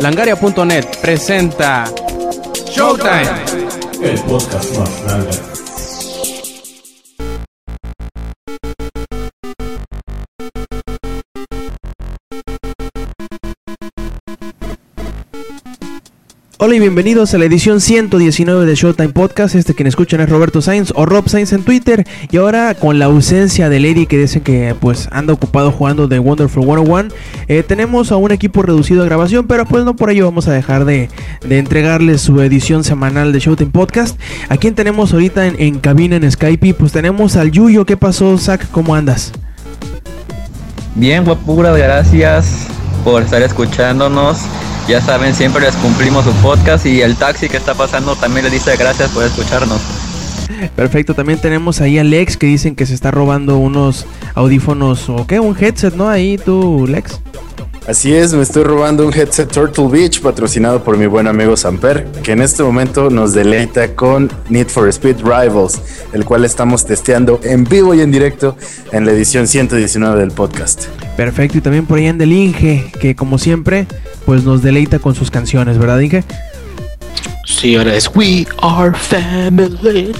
Langaria.net presenta Showtime. Hola y bienvenidos a la edición 119 de Showtime Podcast. Este quien escuchan es Roberto Sainz o Rob Sainz en Twitter. Y ahora con la ausencia de Lady que dice que pues anda ocupado jugando de Wonderful 101, eh, tenemos a un equipo reducido de grabación, pero pues no por ello vamos a dejar de, de entregarles su edición semanal de Showtime Podcast. ¿A quién tenemos ahorita en, en cabina en Skype? Pues tenemos al Yuyo. ¿Qué pasó, Zach? ¿Cómo andas? Bien, guapuras, gracias por estar escuchándonos. Ya saben, siempre les cumplimos su podcast y el taxi que está pasando también le dice gracias por escucharnos. Perfecto, también tenemos ahí a Lex que dicen que se está robando unos audífonos o qué, un headset, ¿no? Ahí tú, Lex. Así es, me estoy robando un headset Turtle Beach patrocinado por mi buen amigo Samper, que en este momento nos deleita con Need for Speed Rivals, el cual estamos testeando en vivo y en directo en la edición 119 del podcast. Perfecto, y también por ahí anda el Inge, que como siempre, pues nos deleita con sus canciones, ¿verdad, Inge? Sí, ahora es We Are Family.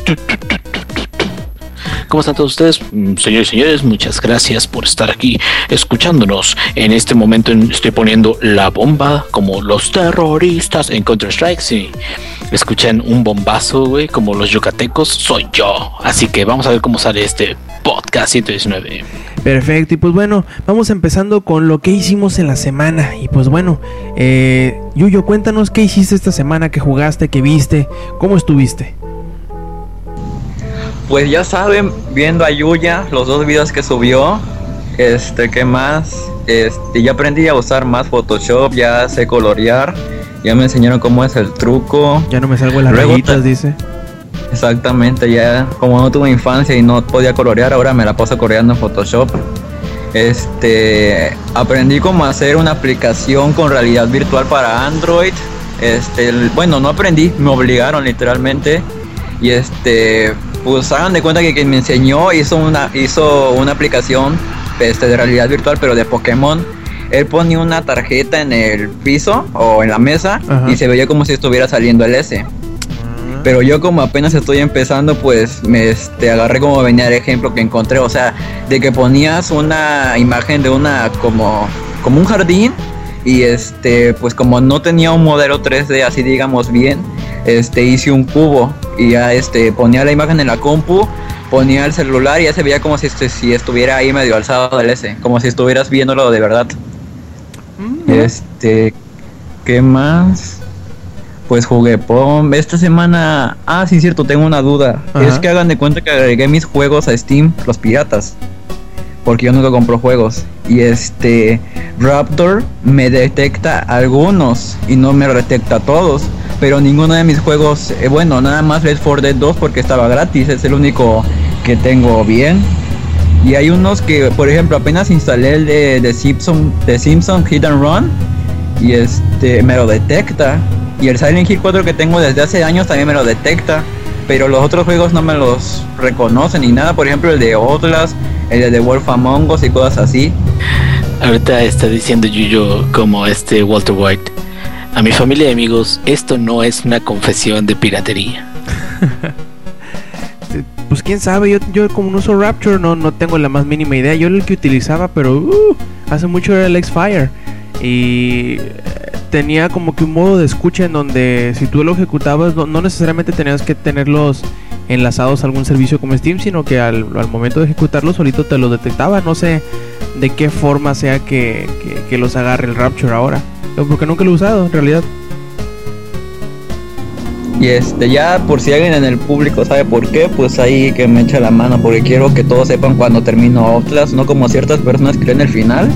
¿Cómo están todos ustedes? Mm, Señores y señores, muchas gracias por estar aquí escuchándonos. En este momento en- estoy poniendo la bomba como los terroristas en Counter-Strike. Si escuchan un bombazo, güey, como los yucatecos, soy yo. Así que vamos a ver cómo sale este podcast 119. Perfecto, y pues bueno, vamos empezando con lo que hicimos en la semana. Y pues bueno, eh, Yuyo, cuéntanos qué hiciste esta semana, qué jugaste, qué viste, cómo estuviste. Pues ya saben, viendo a Yuya, los dos videos que subió, este, ¿qué más? Este, ya aprendí a usar más Photoshop, ya sé colorear, ya me enseñaron cómo es el truco. Ya no me salgo de las Luego rayitas, dice. Exactamente, ya como no tuve infancia y no podía colorear, ahora me la paso coloreando en Photoshop. Este, aprendí cómo hacer una aplicación con realidad virtual para Android. Este, bueno, no aprendí, me obligaron literalmente. Y este, pues hagan de cuenta que quien me enseñó hizo una, hizo una aplicación este, de realidad virtual, pero de Pokémon. Él ponía una tarjeta en el piso o en la mesa Ajá. y se veía como si estuviera saliendo el S. Pero yo como apenas estoy empezando, pues me este, agarré como venía el ejemplo que encontré, o sea, de que ponías una imagen de una como como un jardín y este pues como no tenía un modelo 3D así digamos bien, este hice un cubo y ya este ponía la imagen en la compu, ponía el celular y ya se veía como si, si estuviera ahí medio alzado del S, como si estuvieras viéndolo de verdad. Este, ¿qué más? Pues jugué POM. Esta semana. Ah, sí, cierto, tengo una duda. Ajá. Es que hagan de cuenta que agregué mis juegos a Steam, los piratas. Porque yo nunca compro juegos. Y este. Raptor me detecta algunos y no me detecta todos. Pero ninguno de mis juegos. eh, bueno, nada más Left 4 Dead 2 porque estaba gratis. Es el único que tengo bien. Y hay unos que, por ejemplo, apenas instalé el de, de Simpson, de Hit and Run y este me lo detecta. Y el Silent Hill 4 que tengo desde hace años también me lo detecta. Pero los otros juegos no me los reconocen ni nada. Por ejemplo, el de Outlast, el de The Wolf Among Us y cosas así. Ahorita está diciendo Yuyo como este Walter White. A mi familia y amigos, esto no es una confesión de piratería. Pues quién sabe, yo, yo como no uso Rapture no, no tengo la más mínima idea. Yo el que utilizaba, pero uh, hace mucho era el X-Fire. Y tenía como que un modo de escucha en donde si tú lo ejecutabas no, no necesariamente tenías que tenerlos enlazados a algún servicio como Steam, sino que al, momento de ejecutarlo solito te lo detectaba. No sé de qué forma sea que, que- los agarre el Rapture ahora. Porque nunca lo he usado en realidad. Y este ya por si alguien en el público sabe por qué, pues ahí que me eche la mano porque quiero que todos sepan cuando termino Outlast, no como ciertas personas creen el final.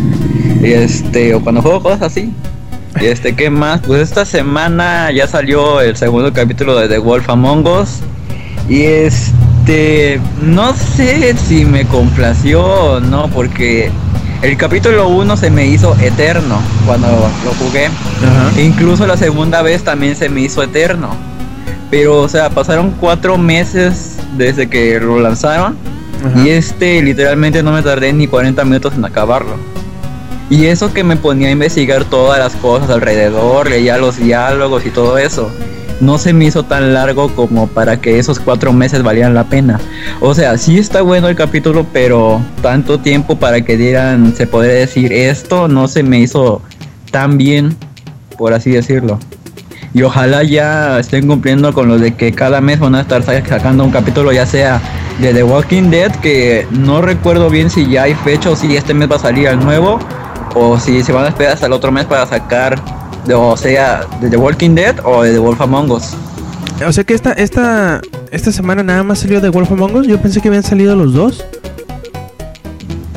Este, o cuando juego cosas así. Y este, ¿qué más? Pues esta semana ya salió el segundo capítulo de The Wolf Among Us. Y este, no sé si me complació o no, porque el capítulo 1 se me hizo eterno cuando lo jugué. Incluso la segunda vez también se me hizo eterno. Pero, o sea, pasaron cuatro meses desde que lo lanzaron. Y este literalmente no me tardé ni 40 minutos en acabarlo. Y eso que me ponía a investigar todas las cosas alrededor, leía los diálogos y todo eso. No se me hizo tan largo como para que esos cuatro meses valieran la pena. O sea, sí está bueno el capítulo, pero tanto tiempo para que dieran, se podría decir esto, no se me hizo tan bien, por así decirlo. Y ojalá ya estén cumpliendo con lo de que cada mes van a estar sa- sacando un capítulo, ya sea de The Walking Dead, que no recuerdo bien si ya hay fecha o si este mes va a salir el nuevo, o si se van a esperar hasta el otro mes para sacar, o sea, de The Walking Dead o de The Wolf Among Us. O sea que esta, esta, esta semana nada más salió de Wolf Among Us. Yo pensé que habían salido los dos.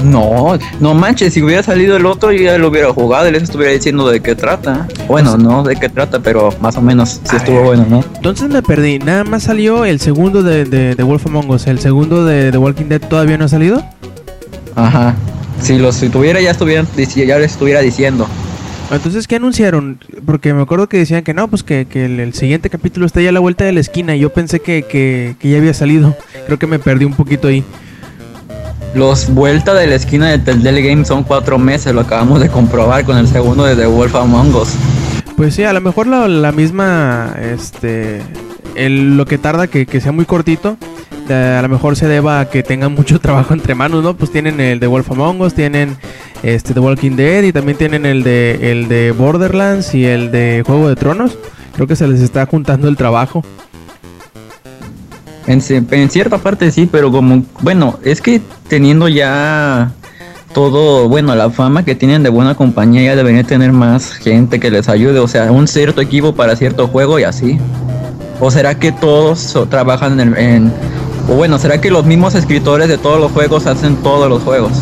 No, no manches, si hubiera salido el otro yo ya lo hubiera jugado y les estuviera diciendo de qué trata. Bueno, no de qué trata, pero más o menos sí A estuvo ver. bueno, ¿no? Entonces me perdí. Nada más salió el segundo de, de, de Wolf Among Us. El segundo de The Walking Dead todavía no ha salido. Ajá. Si los si tuviera ya estuvieran ya les estuviera diciendo. Entonces, ¿qué anunciaron? Porque me acuerdo que decían que no, pues que, que el, el siguiente capítulo está ya a la vuelta de la esquina. Y yo pensé que, que, que ya había salido. Creo que me perdí un poquito ahí. Los vuelta de la esquina de Telltale Game son cuatro meses, lo acabamos de comprobar con el segundo de The Wolf Among Us. Pues sí, a lo mejor la, la misma, este, lo que tarda que, que sea muy cortito, eh, a lo mejor se deba a que tengan mucho trabajo entre manos, ¿no? Pues tienen el de Wolf Among Us, tienen este The Walking Dead y también tienen el de el de Borderlands y el de Juego de Tronos. Creo que se les está juntando el trabajo. En, en cierta parte sí, pero como, bueno, es que teniendo ya todo, bueno, la fama que tienen de buena compañía, ya deberían tener más gente que les ayude, o sea, un cierto equipo para cierto juego y así. ¿O será que todos trabajan en, o bueno, será que los mismos escritores de todos los juegos hacen todos los juegos?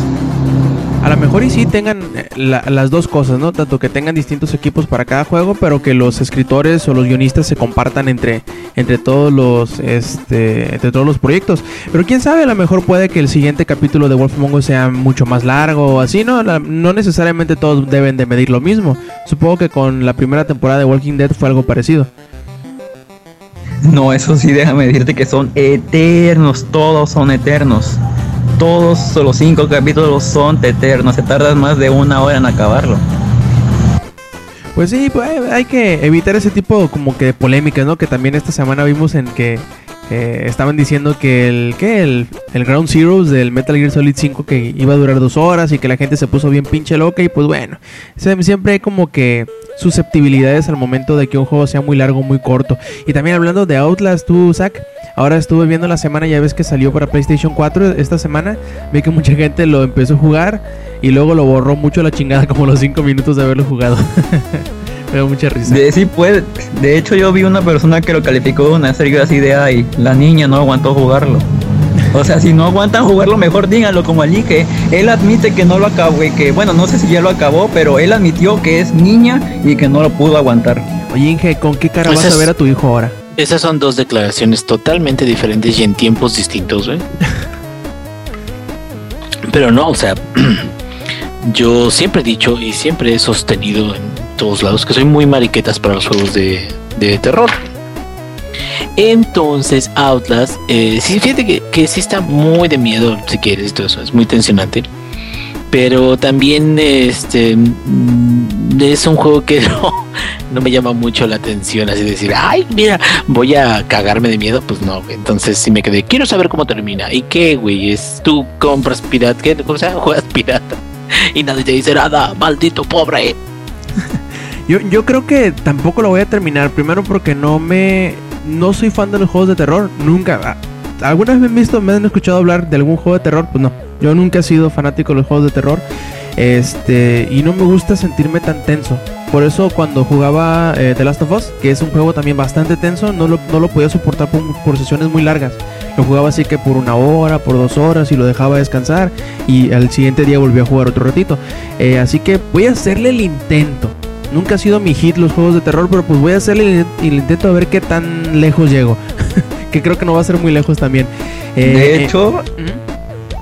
A lo mejor y sí tengan eh, la- las dos cosas, ¿no? Tanto que tengan distintos equipos para cada juego, pero que los escritores o los guionistas se compartan entre, entre todos los este, entre todos los proyectos. Pero quién sabe, a lo mejor puede que el siguiente capítulo de Wolf Among Us sea mucho más largo o así, ¿no? No necesariamente todos deben de medir lo mismo. Supongo que con la primera temporada de Walking Dead fue algo parecido. No, eso sí, déjame decirte que son eternos, todos son eternos. Todos los cinco capítulos son eternos, se tardan más de una hora en acabarlo. Pues sí, pues, hay que evitar ese tipo como que de polémicas, ¿no? Que también esta semana vimos en que eh, estaban diciendo que el que el, el Ground Zeroes del Metal Gear Solid 5 que iba a durar dos horas y que la gente se puso bien pinche loca y pues bueno, siempre hay como que susceptibilidades al momento de que un juego sea muy largo muy corto. Y también hablando de Outlast, tú, Zach, ahora estuve viendo la semana, ya ves que salió para PlayStation 4 esta semana, vi que mucha gente lo empezó a jugar y luego lo borró mucho la chingada como los 5 minutos de haberlo jugado. Me dio mucha risa. De, sí puede, de hecho yo vi una persona que lo calificó de una serie así de ay, la niña no aguantó jugarlo. O sea, si no aguantan jugarlo, mejor díganlo como allí que él admite que no lo acabó y que, bueno, no sé si ya lo acabó, pero él admitió que es niña y que no lo pudo aguantar. Oye, Inge, ¿con qué cara Pues vas a ver a tu hijo ahora? Esas son dos declaraciones totalmente diferentes y en tiempos distintos, güey. Pero no, o sea, yo siempre he dicho y siempre he sostenido en todos lados que soy muy mariquetas para los juegos de, terror. Entonces, Outlast, eh, sí, fíjate que, que sí está muy de miedo, si quieres, todo eso, es muy tensionante. Pero también este mm, es un juego que no, no me llama mucho la atención, así decir, ay, mira, voy a cagarme de miedo, pues no, entonces sí me quedé, quiero saber cómo termina. ¿Y qué, güey? Es tú compras pirata, ¿qué? ¿Cómo se llama? Juegas pirata. Y nadie te dice nada, maldito pobre. Yo, yo creo que tampoco lo voy a terminar. Primero porque no me. No soy fan de los juegos de terror. Nunca. ah, ¿Alguna vez me han visto, me han escuchado hablar de algún juego de terror? Pues no. Yo nunca he sido fanático de los juegos de terror. Este. Y no me gusta sentirme tan tenso. Por eso cuando jugaba eh, The Last of Us, que es un juego también bastante tenso, no lo, no lo podía soportar por, por sesiones muy largas. Lo jugaba así que por una hora, por dos horas y lo dejaba descansar. Y al siguiente día volví a jugar otro ratito. Eh, así que voy a hacerle el intento. Nunca ha sido mi hit los juegos de terror, pero pues voy a hacerle el, el intento a ver qué tan lejos llego. que creo que no va a ser muy lejos también. Eh, de eh, hecho.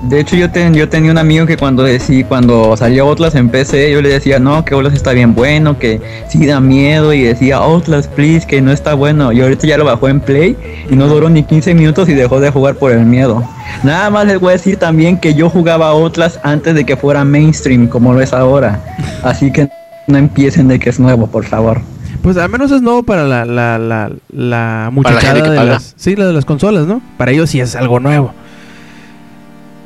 De hecho, yo, ten- yo tenía un amigo que cuando decí, cuando salió Outlast en PC, yo le decía, no, que Outlast está bien bueno, que sí da miedo, y decía, Outlast, please, que no está bueno. Y ahorita ya lo bajó en Play, y no duró ni 15 minutos y dejó de jugar por el miedo. Nada más les voy a decir también que yo jugaba Outlast antes de que fuera mainstream, como lo es ahora. Así que no empiecen de que es nuevo, por favor. Pues al menos es nuevo para la, la, la, la muchachada de paga. las, sí, la de las consolas, ¿no? Para ellos sí es algo nuevo.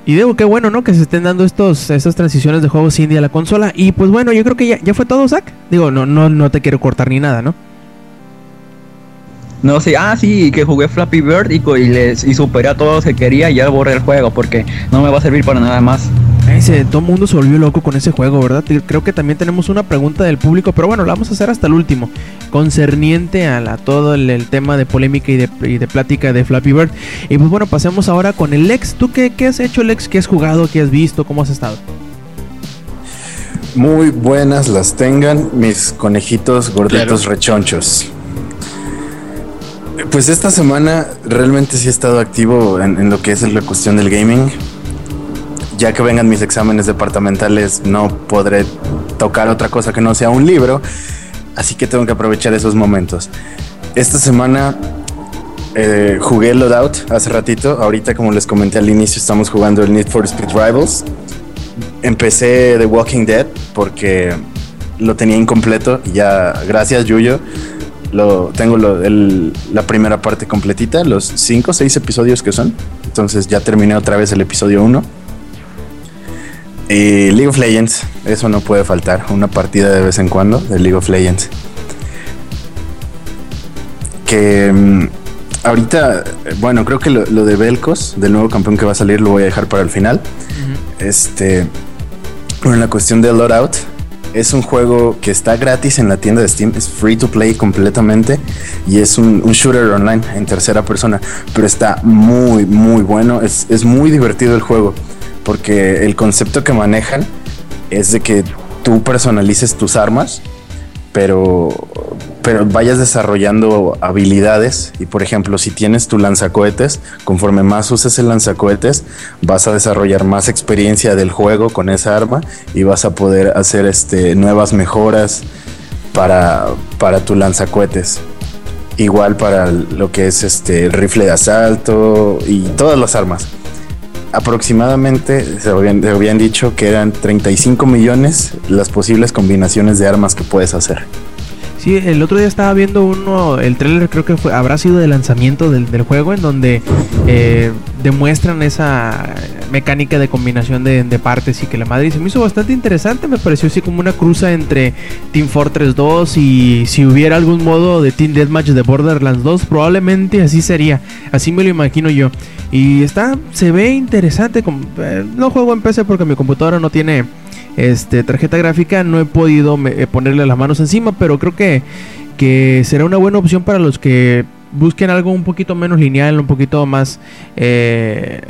Y digo, qué bueno, ¿no? Que se estén dando estos, estas transiciones de juegos indie a la consola. Y pues bueno, yo creo que ya, ya fue todo, Zach. Digo, no, no, no te quiero cortar ni nada, ¿no? No sé, ah, sí, que jugué Flappy Bird y, y, les, y superé a todos los que quería y ya borré el juego porque no me va a servir para nada más. Ese, todo el mundo se volvió loco con ese juego, ¿verdad? Creo que también tenemos una pregunta del público, pero bueno, la vamos a hacer hasta el último. Concerniente a, la- todo el, el tema de polémica y de, y de plática de Flappy Bird. Y pues bueno, pasemos ahora con el Lex. ¿Tú qué, qué has hecho, Lex? ¿Qué has jugado? ¿Qué has visto? ¿Cómo has estado? Muy buenas las tengan mis conejitos gorditos Claro. rechonchos. Pues esta semana realmente sí he estado activo en, en lo que es la cuestión del gaming. Ya que vengan mis exámenes departamentales, no podré tocar otra cosa que no sea un libro. Así que tengo que aprovechar esos momentos. Esta semana eh, jugué Loadout hace ratito. Ahorita, como les comenté al inicio, estamos jugando el Need for Speed Rivals empecé The Walking Dead porque lo tenía incompleto y ya gracias Yuyo lo tengo la primera parte completita los 5 o 6 episodios que son entonces ya terminé otra vez el episodio 1 y League of Legends eso no puede faltar una partida de vez en cuando de League of Legends. Que mm, ahorita eh, bueno creo que lo, lo de Belcos del nuevo campeón que va a salir lo voy a dejar para el final. Este, bueno, la cuestión de Loadout es un juego que está gratis en la tienda de Steam, es free to play completamente y es un, un shooter online en tercera persona, pero está muy, muy bueno, es, es muy divertido el juego porque el concepto que manejan es de que tú personalices tus armas, pero, pero vayas desarrollando habilidades y por ejemplo si tienes tu lanzacohetes, conforme más uses el lanzacohetes, vas a desarrollar más experiencia del juego con esa arma y vas a poder hacer este, nuevas mejoras para, para tu lanzacohetes. Igual para lo que es este rifle de asalto y todas las armas. Aproximadamente se habían, dicho que eran 35 millones las posibles combinaciones de armas que puedes hacer. Sí, el otro día estaba viendo uno, el trailer creo que fue, habrá sido de lanzamiento del, del juego, en donde eh, demuestran esa mecánica de combinación de, partes y que la madre se me hizo bastante interesante, me pareció así como una cruza entre Team Fortress 2 y si hubiera algún modo de Team Deathmatch de Borderlands 2, probablemente así sería, así me lo imagino yo. Y está, se ve interesante, eh, no juego en PC porque mi computadora no tiene este tarjeta gráfica no he podido eh, ponerle las manos encima pero creo que que será una buena opción para los que busquen algo un poquito menos lineal un poquito más eh,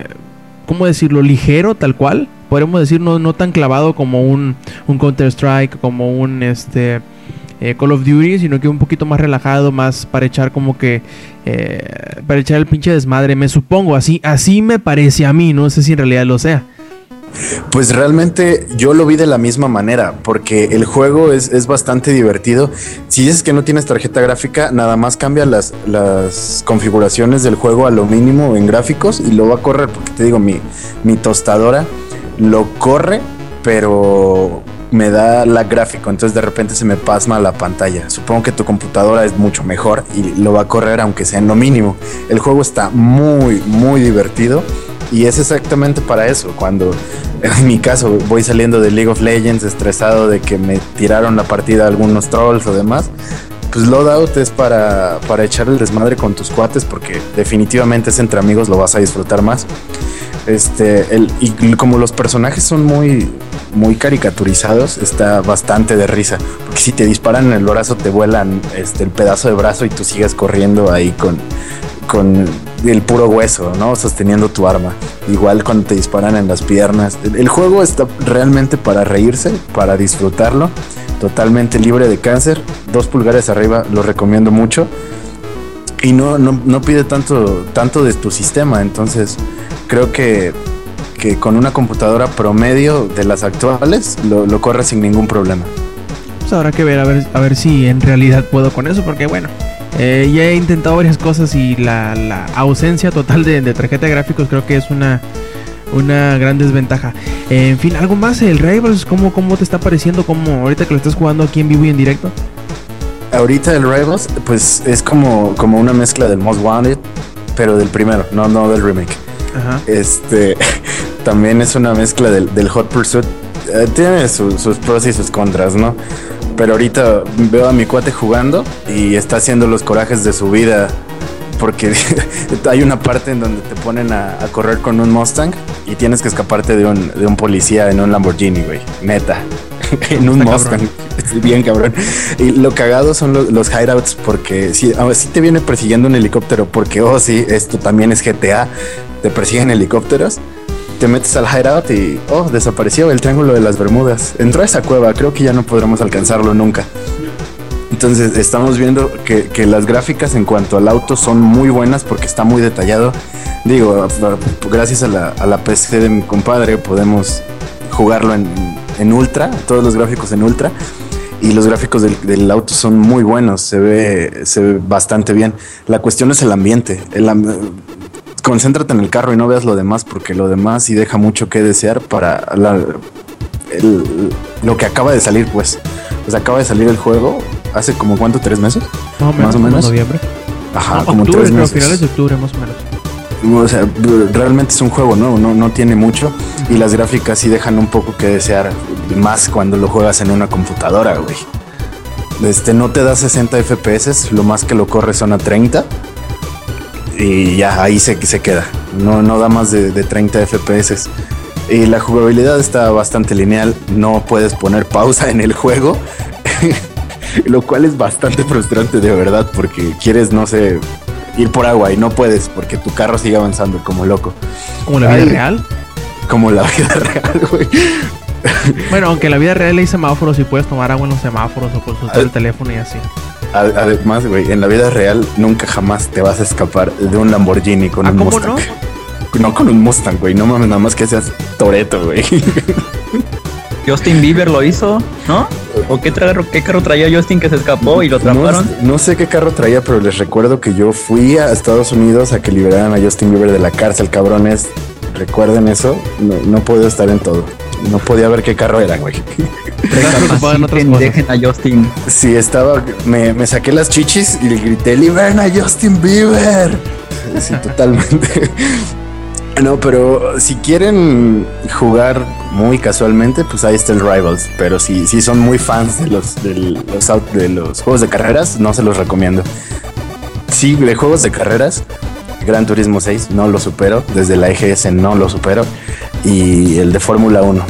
cómo decirlo ligero tal cual. Podemos decir no, no tan clavado como un, un Counter Strike como un este eh, Call of Duty sino que un poquito más relajado más para echar como que eh, para echar el pinche desmadre. Me supongo así así me parece a mí no sé si en realidad lo sea Pues realmente yo lo vi de la misma manera, porque el juego es, es bastante divertido. Si dices que no tienes tarjeta gráfica, nada más cambia las, las configuraciones del juego a lo mínimo en gráficos y lo va a correr, porque te digo, mi, mi tostadora lo corre, pero me da la gráfico, entonces de repente se me pasma la pantalla. Supongo que tu computadora es mucho mejor y lo va a correr aunque sea en lo mínimo. El juego está muy, muy divertido y es exactamente para eso. Cuando en mi caso voy saliendo de League of Legends estresado de que me tiraron la partida algunos trolls o demás, pues Loadout es para, para echar el desmadre con tus cuates porque definitivamente es entre amigos lo vas a disfrutar más. Este, el, y como los personajes son muy, muy caricaturizados, está bastante de risa. Porque si te disparan en el brazo, te vuelan este, el pedazo de brazo y tú sigues corriendo ahí con, con el puro hueso, ¿no? Sosteniendo tu arma. Igual cuando te disparan en las piernas. El, juego está realmente para reírse, para disfrutarlo. Totalmente libre de cáncer. Dos pulgares arriba, lo recomiendo mucho. Y no, no, no pide tanto, tanto de tu sistema. Entonces, creo que, que con una computadora promedio de las actuales lo, lo corre sin ningún problema. Pues habrá que ver a ver, a ver si en realidad puedo con eso, porque bueno, eh, ya he intentado varias cosas y la, la ausencia total de, de tarjeta de gráficos creo que es una, una gran desventaja. Eh, en fin, algo más, el Rivals, ¿cómo, ¿cómo te está pareciendo? ¿Cómo ahorita que lo estás jugando aquí en vivo y en directo? Ahorita el Rivals, pues es como, como una mezcla del Most Wanted, pero del primero, no, no del remake. Ajá. Este también es una mezcla del, del Hot Pursuit. Eh, tiene su- sus pros y sus contras, ¿no? Pero ahorita veo a mi cuate jugando y está haciendo los corajes de su vida. Porque hay una parte en donde te ponen a, a correr con un Mustang y tienes que escaparte de un, de un policía en un Lamborghini, güey. Neta. en un Mustang. cabrón. Bien cabrón. Y lo cagado son lo- los hideouts porque si sí te viene persiguiendo un helicóptero porque, oh sí, esto también es GTA. Te persiguen helicópteros. Te metes al hideout y, oh, desapareció el triángulo de las Bermudas. Entró a esa cueva. Creo que ya no podremos alcanzarlo nunca. Entonces estamos viendo que, que las gráficas en cuanto al auto son muy buenas porque está muy detallado. Digo, gracias a la, a la PC de mi compadre podemos jugarlo en, en ultra, todos los gráficos en ultra. Y los gráficos del, del auto son muy buenos, se ve, se ve bastante bien. La cuestión es el ambiente. El concéntrate en el carro y no veas lo demás porque lo demás sí deja mucho que desear para la- el- lo que acaba de salir, pues. Pues acaba de salir el juego hace como cuánto, tres meses. Más o menos. Más o menos. noviembre. Ajá, No, como octubre, tres meses. finales de octubre más o menos. O sea, realmente es un juego nuevo, no, no tiene mucho. Y las gráficas sí dejan un poco que desear, más cuando lo juegas en una computadora, güey. Este no te da 60 FPS, lo más que lo corre son a 30. Y ya ahí se, se queda. No, no da más de, de 30 FPS. Y la jugabilidad está bastante lineal. No puedes poner pausa en el juego. lo cual es bastante frustrante de verdad porque quieres, no sé, ir por agua y no puedes porque tu carro sigue avanzando como loco. Como la vida Ay. real. Como la vida real, güey. Bueno, aunque en la vida real hay semáforos y puedes tomar agua en los semáforos o consultar el teléfono y así. Además, güey, en la vida real nunca jamás te vas a escapar de un Lamborghini con ¿Ah, un cómo Mustang. No con un Mustang, güey. No mames, nada más que seas Toreto, güey. Justin Bieber lo hizo, ¿no? ¿O qué, tra- qué carro traía Justin que se escapó y lo No, atraparon? no sé qué carro traía, pero les recuerdo que yo fui a Estados Unidos a que liberaran a Justin Bieber de la cárcel, cabrones. Recuerden eso. No, no puedo estar en todo. No podía ver qué carro era, güey. Dejen a Justin. Sí, estaba, me, me saqué las chichis y le grité, liberen a Justin Bieber. Sí, totalmente. No, pero si quieren jugar muy casualmente, pues ahí está el Rivals. Pero si, si son muy fans de los, de los, out- de los juegos de carreras, no se los recomiendo. Sí, de juegos de carreras, Gran Turismo 6 no lo supero, desde la EGS no lo supero. Y el de Fórmula 1,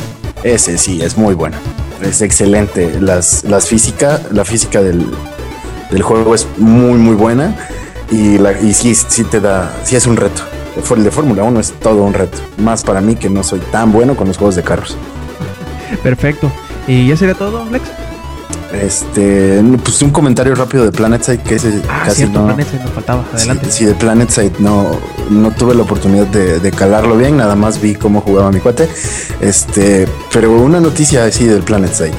ese sí, es muy bueno. Es excelente. Las, las física, la física del, del juego es muy, muy buena. Y, la, y sí, sí te da, sí es un reto. El de Fórmula 1 es todo un reto. Más para mí que no soy tan bueno con los juegos de carros. Perfecto. ¿Y ya sería todo, Lex? Este, pues un comentario rápido de PlanetSide que ese Ah, casi cierto, no. Nos faltaba. Adelante. Sí, sí, de PlanetSide no, no tuve la oportunidad de, de calarlo bien, nada más vi cómo jugaba mi cuate. Este, pero una noticia así del PlanetSide.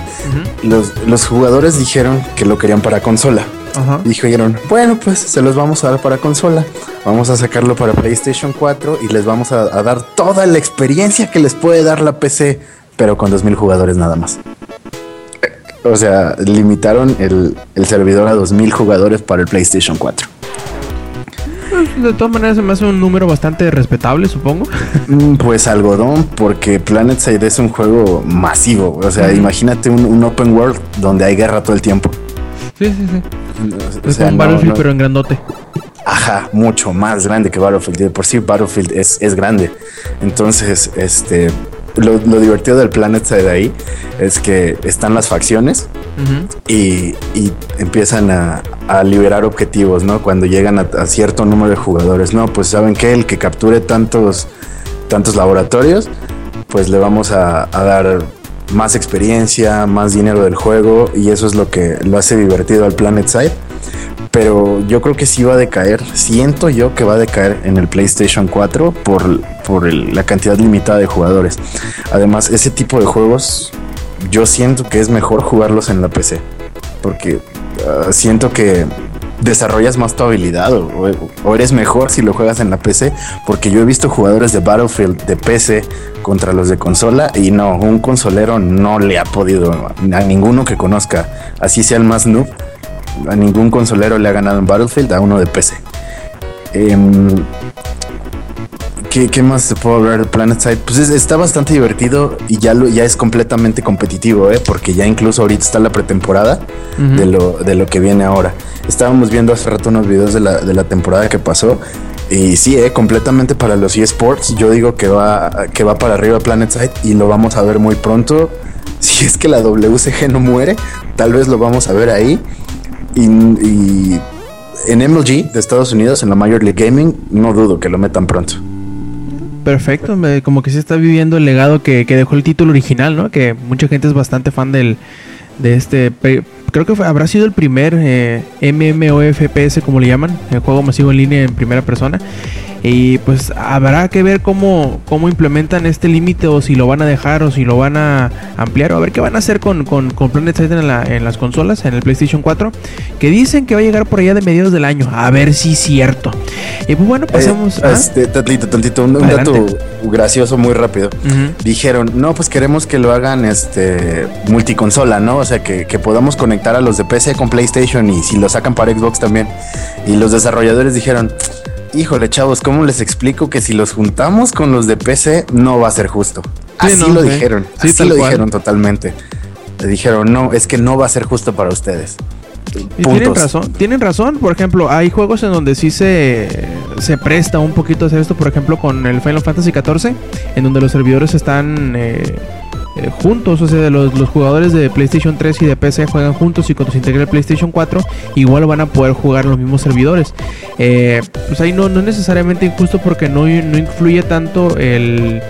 Los, los jugadores dijeron que lo querían para consola. Ajá. Dijeron, bueno, pues se los vamos a dar para consola. Vamos a sacarlo para PlayStation 4 y les vamos a, a dar toda la experiencia que les puede dar la PC, pero con 2000 jugadores nada más. O sea, limitaron el, el servidor a 2000 jugadores para el PlayStation 4. Pues, de todas maneras, se me hace un número bastante respetable, supongo. Mm, Pues algodón, porque PlanetSide es un juego masivo. O sea, imagínate un, un open world donde hay guerra todo el tiempo. Sí, sí, sí. O Es sea, como un no- Battlefield, no- pero en grandote. Ajá, mucho más grande que Battlefield. De por sí, Battlefield es, es grande. Entonces, este, lo, lo divertido del Planetside de ahí es que están las facciones y, y empiezan a, a liberar objetivos, ¿no? Cuando llegan a, a cierto número de jugadores, ¿no? Pues saben que el que capture tantos, tantos laboratorios, pues le vamos a, a dar más experiencia, más dinero del juego y eso es lo que lo hace divertido al Planetside. Pero yo creo que sí va a decaer. Siento yo que va a decaer en el PlayStation 4 por, por la cantidad limitada de jugadores. Además, ese tipo de juegos yo siento que es mejor jugarlos en la PC. Porque ah, siento que desarrollas más tu habilidad o, o eres mejor si lo juegas en la PC. Porque yo he visto jugadores de Battlefield de PC contra los de consola y no, un consolero no le ha podido a ninguno que conozca, así sea el más noob, a ningún consolero le ha ganado en Battlefield a uno de PC. Em, ¿qué, qué más te puedo hablar de Planet Side? Pues es- está bastante divertido y ya, lo, ya es completamente competitivo, ¿eh? porque ya incluso ahorita está la pretemporada de, lo, de lo que viene ahora. Estábamos viendo hace rato unos videos de la, de la temporada que pasó. Y sí, eh, completamente para los eSports. Yo digo que va, que va para arriba Planet Side y lo vamos a ver muy pronto. Si es que la WCG no muere, tal vez lo vamos a ver ahí. Y, y en MLG de Estados Unidos, en la Major League Gaming, no dudo que lo metan pronto. Perfecto, como que se está viviendo el legado que, dejó el título original, ¿no? Que mucha gente es bastante fan del de este creo que habrá sido el primer eh, MMOFPS como le llaman, el juego masivo en línea en primera persona. Y pues habrá que ver cómo, cómo implementan este límite o si lo van a dejar o si lo van a ampliar o a ver qué van a hacer con, con, con Planet Side en, la- en las consolas, en el PlayStation 4, que dicen que va a llegar por allá de mediados del año. A ver si es cierto. Y pues bueno, pasemos... Eh, ¿ah? este, tantito, tantito, un, un dato gracioso muy rápido. Dijeron, no, pues queremos que lo hagan este multiconsola, ¿no? O sea, que, que podamos conectar a los de PC con PlayStation y si lo sacan para Xbox también. Y los desarrolladores dijeron, híjole, chavos, ¿cómo les explico que si los juntamos con los de PC no va a ser justo? Sí, así no, lo dijeron, Sí, así lo cual. dijeron totalmente. Le dijeron, no, es que no va a ser justo para ustedes. Y tienen razón, tienen razón. Por ejemplo, hay juegos en donde sí se, se presta un poquito a hacer esto. Por ejemplo, con el Final Fantasy XIV, en donde los servidores están eh, eh, juntos. O sea, los, los jugadores de PlayStation 3 y de PC juegan juntos. Y cuando se integre el PlayStation 4, igual van a poder jugar los mismos servidores. Eh, pues ahí no, no es necesariamente injusto porque no, no influye tanto el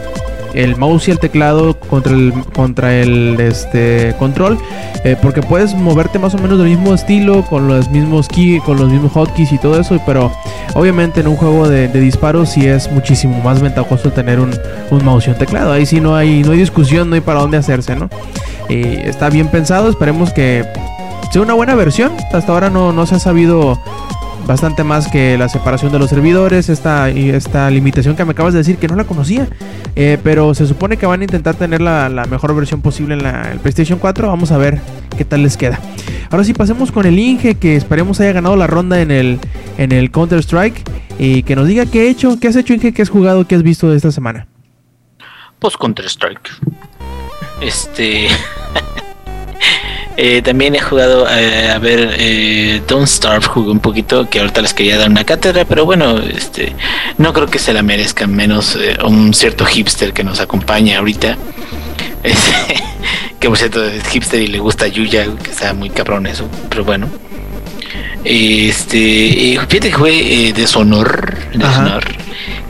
el mouse y el teclado contra el contra el este control eh, porque puedes moverte más o menos del mismo estilo con los mismos key con los mismos hotkeys y todo eso pero obviamente en un juego de, disparos sí es muchísimo más ventajoso tener un, un mouse y un teclado. Ahí sí no hay no hay discusión no hay para dónde hacerse no está bien pensado esperemos que sea una buena versión. Hasta ahora no, no se ha sabido bastante más que la separación de los servidores, esta, esta limitación que me acabas de decir que no la conocía, Eh, pero se supone que van a intentar tener la, la mejor versión posible en la el PlayStation 4, vamos a ver qué tal les queda. Ahora sí pasemos con el Inge, que esperemos haya ganado la ronda en el, en el Counter Strike, y que nos diga qué ha hecho, qué has hecho Inge, qué has jugado, qué has visto de esta semana. Pues Counter Strike. Este. eh, también he jugado eh, a ver eh, Don't Starve, jugué un poquito, que ahorita les quería dar una cátedra, pero bueno, este no creo que se la merezcan, menos eh, un cierto hipster que nos acompaña ahorita. Este, que por cierto es hipster y le gusta Yuya, que está muy cabrón eso, pero bueno. Este, fíjate que jugué eh, Deshonor.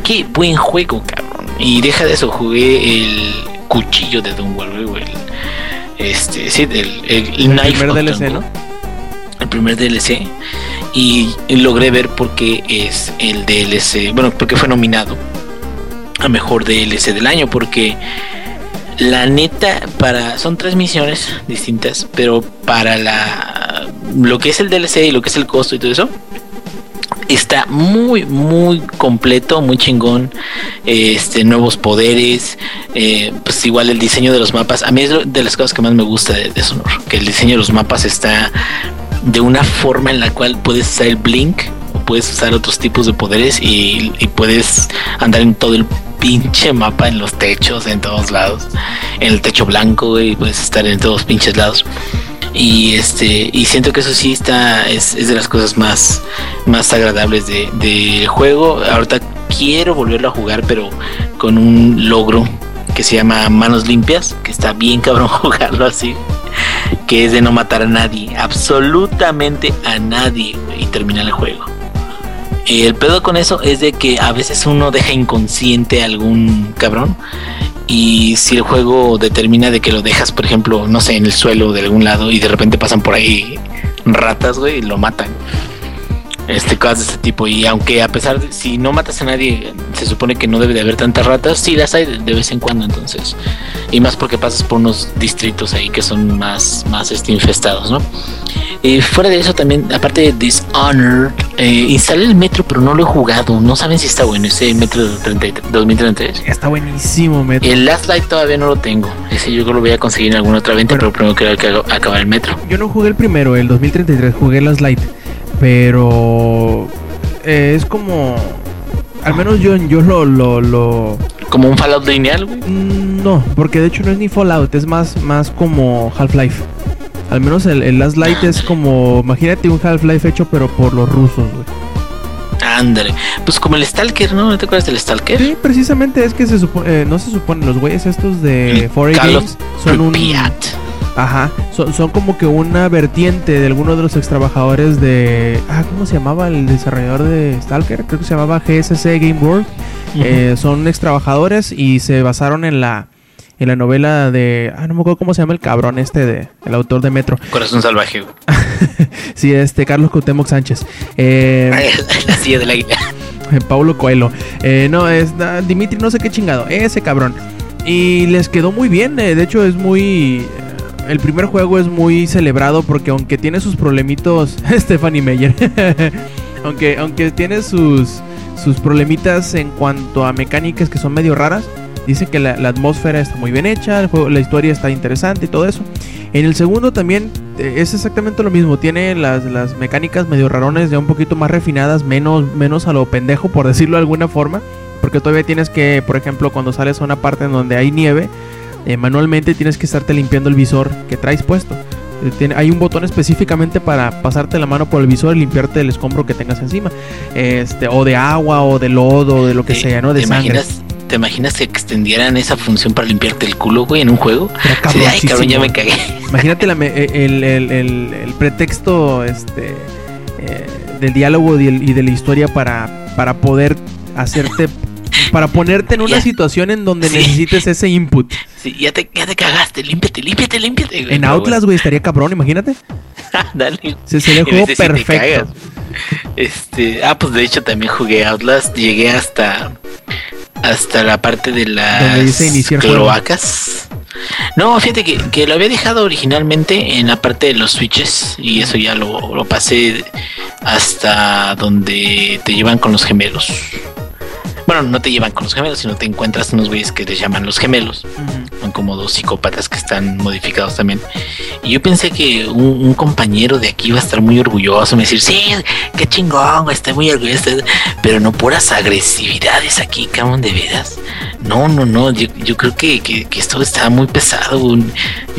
Qué buen juego, cabrón. Y deja de eso, jugué el cuchillo de Dunwall, güey. Este, sí, el, el, El Knife primer DLC. ¿no? El primer DLC. Y logré ver por qué es el DLC. Bueno, porque fue nominado a mejor DLC del año. Porque la neta, para. Son tres misiones distintas. Pero para la. Lo que es el DLC y lo que es el costo y todo eso. Está muy, muy completo, muy chingón. Este, nuevos poderes. eh, pues igual el diseño de los mapas. A mí es de las cosas que más me gusta de, Sonor. Que el diseño de los mapas está de una forma en la cual puedes usar el blink o puedes usar otros tipos de poderes y, y puedes andar en todo el pinche mapa, en los techos, en todos lados. En el techo blanco, güey, puedes estar en todos pinches lados. Y este, y siento que eso sí está, es, es de las cosas más, más agradables de- del juego. Ahorita quiero volverlo a jugar, pero con un logro que se llama Manos Limpias, que está bien cabrón jugarlo así que es de no matar a nadie, absolutamente a nadie, y terminar el juego. El pedo con eso es de que a veces uno deja inconsciente a algún cabrón y si el juego determina de que lo dejas, por ejemplo, no sé, en el suelo de algún lado y de repente pasan por ahí ratas, güey, y lo matan. Este cosas de este tipo y aunque a pesar de si no matas a nadie se supone que no debe de haber tantas ratas sí las hay de, de vez en cuando entonces y más porque pasas por unos distritos ahí que son más más este, infestados no y fuera de eso también aparte de Dishonored eh, instalé el metro pero no lo he jugado no saben si está bueno ese metro de 33 2033 Está buenísimo, Metro. el Last Light todavía no lo tengo ese yo creo que lo voy a conseguir en alguna otra venta Bueno. pero primero quiero que acabar el metro Yo no jugué el primero, el 2033, jugué las Light. Pero eh, es como. Al menos yo, yo lo, lo, lo- como un Fallout lineal güey mm, No, porque de hecho no es ni Fallout, es más, más como Half-Life. Al menos el, el Last Light es como. Imagínate un Half-Life hecho, pero por los rusos, güey. Ándale. Pues como el Stalker, ¿no? ¿No te acuerdas del Stalker? Sí, precisamente es que se supone. no se supone, los güeyes estos de El 4A Call of Games son un. Ajá, son, son como que una vertiente de alguno de los ex trabajadores de. Ah, ¿cómo se llamaba el desarrollador de Stalker? Creo que se llamaba GSC Game World. Eh, son ex trabajadores y se basaron en la en la novela de. Ah, no me acuerdo cómo se llama el cabrón este de. El autor de Metro. Corazón salvaje. Sí, este, Carlos Cuauhtémoc Sánchez. Eh, La silla del águila. Paulo Coelho. Eh, no, es ah, Dimitri, no sé qué chingado. Ese cabrón. Y les quedó muy bien. eh, de hecho, es muy. El primer juego es muy celebrado porque aunque tiene sus problemitos. Stephanie Meyer. aunque, aunque tiene sus, sus problemitas en cuanto a mecánicas que son medio raras. Dice que la, la atmósfera está muy bien hecha, el juego, la historia está interesante y todo eso. En el segundo también eh, es exactamente lo mismo. Tiene las, las mecánicas medio rarones, ya un poquito más refinadas, menos, menos a lo pendejo, por decirlo de alguna forma. Porque todavía tienes que, por ejemplo, cuando sales a una parte en donde hay nieve, eh, manualmente tienes que estarte limpiando el visor que traes puesto. Eh, tiene- hay un botón específicamente para pasarte la mano por el visor y limpiarte el escombro que tengas encima. Este, o de agua, o de lodo, o de lo que ¿Te- sea, ¿no? De ¿te sangre. imaginas, ¿Te imaginas que extendieran esa función para limpiarte el culo, güey, en un juego? Sí, ay, cabrón, ya me cagué. Imagínate la eh, el, el- el- el pretexto este, eh, del diálogo y, y de la historia para, para poder hacerte, para ponerte en una Ya. situación en donde Sí. necesites ese input. Sí, ya te, ya te cagaste, límpiate, límpiate, límpiate. güey. En Outlast, güey, estaría cabrón, imagínate. Dale. Se sería el juego perfecto. Este, ah, pues de hecho también jugué Outlast, llegué hasta hasta la parte de las cloacas. No, fíjate que, que lo había dejado originalmente en la parte de los switches y eso ya lo, lo pasé hasta donde te llevan con los gemelos. Bueno, no te llevan con los gemelos, sino te encuentras unos güeyes que les llaman los gemelos. Son como dos psicópatas que están modificados también. Y yo pensé que un, un compañero de aquí iba a estar muy orgulloso, me decir, sí, qué chingón, estoy muy orgulloso. Pero no puras agresividades aquí, cabrón, de veras. No, no, no, yo, yo creo que, que, que esto está muy pesado. güey.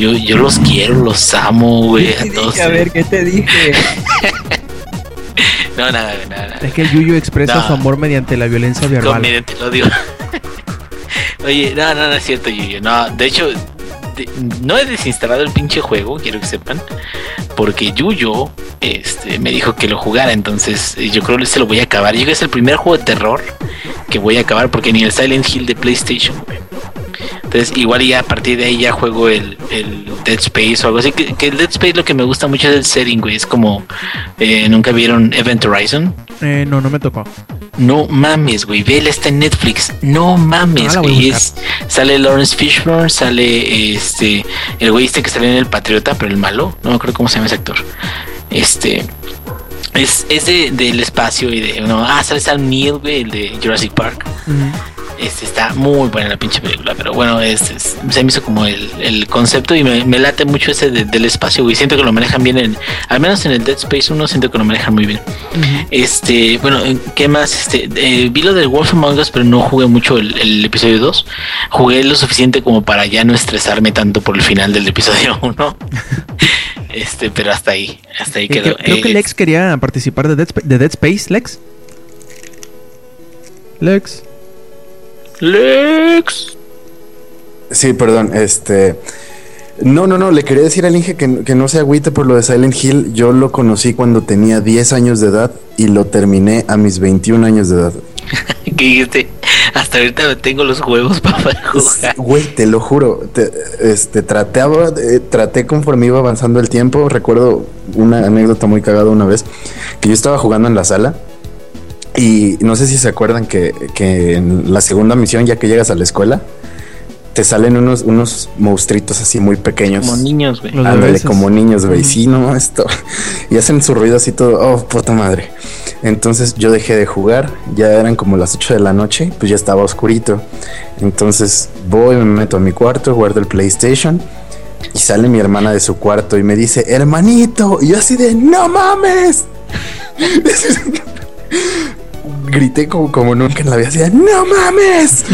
Yo, yo los quiero, los amo, güey, a todos. a ver, ¿qué te dije? No, nada, nada, nada. Es que el Yuyu expresa No. su amor mediante la violencia verbal. Comediante, lo digo. Oye, no, no, no es cierto, Yuyo. No, de hecho, de- no he desinstalado el pinche juego, quiero que sepan. Porque Yuyo este, me dijo que lo jugara, entonces eh, yo creo que se lo voy a acabar. Yo creo que es el primer juego de terror que voy a acabar porque ni el Silent Hill de PlayStation, güey. Entonces, igual ya a partir de ahí ya juego el, el Dead Space o algo así. Que, que el Dead Space lo que me gusta mucho es el setting, güey. Es como, eh, ¿nunca vieron Event Horizon? Eh, no, no me tocó. No mames, güey. Vela está en Netflix. No Ah, mames, la voy a güey. Es- sale Lawrence Fishburne, sale este el güey este que sale en el Patriota, pero el malo. No me acuerdo cómo se llama ese actor. Este es, es de, del espacio y de no, ah, sale Sam Neill, güey, el de Jurassic Park. Este está muy buena la pinche película, pero bueno, es, es- se me hizo como el, el concepto y me, me late mucho ese de- del espacio, güey. Siento que lo manejan bien en, al menos en el Dead Space 1 siento que lo manejan muy bien. Este, bueno, ¿qué más? Este, eh, vi lo del Wolf Among Us, pero no jugué mucho el, el episodio 2. Jugué lo suficiente como para ya no estresarme tanto por el final del episodio 1. este, pero hasta ahí, hasta ahí Eh, creo, que Eh, Lex quería participar de Dead, de Dead Space, Lex. Lex. Lex. Sí, perdón, este... No, no, no, le quería decir al Inge que, que no se agüite por lo de Silent Hill. Yo lo conocí cuando tenía 10 años de edad y lo terminé a mis 21 años de edad. que dijiste, hasta ahorita tengo los huevos para jugar. Güey, te lo juro. te- este, eh, traté conforme iba avanzando el tiempo. Recuerdo una anécdota muy cagada una vez que yo estaba jugando en la sala y no sé si se acuerdan que, que en la segunda misión, ya que llegas a la escuela, te salen unos, unos monstruitos así muy pequeños. Como niños, güey. Ándale, como niños, güey. Sí, no, esto. Y hacen su ruido así todo. Oh, puta madre. Entonces yo dejé de jugar. Ya eran como las 8 de la noche. Pues ya estaba oscurito. Entonces voy, me meto a mi cuarto, guardo el PlayStation. Y sale mi hermana de su cuarto y me dice, hermanito. Y yo así de, no mames. Grité como, como nunca en la vida. Así no mames.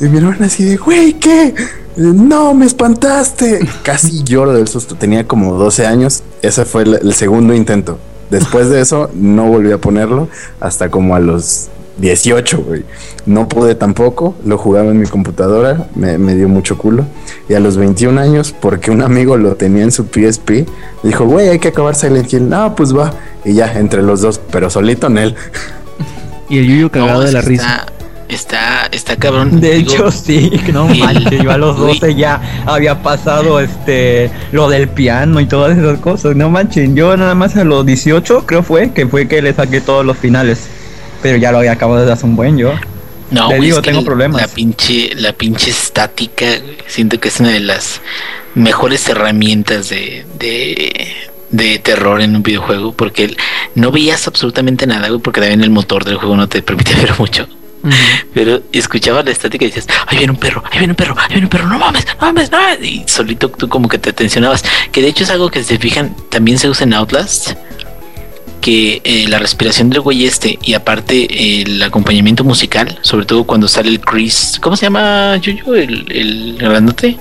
Y mi hermana así de, güey, ¿qué? No, me espantaste. Casi lloro del susto. Tenía como 12 años. Ese fue el, segundo intento. Después de eso, no volví a ponerlo hasta como a los 18, güey. No pude tampoco. Lo jugaba en mi computadora. Me, me dio mucho culo. Y a los 21 años, porque un amigo lo tenía en su PSP, dijo, güey, hay que acabar Silent Hill. No, pues va. Y ya, entre los dos, pero solito en él. Y el Yuyo cagado No, de la risa. Está, está, cabrón. De Digo, hecho, sí, no el- manches, yo a los güey. 12 ya había pasado este lo del piano y todas esas cosas. No manches, yo nada más a los 18 creo fue que fue que le saqué todos los finales. Pero ya lo había acabado desde hace un buen yo. No, güey, digo, es que tengo problemas. La pinche, la pinche estática, siento que es una de las mejores herramientas de, de, de terror en un videojuego, porque el- no veías absolutamente nada, güey, porque también el motor del juego no te permite ver mucho. Pero escuchabas la estática y decías, ahí viene un perro, ahí viene un perro, ahí viene un perro, no mames, no mames, no mames. Y solito tú como que te tensionabas. Que de hecho es algo que si se fijan, también se usa en Outlast. Que eh, la respiración del güey este y aparte eh, el acompañamiento musical, sobre todo cuando sale el Chris, ¿cómo se llama Yuyo? El, el grandote. El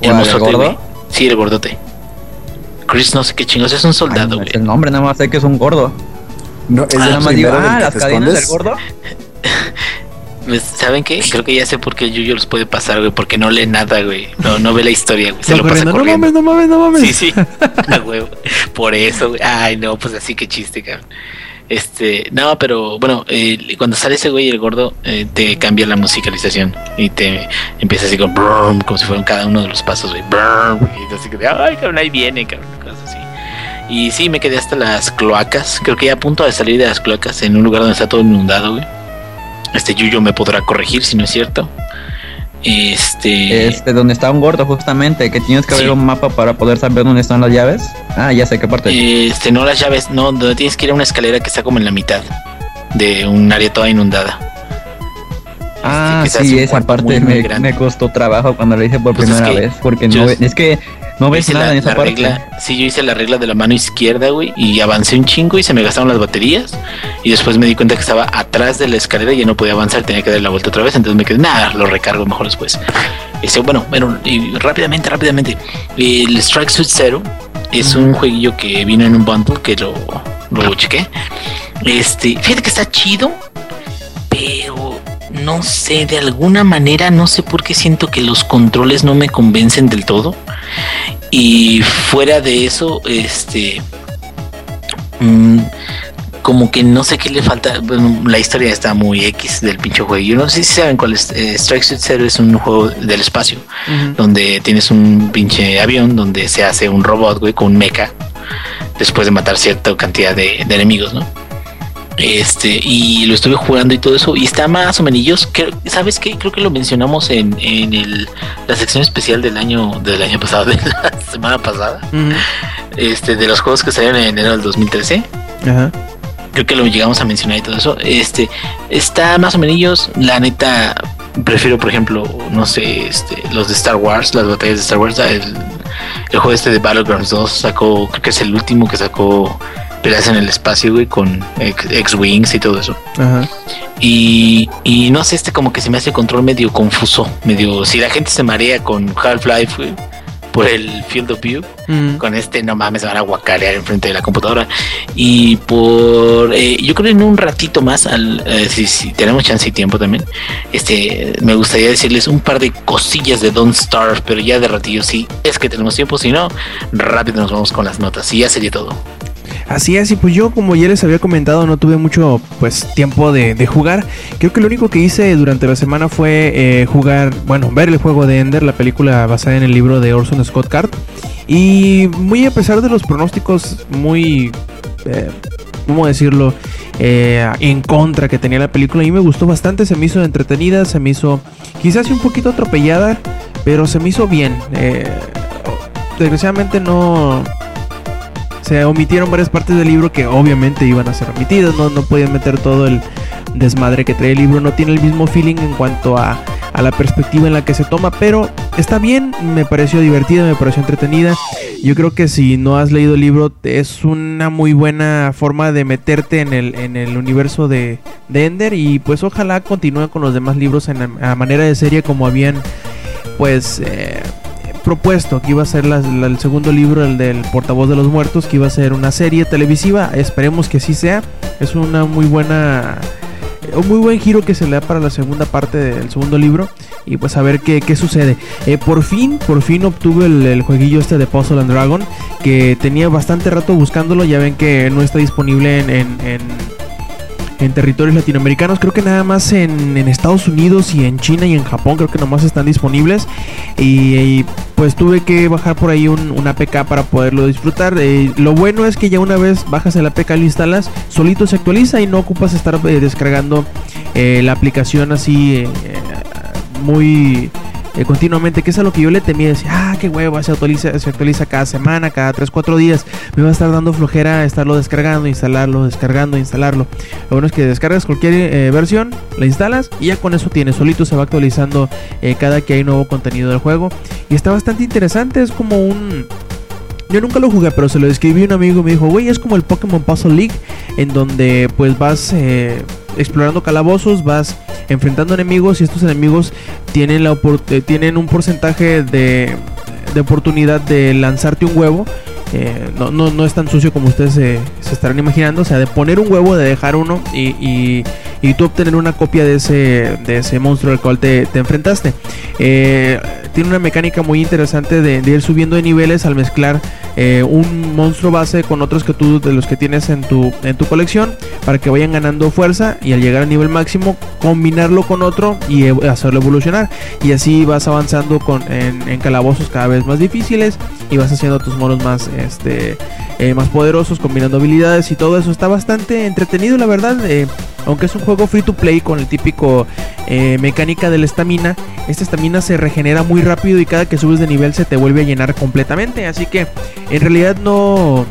¿Cuál, el mozote, gordo? güey. Sí, el gordote. Chris no sé qué chingos, es un Ay, soldado, no, güey. el nombre nada más sé que es un gordo. No, es Ah, nada más digo, ah, las cadenas del gordo. Pues, ¿Saben qué? Creo que ya sé por qué el Yuyo los puede pasar, güey, porque no lee nada, güey. No, no ve la historia, güey. Se Va lo pasa corriendo, no corriendo. mames, no mames, no mames. Sí, sí. Por eso, güey. Ay, no, pues así que chiste, cabrón. Este, no, pero bueno, eh, cuando sale ese güey el gordo, eh, te cambia la musicalización y te empieza así con brum, como si fueran cada uno de los pasos, güey. brum, y así que, ay, cabrón, ahí viene, cabrón. Y sí, me quedé hasta las cloacas. Creo que ya a punto de salir de las cloacas en un lugar donde está todo inundado, güey. Este Yuyo me podrá corregir si no es cierto. Este. Este, donde está un gordo justamente, que tienes que Sí. abrir un mapa para poder saber dónde están las llaves. Ah, ya sé qué parte. Este, no las llaves, no, donde tienes que ir a una escalera que está como en la mitad de un área toda inundada. ah, se hace sí, esa parte me, costó trabajo cuando lo hice por Pues es primera que vez, porque no es que no ves nada la, en esa parte. regla, sí, yo hice la regla de la mano izquierda, güey, y avancé un chingo y se me gastaron las baterías. Y después me di cuenta que estaba atrás de la escalera y ya no podía avanzar, tenía que dar la vuelta otra vez. Entonces me quedé, nada, lo recargo mejor después. Este, bueno, bueno, y rápidamente, rápidamente. El Strike Suit Zero es un jueguillo que vino en un bundle que lo, lo chequé. Este, fíjate que está chido, pero no sé, de alguna manera, no sé por qué siento que los controles no me convencen del todo. Y fuera de eso, este. mm, como que no sé qué le falta. Bueno, la historia está muy X del pinche juego. Yo no sé si saben cuál es. eh, Strike Suit Zero es un juego del espacio donde tienes un pinche avión donde se hace un robot, güey, con un mecha después de matar cierta cantidad de, de enemigos, ¿no? Este, y lo estuve jugando y todo eso, y está más o menos, ¿sabes qué? Creo que lo mencionamos en, en el, la sección especial del año, del año pasado, de la semana pasada, este, de los juegos que salieron en enero del 2013 Ajá. creo que lo llegamos a mencionar y todo eso. Este está más o menos, la neta, prefiero, por ejemplo, no sé, este, los de Star Wars, las batallas de Star Wars. El, el juego este de Battlegrounds 2 sacó, creo que es el último que sacó peleas en el espacio, güey, con X-Wings y todo eso. Ajá. Y, y no sé, este como que se me hace el control medio confuso, medio, si la gente se marea con Half-Life, güey, por el Field of View, Ujú. con este no mames, se van a guacarear enfrente de la computadora. Y por eh, yo creo en un ratito más, al, eh, si, si tenemos chance y tiempo también, este me gustaría decirles un par de cosillas de Don't Starve, pero ya de ratillo sí, es que tenemos tiempo, si no, rápido nos vamos con las notas y ya sería todo. Así es, y pues yo como ya les había comentado no tuve mucho pues tiempo de, de jugar. Creo que lo único que hice durante la semana fue eh, jugar, bueno, ver el juego de Ender, la película basada en el libro de Orson Scott Card. Y muy a pesar de los pronósticos muy, eh, ¿cómo decirlo? Eh, en contra que tenía la película, a mí me gustó bastante, se me hizo entretenida, se me hizo quizás un poquito atropellada, pero se me hizo bien. Eh, desgraciadamente no se omitieron varias partes del libro que obviamente iban a ser omitidas, no, no podían meter todo el desmadre que trae el libro, no tiene el mismo feeling en cuanto a, a la perspectiva en la que se toma, pero está bien, me pareció divertida, me pareció entretenida. Yo creo que si no has leído el libro es una muy buena forma de meterte en el, en el universo de, de Ender y pues ojalá continúe con los demás libros en a manera de serie como habían pues... Eh, propuesto que iba a ser la- el segundo libro, el del portavoz de los muertos, que iba a ser una serie televisiva. Esperemos que sí sea. Es una muy buena. Un muy buen giro que se le da para la segunda parte del segundo libro. Y pues a ver qué, qué sucede. Eh, por fin, por fin obtuve el, el jueguillo este de Puzzle and Dragon. Que tenía bastante rato buscándolo. Ya ven que no está disponible en- en, en territorios latinoamericanos. Creo que nada más en, en Estados Unidos y en China y en Japón creo que nomás están disponibles. Y, pues tuve que bajar por ahí un, una APK para poderlo disfrutar. Eh, lo bueno es que ya una vez bajas el APK lo instalas, solito se actualiza y no ocupas estar eh, descargando eh, la aplicación así muy... eh, continuamente, que es a lo que yo le temía, decía, ah, qué hueva, se actualiza, se actualiza cada semana, cada 3, 4 días, me va a estar dando flojera estarlo descargando, instalarlo, descargando, instalarlo. Lo bueno es que descargas cualquier eh, versión, la instalas y ya con eso tienes, solito se va actualizando eh, cada que hay nuevo contenido del juego. Y está bastante interesante, es como un... Yo nunca lo jugué, pero se lo describí a un amigo y me dijo, güey, es como el Pokémon Puzzle League, en donde pues vas explorando calabozos, vas enfrentando enemigos y estos enemigos tienen, la eh, tienen un porcentaje de, de oportunidad de lanzarte un huevo. Eh, no, no, no es tan sucio como ustedes se, estarán imaginando. O sea, de poner un huevo, de dejar uno y, y tú obtener una copia de ese, de ese monstruo al cual te, te enfrentaste. Eh, tiene una mecánica muy interesante de, ir subiendo de niveles al mezclar eh, un monstruo base con otros que tú de los que tienes en tu, en tu colección para que vayan ganando fuerza y al llegar al nivel máximo combinarlo con otro y hacerlo evolucionar y así vas avanzando con, en, calabozos cada vez más difíciles y vas haciendo tus monos más este eh, más poderosos combinando habilidades y todo eso está bastante entretenido la verdad aunque es un juego free to play con el típico eh, mecánica de la estamina. Esta estamina se regenera muy rápido y cada que subes de nivel se te vuelve a llenar completamente. Así que en realidad no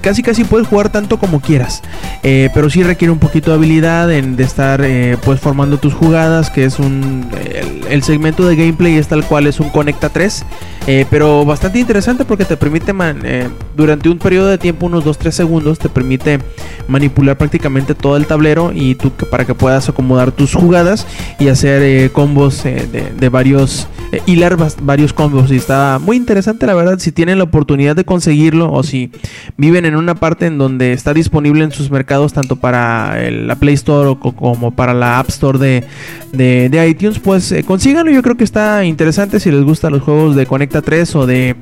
casi casi puedes jugar tanto como quieras. Eh, pero sí requiere un poquito de habilidad en, de estar eh, pues formando tus jugadas, que es un... El, segmento de gameplay es tal cual, es un Conecta 3. eh, pero bastante interesante porque te permite durante un periodo de tiempo, unos 2-3 segundos, te permite manipular prácticamente todo el tablero y tú para que puedas acomodar tus jugadas y hacer combos de, de varios eh, hilar varios combos y está muy interesante la verdad si tienen la oportunidad de conseguirlo o si viven en una parte en donde está disponible en sus mercados tanto para la Play Store como para la App Store de, de- de iTunes pues eh, consíganlo yo creo que está interesante si les gustan los juegos de Conecta 3 o de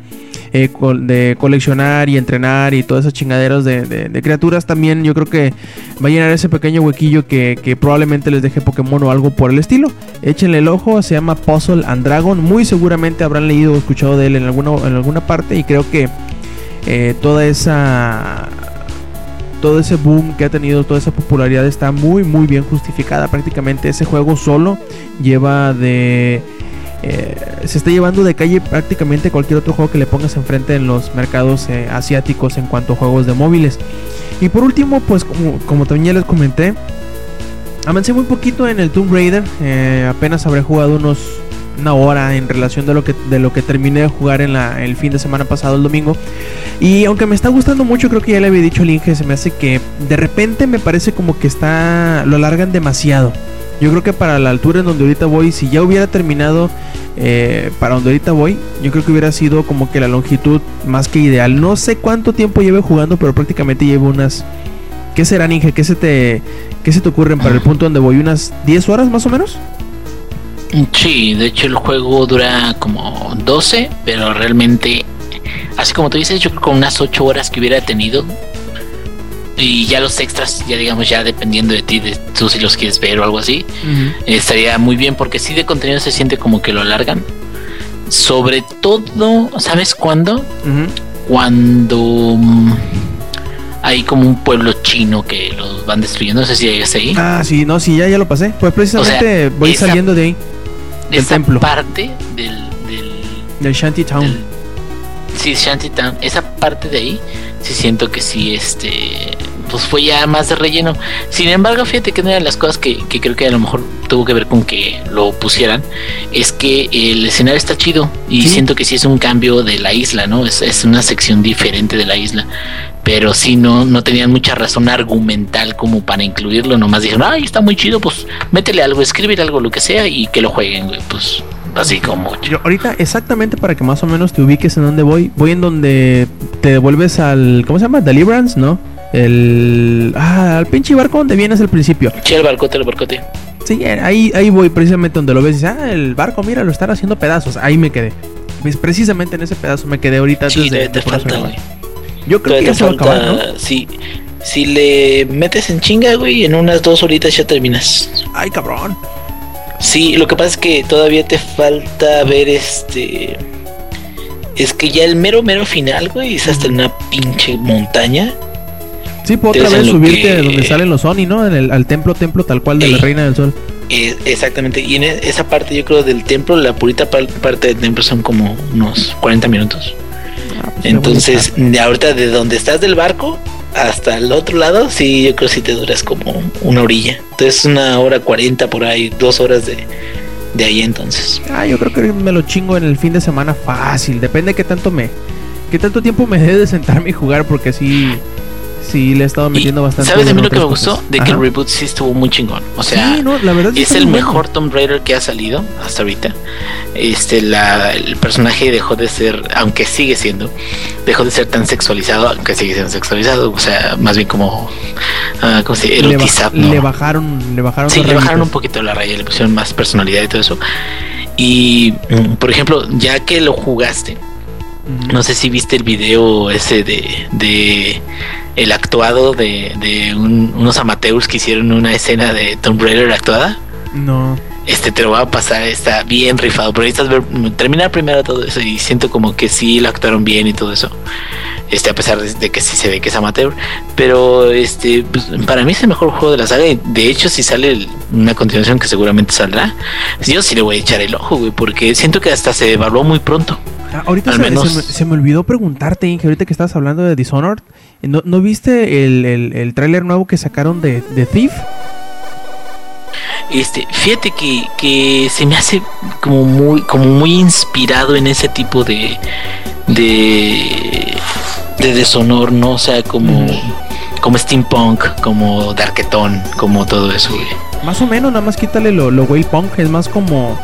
eh, de coleccionar y entrenar y todas esas chingaderas de, criaturas también yo creo que va a llenar ese pequeño huequillo que, que probablemente les deje Pokémon o algo por el estilo. Échenle el ojo se llama Puzzle and Dragon. Muy seguramente habrán leído o escuchado de él en alguna, en alguna parte y creo que eh, toda esa todo ese boom que ha tenido toda esa popularidad está muy muy bien justificada. Prácticamente ese juego solo lleva de eh, se está llevando de calle prácticamente cualquier otro juego que le pongas enfrente en los mercados eh, asiáticos en cuanto a juegos de móviles. Y por último, pues como, también ya les comenté, avancé muy poquito en el Tomb Raider. eh, apenas habré jugado unos una hora en relación de lo que de lo que terminé de jugar en la, el fin de semana pasado, el domingo. Y aunque me está gustando mucho, creo que ya le había dicho al Inge, se me hace que de repente me parece como que está lo alargan demasiado. Yo creo que para la altura en donde ahorita voy, si ya hubiera terminado eh, para donde ahorita voy, yo creo que hubiera sido como que la longitud más que ideal. No sé cuánto tiempo lleve jugando, pero prácticamente llevo unas... ¿Qué será, Inge? ¿Qué se te, qué se te ocurren para el punto donde voy? ¿Unas 10 horas más o menos? Sí, de hecho el juego dura como 12, pero realmente así como tú dices, yo creo que con unas 8 horas que hubiera tenido. Y ya los extras, ya digamos, ya dependiendo de ti, de tú si los quieres ver o algo así, estaría muy bien porque si de contenido se siente como que lo alargan. Sobre todo, ¿sabes cuándo? Cuando mm, hay como un pueblo chino que los van destruyendo, no sé si llegaste ahí. Ah, sí, no, sí, ya, ya lo pasé. Pues precisamente voy esa- saliendo de ahí, del Esa templo. parte del, del, del Shanty Town. del- sí, Shantytown, esa parte de ahí, sí siento que sí, este, pues fue ya más de relleno. Sin embargo, fíjate que una de las cosas que, que creo que a lo mejor tuvo que ver con que lo pusieran, es que el escenario está chido y Sí. siento que sí es un cambio de la isla, ¿no? Es, es una sección diferente de la isla. Pero sí, no, no tenían mucha razón argumental como para incluirlo. Nomás dijeron, ay, está muy chido, pues métele algo, escribir algo, lo que sea, y que lo jueguen, güey. Pues así como. Yo ahorita exactamente para que más o menos te ubiques en dónde voy, voy en donde te devuelves al ¿cómo se llama? Deliverance, ¿no? El ah, al pinche barco donde vienes al principio. Che, el barcote, el barcote. Sí, eh, ahí ahí voy precisamente donde lo ves y dices, "Ah, el barco, mira, lo están haciendo pedazos." Ahí me quedé. Pues precisamente en ese pedazo me quedé ahorita Sí, antes de, te de falta, güey. Yo creo que ya se va a acabar, falta. ¿no? Si, si le metes en chinga, güey, en unas dos horitas ya terminas. Ay, cabrón. Sí, lo que pasa es que todavía te falta ver este. Es que ya el mero, mero final, güey, es hasta en una pinche montaña. Sí, puedo Te otra vez subirte que- donde salen los Oni, ¿no? En el, al templo, templo tal cual de la. Reina del Sol. Eh, exactamente, y en e- esa parte, yo creo, del templo, la purita par- parte del templo son como unos 40 minutos. Ah, pues, Entonces, de ahorita de donde estás del barco hasta el otro lado, sí, yo creo que sí te duras como una orilla. Entonces, una hora 40 por ahí, dos horas de, de ahí entonces. Ah, yo creo que me lo chingo en el fin de semana fácil. Depende qué tanto me. qué tanto tiempo me dé de sentarme y jugar, porque sí. Sí, le he estado Y, metiendo bastante. ¿Sabes de mí lo que me gustó? De que el reboot sí estuvo muy chingón. O sea, sí, no, la verdad sí es el muy bueno. mejor Tomb Raider que ha salido hasta ahorita. Este, la, el personaje dejó de ser, aunque sigue siendo, dejó de ser tan sexualizado, aunque sigue siendo sexualizado. O sea, más bien como, ah, ¿cómo se dice? Le, ba- le bajaron, le bajaron. Sí, le bajaron un poquito la raya, le pusieron más personalidad y todo eso. Y, mm, por ejemplo, ya que lo jugaste, No sé si viste el video ese de, de el actuado de, de un- unos amateurs que hicieron una escena de Tomb Raider actuada. No. Este te lo va a pasar, está bien rifado. Pero necesitas ver, terminar primero todo eso y siento como que sí lo actuaron bien y todo eso. Este, a pesar de, de que sí se ve que es amateur. Pero este, pues, para mí es el mejor juego de la saga. y De hecho, si sale el- una continuación que seguramente saldrá, yo sí le voy a echar el ojo, güey, porque siento que hasta se evaluó muy pronto. Ah, ahorita se, menos- se me, se me olvidó preguntarte, Inge, ahorita que estabas hablando de Dishonored. ¿No, no viste el, el, el tráiler nuevo que sacaron de, de Thief? Este, fíjate que, que se me hace como muy, como muy inspirado en ese tipo de de, de deshonor, ¿no? O sea, como, como steampunk, como darketón, como todo eso, güey. Más o menos, nada más quítale lo, lo whale punk, es más como...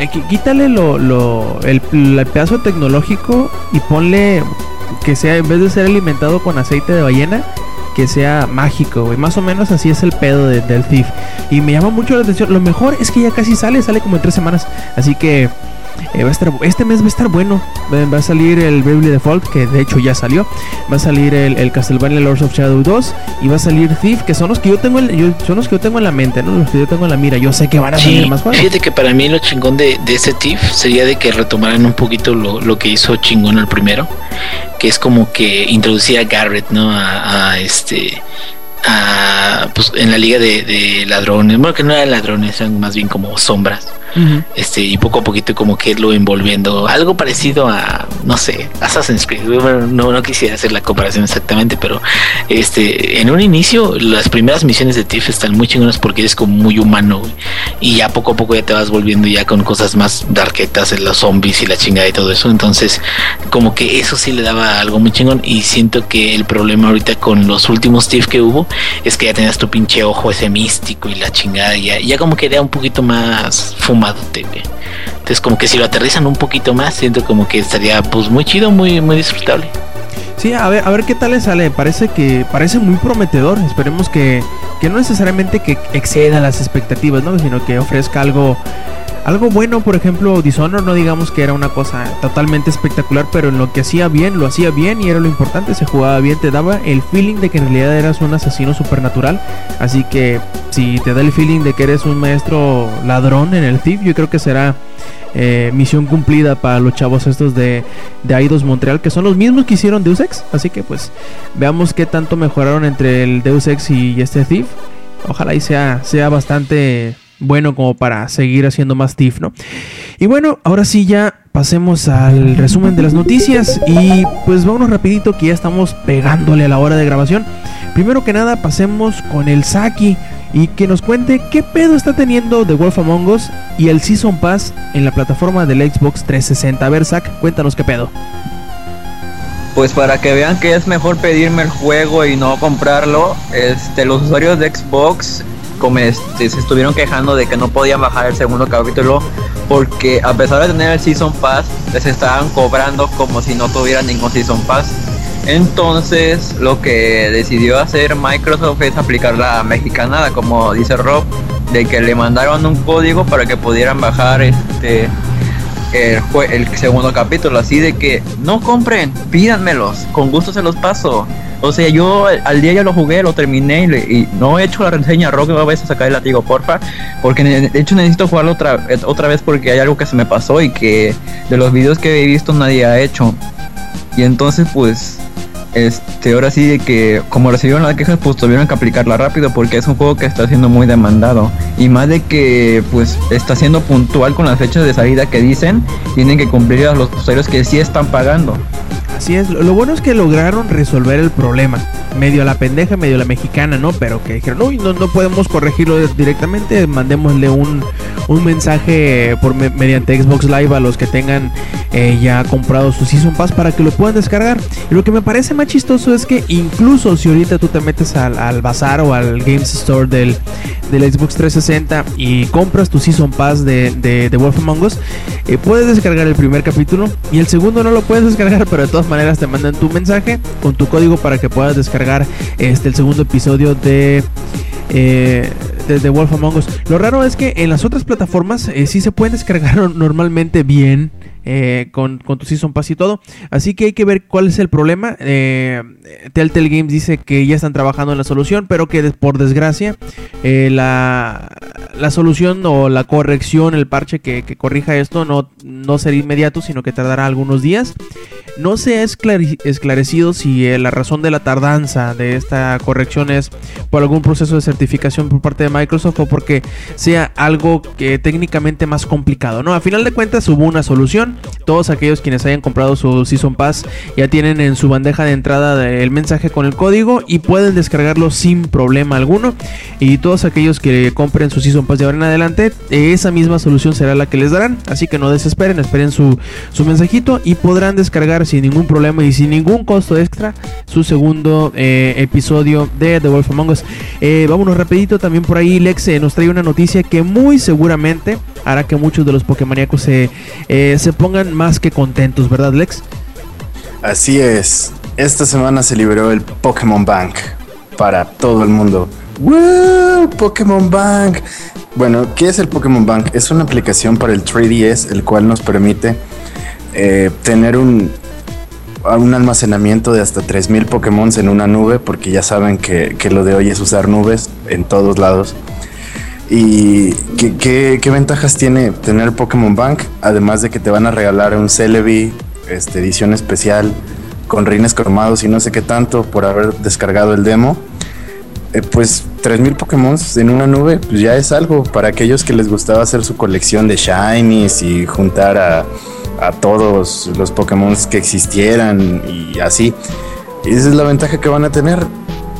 eh, quítale lo, lo el, el pedazo tecnológico y ponle que sea, en vez de ser alimentado con aceite de ballena, que sea mágico, güey. Más o menos así es el pedo de- del Thief. Y me llama mucho la atención. Lo mejor es que ya casi sale, sale como en tres semanas. Así que eh, va a estar, este mes va a estar bueno. Va, a salir el Bravely Default, que de hecho ya salió. Va a salir el, el Castlevania Lords of Shadow 2. Y va a salir Thief, que son los que yo tengo en, yo- son los que yo tengo en la mente, ¿no? Los que yo tengo en la mira. Yo sé que van a salir Sí, más juegos. fíjate que para mí lo chingón de, de ese TIFF sería de que retomaran un poquito lo, lo que hizo chingón el primero, que es como que introducía a Garrett, ¿no? A, a este. A, pues en la liga de, de ladrones, bueno, que no eran ladrones, eran más bien como sombras. Este y poco a poquito como que lo envolviendo. Algo parecido a no sé Assassin's Creed. Bueno, no no quisiera hacer la comparación exactamente pero este en un inicio las primeras misiones de Tiff están muy chingonas porque eres como muy humano y ya poco a poco ya te vas volviendo ya con cosas más darketas los zombies y la chingada y todo eso. Entonces como que eso sí le daba algo muy chingón. Y siento que el problema ahorita con los últimos Tiff que hubo es que ya tenías tu pinche ojo ese místico y la chingada. Ya, ya como que era un poquito más fumado entonces como que si lo aterrizan un poquito más siento como que estaría pues muy chido muy muy disfrutable Sí, a ver, a ver qué tal le sale. Parece que parece muy prometedor. Esperemos que, que no necesariamente que exceda las expectativas, ¿no? Sino que ofrezca algo algo bueno, por ejemplo, Dishonor no digamos que era una cosa totalmente espectacular, pero en lo que hacía bien, lo hacía bien y era lo importante, se jugaba bien, te daba el feeling de que en realidad eras un asesino supernatural, así que si te da el feeling de que eres un maestro ladrón en el Thief, yo creo que será eh, misión cumplida para los chavos estos de, de Aidos Montreal, que son los mismos que hicieron Deus Ex. Así que pues veamos qué tanto mejoraron entre el Deus Ex y este Thief. Ojalá y sea, sea bastante bueno como para seguir haciendo más Thief, ¿no? Y bueno, ahora sí ya pasemos al resumen de las noticias y pues vámonos rapidito que ya estamos pegándole a la hora de grabación. Primero que nada pasemos con el Saki y que nos cuente qué pedo está teniendo The Wolf Among Us y el Season Pass en la plataforma del Xbox 360. A ver, Zack, cuéntanos qué pedo. Pues para que vean que es mejor pedirme el juego y no comprarlo, este, los usuarios de Xbox como este, se estuvieron quejando de que no podían bajar el segundo capítulo porque a pesar de tener el Season Pass, les estaban cobrando como si no tuvieran ningún Season Pass. Entonces, lo que decidió hacer Microsoft es aplicar la mexicanada, como dice Rob, de que le mandaron un código para que pudieran bajar este el, segundo capítulo, así de que no compren, pídanmelos, con gusto se los paso. O sea, yo al día ya lo jugué, lo terminé y, no he hecho la reseña. Rock, me vez a sacar el latigo, porfa. Porque de hecho necesito jugarlo otra, otra vez porque hay algo que se me pasó y que de los videos que he visto nadie ha hecho. Y entonces, pues, este, ahora sí que como recibieron las quejas, pues tuvieron que aplicarla rápido porque es un juego que está siendo muy demandado. Y más de que, pues, está siendo puntual con las fechas de salida que dicen, tienen que cumplir a los usuarios que sí están pagando. Así es, lo bueno es que lograron resolver el problema. Medio la pendeja, medio la mexicana, ¿no? Pero que dijeron, no, no podemos corregirlo directamente, mandémosle un, un mensaje por mediante Xbox Live a los que tengan eh, ya comprado su Season Pass para que lo puedan descargar. Y lo que me parece más chistoso es que incluso si ahorita tú te metes al, al bazar o al Games Store del, del Xbox 360 y compras tu Season Pass de, de, de Wolf Among Us, eh, puedes descargar el primer capítulo y el segundo no lo puedes descargar, pero de todas maneras te mandan tu mensaje con tu código para que puedas descargar este el segundo episodio de eh, Wolf Among Us. Lo raro es que en las otras plataformas eh, sí se pueden descargar normalmente bien eh, con, tu Season Pass y todo. Así que hay que ver cuál es el problema. Eh, Telltale Games dice que ya están trabajando en la solución, pero que por desgracia la, la, solución o la corrección, el parche que, corrija esto no, no será inmediato, sino que tardará algunos días. No se ha esclarecido si la razón de la tardanza de esta corrección es por algún proceso de certificación por parte de Microsoft o porque sea algo que técnicamente más complicado. No, a final de cuentas hubo una solución todos aquellos quienes hayan comprado su Season Pass ya tienen en su bandeja de entrada el mensaje con el código y pueden descargarlo sin problema alguno. Y todos aquellos que compren su Season Pass de ahora en adelante, esa misma solución será la que les darán. Así que no desesperen, esperen su, su mensajito y podrán descargar sin ningún problema y sin ningún costo extra su segundo eh, episodio de The Wolf Among Us. Eh, vámonos rapidito, también por ahí Lex nos trae una noticia que muy seguramente hará que muchos de los Pokémoníacos se, eh, se pongan más que contentos, ¿verdad, Lex? Así es. Esta semana se liberó el Pokémon Bank para todo el mundo. ¡Woo! Pokémon Bank. Bueno, ¿qué es el Pokémon Bank? Es una aplicación para el 3DS, el cual nos permite eh, tener un, un almacenamiento de hasta 3000 Pokémon en una nube, porque ya saben que, que, lo de hoy es usar nubes en todos lados. ¿Y qué, ventajas tiene tener Pokémon Bank? Además de que te van a regalar un Celebi, este, edición especial, con rines cromados y no sé qué tanto por haber descargado el demo. Eh, pues 3000 Pokémon en una nube, pues ya es algo para aquellos que les gustaba hacer su colección de Shinies y juntar a, a todos los Pokémon que existieran y así. esa es la ventaja que van a tener.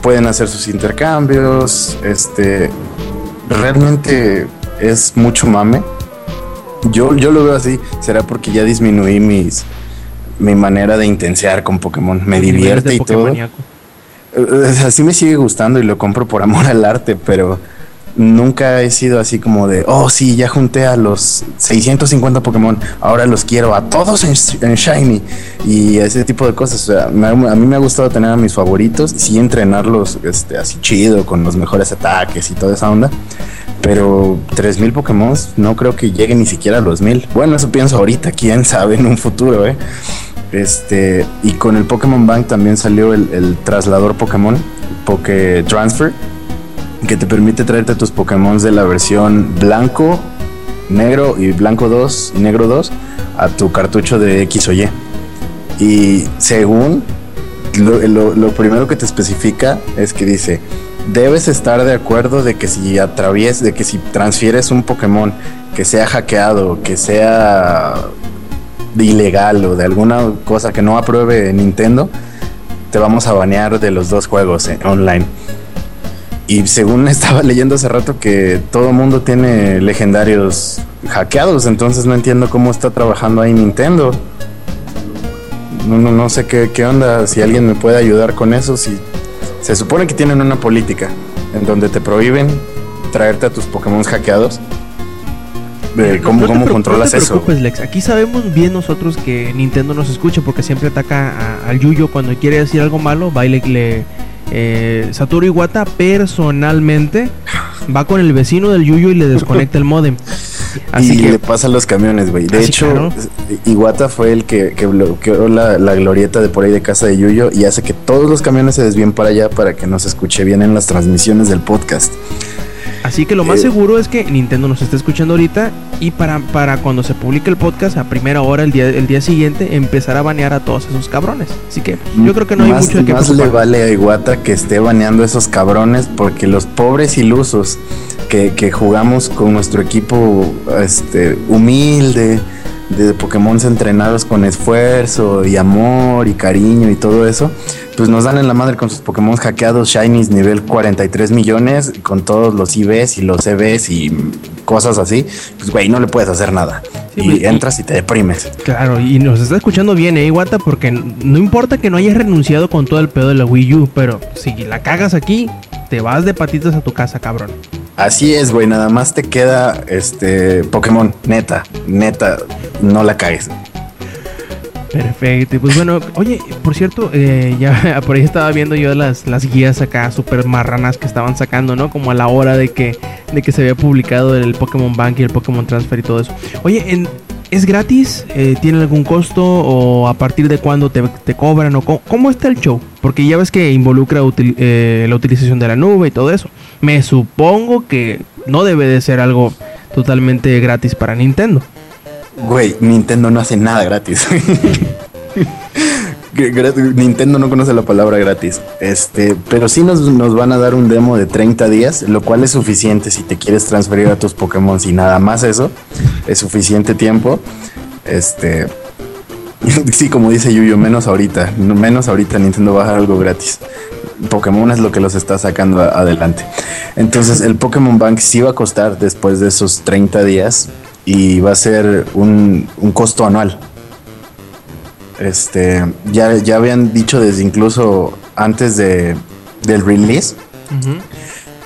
Pueden hacer sus intercambios, este, realmente es mucho mame. Yo, yo lo veo así. Será porque ya disminuí mis mi manera de intensear con Pokémon. Me divierte y todo. Así me sigue gustando y lo compro por amor al arte, pero nunca he sido así como de, oh sí, ya junté a los 650 Pokémon, ahora los quiero a todos en, Shiny y ese tipo de cosas. a mí me ha gustado tener a mis favoritos y sí entrenarlos este, así chido, con los mejores ataques y toda esa onda. Pero 3000 Pokémon no creo que lleguen ni siquiera a los 1000. Bueno, eso pienso ahorita, quién sabe en un futuro, ¿eh? Este, y con el Pokémon Bank también salió el, traslador Pokémon, Poké Transfer, que te permite traerte tus Pokémon de la versión blanco, negro y blanco 2 y negro 2 a tu cartucho de X o Y. Y según lo, primero que te especifica es que dice, debes estar de acuerdo de que si atravies, de que si transfieres un Pokémon que sea hackeado, que sea de ilegal o de alguna cosa que no apruebe Nintendo, te vamos a banear de los dos juegos eh, online. Y según estaba leyendo hace rato que todo mundo tiene legendarios hackeados, entonces no entiendo cómo está trabajando ahí Nintendo. No, no, no sé qué, qué onda, si alguien me puede ayudar con eso, si se supone que tienen una política en donde te prohíben traerte a tus Pokémon hackeados. Eh, ¿Cómo, No cómo controlas no te eso? Lex. Aquí sabemos bien nosotros que Nintendo nos escucha porque siempre ataca al Yuyo cuando quiere decir algo malo. Va y le. le- eh, Satoru Iwata personalmente va con el vecino del Yuyo y le desconecta el modem. Así y que le pasa a los camiones, güey. De hecho, claro. Iwata fue el que, que bloqueó la, la glorieta de por ahí de casa de Yuyo y hace que todos los camiones se desvíen para allá para que no se escuche bien en las transmisiones del podcast. Así que lo más Eh, seguro es que Nintendo nos está escuchando ahorita y para, para cuando se publique el podcast a primera hora el día, el día siguiente empezar a banear a todos esos cabrones. Así que yo creo que no hay mucho de qué más le vale a Iwata que esté baneando a esos cabrones porque los pobres ilusos que, que jugamos con nuestro equipo este, humilde de Pokémon entrenados con esfuerzo y amor y cariño y todo eso, pues nos dan en la madre con sus Pokémon hackeados Shinies nivel 43 millones con todos los IVs y los EVs y cosas así, pues güey, no le puedes hacer nada. Sí, y pues, y- entras y te deprimes. Claro, y nos está escuchando bien, eh, Iwata, porque no importa que no hayas renunciado con todo el pedo de la Wii U, pero si la cagas aquí, te vas de patitas a tu casa, cabrón. Así es, güey, nada más te queda este Pokémon, neta, neta, no la cagues. Perfecto, pues bueno, oye, por cierto, eh, ya por ahí estaba viendo yo las, las guías acá super marranas que estaban sacando, ¿no? Como a la hora de que, de que se había publicado el Pokémon Bank y el Pokémon Transfer y todo eso. Oye, en- ¿es gratis? Eh, ¿Tiene algún costo? ¿O a partir de cuándo te, te cobran? ¿O cómo, cómo está el show? Porque ya ves que involucra eh, la utilización de la nube y todo eso. Me supongo que no debe de ser algo totalmente gratis para Nintendo. Güey, Nintendo no hace nada gratis. Nintendo no conoce la palabra gratis. Este, pero sí nos, nos van a dar un demo de 30 días, lo cual es suficiente si te quieres transferir a tus Pokémon y nada más eso. Es suficiente tiempo. Este. Sí, como dice Yuyo, menos ahorita. no- Menos ahorita Nintendo va a dar algo gratis. Pokémon es lo que los está sacando adelante. Entonces, el Pokémon Bank sí va a costar después de esos 30 días y va a ser un, un costo anual. Este, ya, ya habían dicho desde incluso antes de, del release,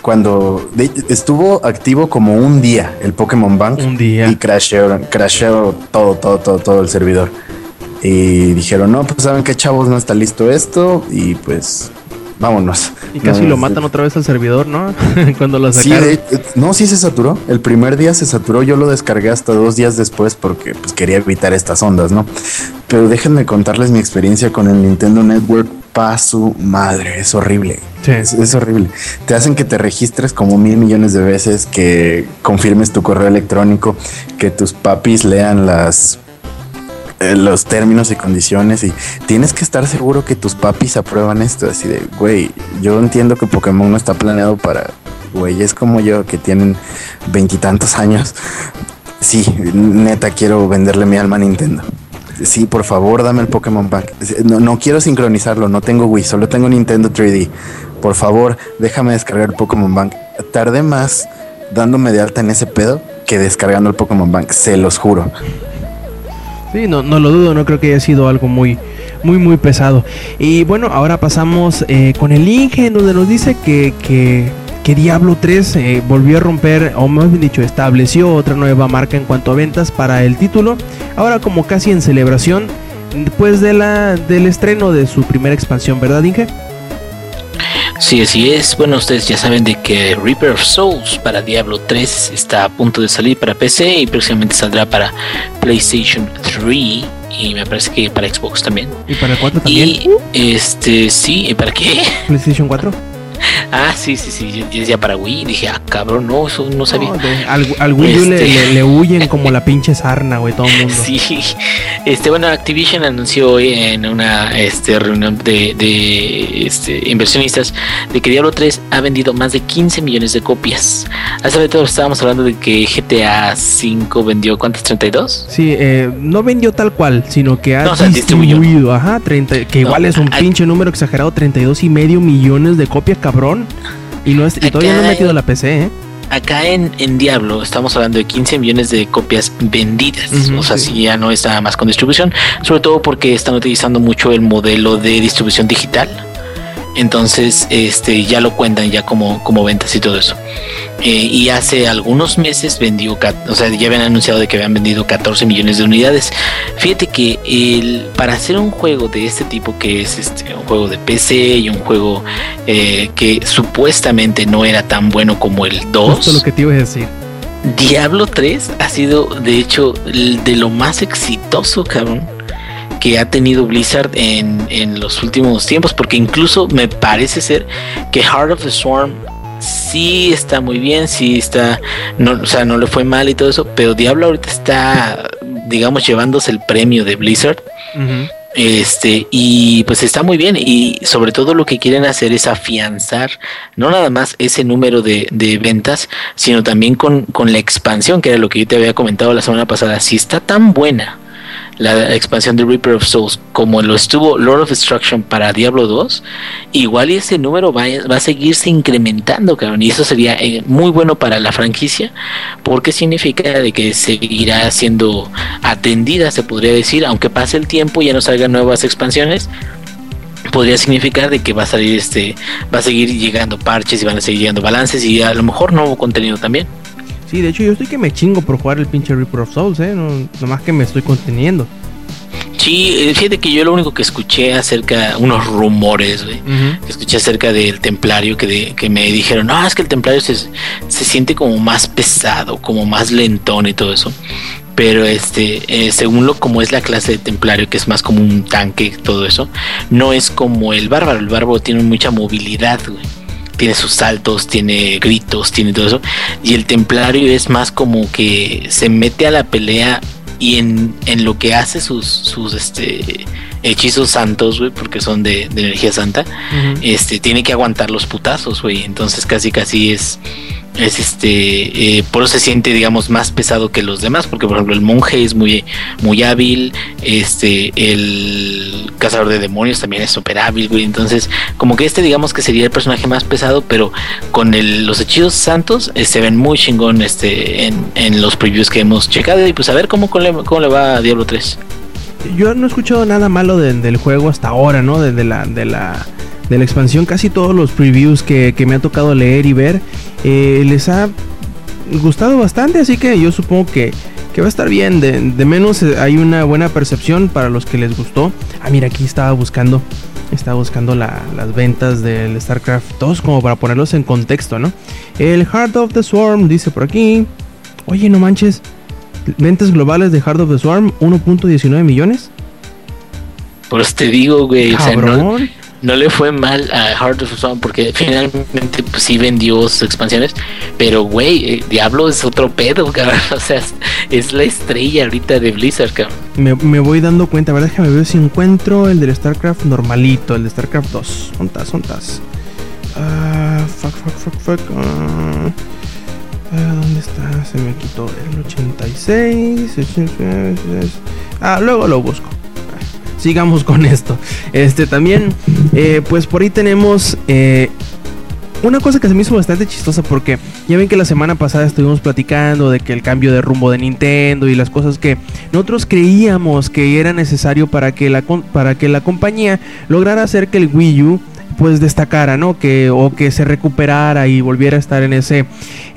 cuando de- estuvo activo como un día el Pokémon Bank Un día. y crasheó, crasheó todo, todo, todo, todo el servidor. Y dijeron, no, pues saben que chavos, no está listo esto y pues vámonos. Y casi No, lo matan otra vez al servidor, ¿no? Cuando lo Sí, sacaron. de- no, sí se saturó. El primer día se saturó. Yo lo descargué hasta dos días después porque pues, quería evitar estas ondas, ¿no? Pero déjenme contarles mi experiencia con el Nintendo Network. Pa' su madre, es horrible. Sí. Es, es horrible. Te hacen que te registres como mil millones de veces, que confirmes tu correo electrónico, que tus papis lean las eh, los términos y condiciones y tienes que estar seguro que tus papis aprueban esto. Así de, güey, yo entiendo que Pokémon no está planeado para güeyes como yo que tienen veintitantos años. Sí, neta, quiero venderle mi alma a Nintendo. Sí, por favor, dame el Pokémon Bank. No, no quiero sincronizarlo, no tengo Wii, solo tengo Nintendo 3D. Por favor, déjame descargar el Pokémon Bank. Tardé más dándome de alta en ese pedo que descargando el Pokémon Bank, se los juro. Sí, no, no lo dudo, no creo que haya sido algo muy, muy, muy pesado. Y bueno, ahora pasamos eh, con el Inge, donde nos dice que, que, que Diablo 3 eh, volvió a romper, o más bien dicho, estableció otra nueva marca en cuanto a ventas para el título. Ahora como casi en celebración, después de la, del estreno de su primera expansión, ¿verdad, Inge? Sí, así es. Bueno, ustedes ya saben de que Reaper of Souls para Diablo 3 está a punto de salir para PC y próximamente saldrá para PlayStation 3 y me parece que para Xbox también. Y para el 4 también. Y este, sí, ¿y ¿para qué? PlayStation 4. Ah, sí, sí, sí. Yo, yo decía para Wii. Dije, ah, cabrón, no, eso no sabía. No, de- al, al Wii le, Este. le- le huyen como la pinche sarna, güey, todo el mundo. Sí, este bueno, Activision anunció hoy en una este, reunión de, de este, inversionistas de que Diablo 3 ha vendido más de 15 millones de copias. Hace rato estábamos hablando de que GTA 5 vendió ¿cuántas? 32. Sí, eh, no vendió tal cual, sino que ha No, o sea, distribuyó. distribuido, ajá, 30, que No, igual es un a- pinche número exagerado, 32 y medio millones de copias, cabrón. Y no es, y todavía no he metido la PC, ¿eh? Acá en, en Diablo estamos hablando de 15 millones de copias vendidas. O sea, sí. si ya no está más con distribución. Sobre todo porque están utilizando mucho el modelo de distribución digital. Entonces, este, ya lo cuentan ya como, como ventas y todo eso. Eh, y hace algunos meses vendió, o sea, ya habían anunciado de que habían vendido 14 millones de unidades. Fíjate que el, para hacer un juego de este tipo, que es este, un juego de PC y un juego eh, que supuestamente no era tan bueno como el 2, Justo lo que te iba a decir. Diablo 3 ha sido, de hecho, de lo más exitoso, cabrón, que ha tenido Blizzard en, en los últimos tiempos, porque incluso me parece ser que Heart of the Swarm sí está muy bien, sí está, no, o sea, no le fue mal y todo eso, pero Diablo ahorita está, digamos, llevándose el premio de Blizzard. Este, y pues está muy bien. Y sobre todo lo que quieren hacer es afianzar no nada más ese número de, de ventas, sino también con, con la expansión, que era lo que yo te había comentado la semana pasada. Si está tan buena la expansión de Reaper of Souls como lo estuvo Lord of Destruction para Diablo 2, igual ese número va, va a seguirse incrementando, cabrón. Y eso sería eh, muy bueno para la franquicia, porque significa de que seguirá siendo atendida, se podría decir, aunque pase el tiempo y ya no salgan nuevas expansiones. Podría significar de que va a salir este, va a seguir llegando parches y van a seguir llegando balances y a lo mejor nuevo contenido también. Sí, de hecho yo estoy que me chingo por jugar el pinche Reaper of Souls, ¿eh? No, nomás que me estoy conteniendo. Sí, eh, fíjate que yo lo único que escuché acerca, unos rumores, güey, que escuché acerca del templario que, de- que me dijeron, no, es que el templario se, se siente como más pesado, como más lentón y todo eso. Pero este, eh, según lo como es la clase de templario, que es más como un tanque, todo eso, no es como el bárbaro. El bárbaro tiene mucha movilidad, güey. Tiene sus saltos, tiene gritos, tiene todo eso. Y el templario es más como que se mete a la pelea y en, en lo que hace sus, sus este, hechizos santos, güey, porque son de, de energía santa, este, tiene que aguantar los putazos, güey. Entonces casi casi es, es este, eh, por eso se siente, digamos, más pesado que los demás, porque por ejemplo el monje es muy, muy hábil, este, el cazador de demonios también es súper hábil. Entonces, como que este, digamos que sería el personaje más pesado, pero con el- los hechizos santos eh, se ven muy chingón, este, en, en los previews que hemos checado y pues a ver cómo, cómo le, cómo le va a Diablo 3. Yo no he escuchado nada malo de- del juego hasta ahora, ¿no? De, de la, de, la, de la expansión. Casi todos los previews que, que me ha tocado leer y ver eh, les ha gustado bastante. Así que yo supongo que, que va a estar bien. De, de menos eh, hay una buena percepción para los que les gustó. Ah, mira, aquí estaba buscando. Estaba buscando la- las ventas del StarCraft 2 como para ponerlos en contexto, ¿no? El Heart of the Swarm dice por aquí. Oye, no manches. Ventas globales de Heart of the Swarm 1.19 millones. Por eso te digo, güey, o sea, no, Cabrón. No le fue mal a Heart of Swarm porque finalmente pues, sí vendió sus expansiones, pero güey, eh, Diablo es otro pedo, cabrón, o sea, es, la estrella ahorita de Blizzard, cabrón. Me, me voy dando cuenta, ¿verdad? Déjame ver si encuentro el del StarCraft normalito, el de StarCraft 2. ¿Ontas, ontas? Ah, fuck, fuck, fuck, fuck. ah. Ah, ¿Dónde está? Se me quitó el 86. Ah, luego lo busco. Sigamos con esto. Este también, eh, pues por ahí tenemos eh, una cosa que se me hizo bastante chistosa porque ya ven que la semana pasada estuvimos platicando de que el cambio de rumbo de Nintendo y las cosas que nosotros creíamos que era necesario para que la, para que la compañía lograra hacer que el Wii U pues destacara, ¿no? Que, o que se recuperara y volviera a estar en ese,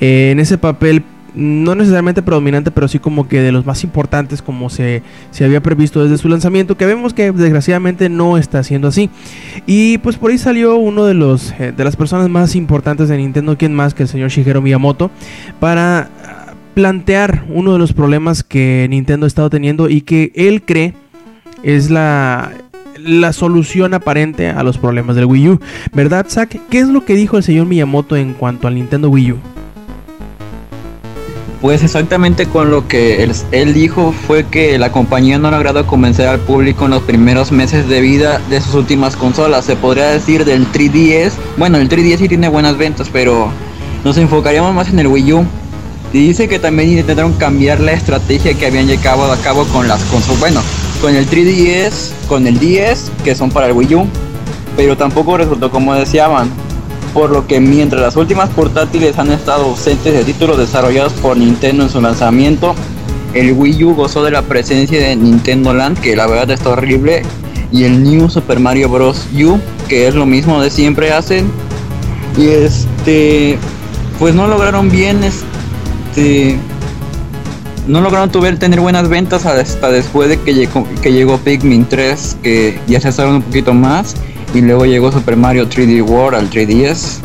eh, en ese papel no necesariamente predominante, pero sí como que de los más importantes como se, se había previsto desde su lanzamiento, que vemos que desgraciadamente no está siendo así. Y pues por ahí salió uno de los eh, de las personas más importantes de Nintendo, quien más que el señor Shigeru Miyamoto, para ah, plantear uno de los problemas que Nintendo ha estado teniendo y que él cree es la la solución aparente a los problemas del Wii U. ¿Verdad, Zack? ¿Qué es lo que dijo el señor Miyamoto en cuanto al Nintendo Wii U? Pues exactamente con lo que él, dijo fue que la compañía no ha logrado convencer al público en los primeros meses de vida de sus últimas consolas. Se podría decir del 3DS. Bueno, el 3DS sí tiene buenas ventas, pero nos enfocaríamos más en el Wii U. Y dice que también intentaron cambiar la estrategia que habían llevado a cabo con las consolas. Bueno, con el 3DS, con el 10, que son para el Wii U. Pero tampoco resultó como deseaban por lo que mientras las últimas portátiles han estado ausentes de títulos desarrollados por Nintendo en su lanzamiento, el Wii U gozó de la presencia de Nintendo Land, que la verdad está horrible, y el New Super Mario Bros. U, que es lo mismo de siempre hacen. Y este, pues no lograron bien, este, no lograron tener buenas ventas hasta después de que llegó, que llegó Pikmin 3, que ya se saben un poquito más y luego llegó Super Mario 3D World al 3DS.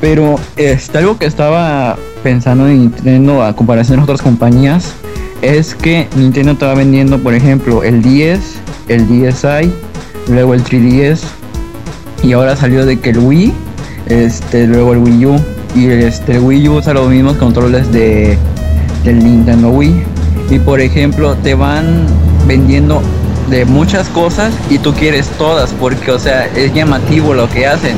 Pero este, algo que estaba pensando en Nintendo a comparación de otras compañías es que Nintendo estaba vendiendo, por ejemplo, el 10, el DSi, luego el 3DS y ahora salió de que el Wii, este, luego el Wii U y este, el Wii U usa los mismos controles de del Nintendo Wii y por ejemplo te van vendiendo de muchas cosas y tú quieres todas porque, o sea, es llamativo lo que hacen.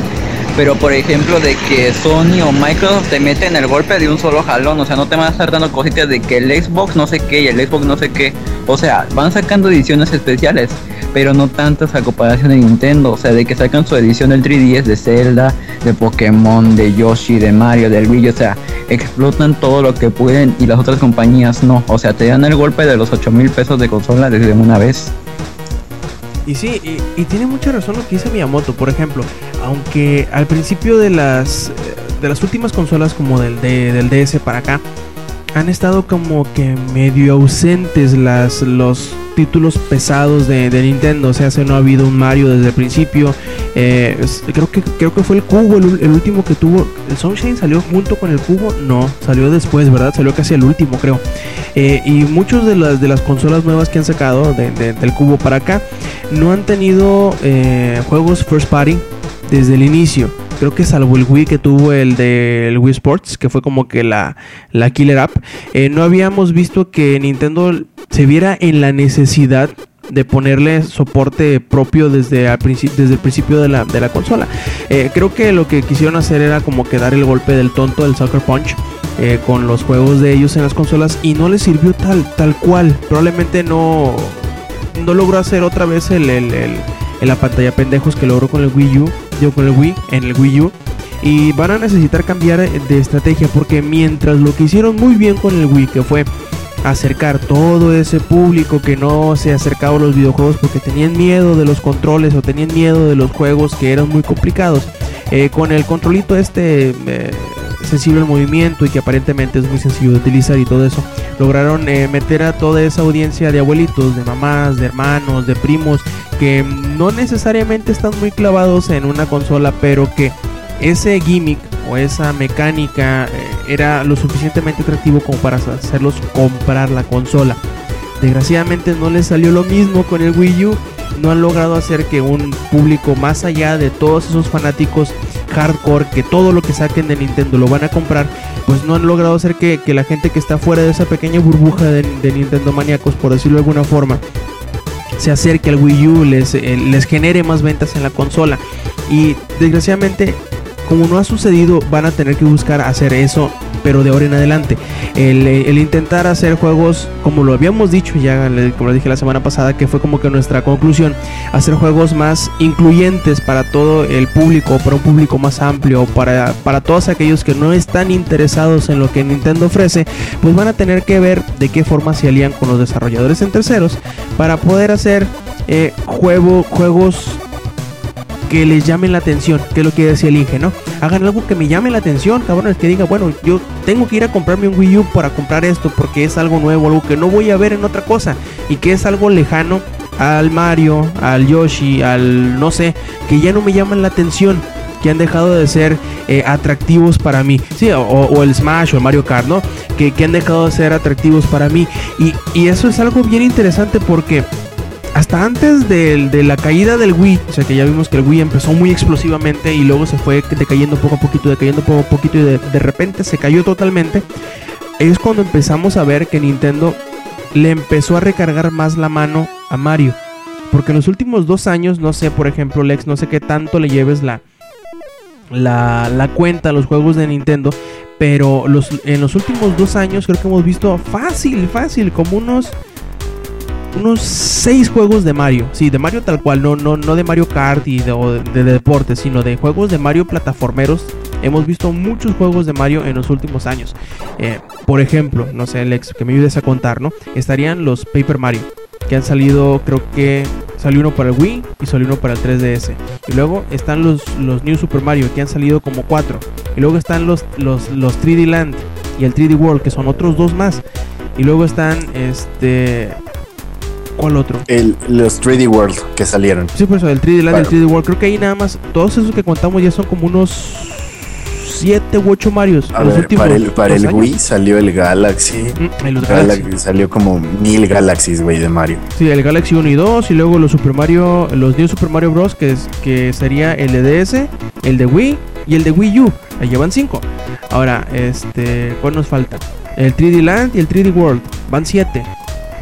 Pero por ejemplo de que Sony o Microsoft te meten el golpe de un solo jalón, o sea, no te van a estar dando cositas de que el Xbox no sé qué y el Xbox no sé qué. O sea, van sacando ediciones especiales, pero no tantas a comparación de Nintendo. O sea, de que sacan su edición del 3DS de Zelda, de Pokémon, de Yoshi, de Mario, del Wii. O sea, explotan todo lo que pueden y las otras compañías no. O sea, te dan el golpe de los 8 mil pesos de consola desde una vez. Y sí, y, tiene mucha razón lo que dice Miyamoto. Por ejemplo, aunque al principio de las de las últimas consolas como del, del DS para acá han estado como que medio ausentes las los títulos pesados de, Nintendo. O sea, se no ha habido un Mario desde el principio. Eh, creo que creo que fue el cubo el, último que tuvo. ¿El Sunshine salió junto con el cubo? No, salió después, ¿verdad? Salió casi el último, creo. Eh, y muchos de las de las consolas nuevas que han sacado del cubo para acá no han tenido eh, juegos first party desde el inicio. Creo que salvo el Wii que tuvo el del Wii Sports, que fue como que la, la killer app, no habíamos visto que Nintendo se viera en la necesidad de ponerle soporte propio desde, desde el principio de la, de la consola. Eh, creo que lo que quisieron hacer era como que dar el golpe del tonto del Sucker Punch. Eh, con los juegos de ellos en las consolas y no les sirvió tal, tal cual. Probablemente no, no logró hacer otra vez el, el, la pantalla pendejos que logró con el Wii U, con el Wii, en el Wii U. Y van a necesitar cambiar de estrategia porque mientras lo que hicieron muy bien con el Wii, que fue acercar todo ese público que no se acercaba a los videojuegos porque tenían miedo de los controles o tenían miedo de los juegos que eran muy complicados. Eh, con el controlito este eh, sensible al movimiento y que aparentemente es muy sencillo de utilizar y todo eso, lograron eh, meter a toda esa audiencia de abuelitos, de mamás, de hermanos, de primos, que no necesariamente están muy clavados en una consola, pero que ese gimmick o esa mecánica era lo suficientemente atractivo como para hacerlos comprar la consola. Desgraciadamente no les salió lo mismo con el Wii U. No han logrado hacer que un público más allá de todos esos fanáticos hardcore que todo lo que saquen de Nintendo lo van a comprar, pues no han logrado hacer que, la gente que está fuera de esa pequeña burbuja de, Nintendo maníacos, por decirlo de alguna forma, se acerque al Wii U, les, eh, les genere más ventas en la consola. Y desgraciadamente como no ha sucedido, van a tener que buscar hacer eso, pero de ahora en adelante. El, intentar hacer juegos, como lo habíamos dicho ya, como lo dije la semana pasada, que fue como que nuestra conclusión, hacer juegos más incluyentes para todo el público, para un público más amplio, para, para todos aquellos que no están interesados en lo que Nintendo ofrece, pues van a tener que ver de qué forma se alían con los desarrolladores en terceros para poder hacer eh, juego, juegos que les llame la atención, que es lo que decía el Inge, ¿no? Hagan algo que me llame la atención, cabrones, que diga, bueno, yo tengo que ir a comprarme un Wii U para comprar esto, porque es algo nuevo, algo que no voy a ver en otra cosa, y que es algo lejano al Mario, al Yoshi, al no sé, que ya no me llaman la atención que han dejado de ser eh, atractivos para mí. Sí, o, o el Smash o el Mario Kart, ¿no? Que, que han dejado de ser atractivos para mí. Y, y eso es algo bien interesante porque hasta antes de, la caída del Wii, o sea que ya vimos que el Wii empezó muy explosivamente y luego se fue decayendo poco a poquito, decayendo poco a poquito y de, de repente se cayó totalmente, es cuando empezamos a ver que Nintendo le empezó a recargar más la mano a Mario. Porque en los últimos dos años, no sé, por ejemplo, Lex, no sé qué tanto le lleves la, la, la cuenta a los juegos de Nintendo, pero los, en los últimos dos años creo que hemos visto fácil, fácil, como unos unos seis juegos de Mario. Sí, de Mario tal cual, no, no, no de Mario Kart y de, de, de deportes, sino de juegos de Mario plataformeros. Hemos visto muchos juegos de Mario en los últimos años. Eh, por ejemplo, no sé, Alex, que me ayudes a contar, ¿no? Estarían los Paper Mario, que han salido, creo que salió uno para el Wii y salió uno para el 3DS. Y luego están los, los New Super Mario, que han salido como cuatro. Y luego están los, los, los 3D Land y el 3D World, que son otros dos más. Y luego están, este... ¿Cuál otro? El, los 3D World que salieron. Sí, por eso, el 3D Land y el Bueno. 3D World. Creo que ahí nada más, todos esos que contamos ya son como unos 7 u 8 Marios. A los ver, últimos para el, para el. Wii salió el Galaxy. Mm, Galaxy, Galaxy. Salió como mil Galaxies, güey, de Mario. Sí, el Galaxy 1 y 2 y luego los Super Mario, los New Super Mario Bros. que, es, que sería el de DS, el de Wii y el de Wii U. Ahí llevan 5. Ahora, este, ¿cuál nos falta? El 3D Land y el 3D World. Van 7.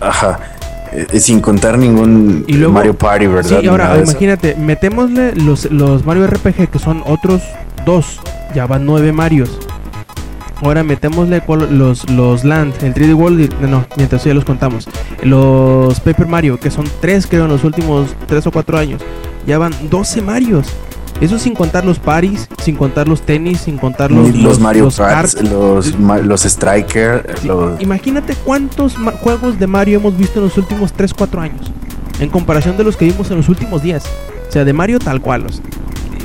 Ajá. Eh, sin contar ningún Y luego- Mario Party, ¿verdad? Sí, ahora de eso. imagínate, metémosle los, los Mario RPG que son otros dos. Ya van 9 Marios. Ahora metémosle los, los Land, el 3D World, y- no, mientras ya los contamos. Los Paper Mario, que son 3 creo en los últimos 3 o 4 años. Ya van 12 Marios. Eso sin contar los paris, sin contar los tenis, sin contar los, Los, Mario los karts. los, ma- los Striker, Sí, los... Imagínate cuántos juegos de Mario hemos visto en los últimos 3-4 años. En comparación de los que vimos en los últimos días. O sea, de Mario tal cual. o sea,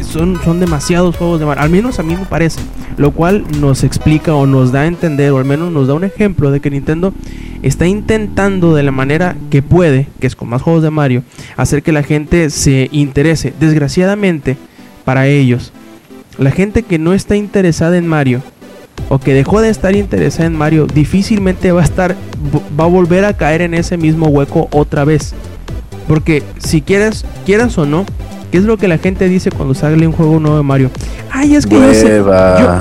son, son demasiados juegos de Mario. Al menos a mí me parece. Lo cual nos explica o nos da a entender, o al menos nos da un ejemplo de que Nintendo está intentando de la manera que puede, que es con más juegos de Mario, hacer que la gente se interese. Desgraciadamente, para ellos, la gente que no está interesada en Mario o que dejó de estar interesada en Mario, difícilmente va a estar, va a volver a caer en ese mismo hueco otra vez. Porque si quieras, quieras o no, ¿qué es lo que la gente dice cuando sale un juego nuevo de Mario? Ay, es que yo sé.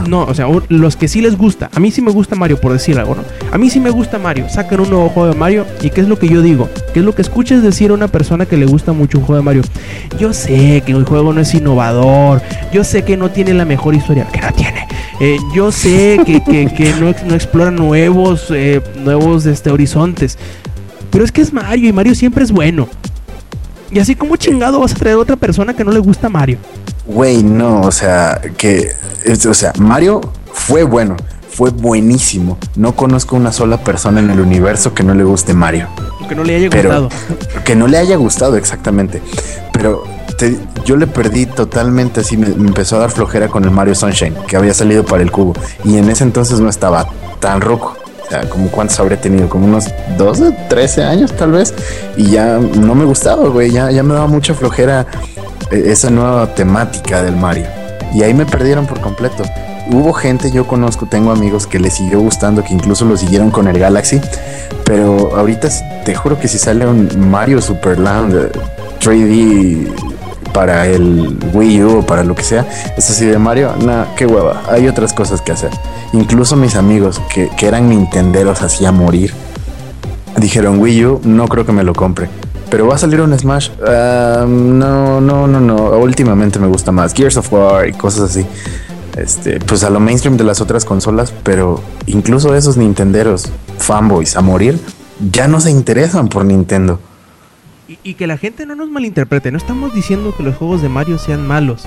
Yo- no, o sea, los que sí les gusta. A mí sí me gusta Mario, por decir algo, ¿no? A mí sí me gusta Mario. Sacan un nuevo juego de Mario. ¿Y qué es lo que yo digo? ¿Qué es lo que escuchas decir a una persona que le gusta mucho un juego de Mario? Yo sé que el juego no es innovador. Yo sé que no tiene la mejor historia. Que no tiene. Eh, yo sé que, que- que no, ex- no explora nuevos, eh, nuevos este, horizontes. Pero es que es Mario y Mario siempre es bueno. Y así como chingado vas a traer a otra persona que no le gusta Mario. Güey, no, o sea, que, o sea, Mario fue bueno, fue buenísimo. No conozco una sola persona en el universo que no le guste Mario. Que no le haya Pero gustado. que no le haya gustado exactamente. Pero te- yo le perdí totalmente así, me, me empezó a dar flojera con el Mario Sunshine, que había salido para el cubo. Y en ese entonces no estaba tan roco. Como cuántos habría tenido, como unos 12, 13 años tal vez. Y ya no me gustaba, güey. Ya, ya me daba mucha flojera eh, esa nueva temática del Mario. Y ahí me perdieron por completo. Hubo gente, yo conozco, tengo amigos que les siguió gustando, que incluso lo siguieron con el Galaxy. Pero ahorita te juro que si sale un Mario Superland eh, 3D para el Wii U o para lo que sea, es así de Mario, nah, qué hueva. Hay otras cosas que hacer. Incluso mis amigos que, que eran nintenderos así a morir, dijeron Wii U, no creo que me lo compre. Pero va a salir un Smash. Ah, no, no, no, no. Últimamente me gusta más Gears of War y cosas así. Este, pues a lo mainstream de las otras consolas, pero incluso esos nintenderos, fanboys a morir, ya no se interesan por Nintendo. Y, que la gente no nos malinterprete, no estamos diciendo que los juegos de Mario sean malos,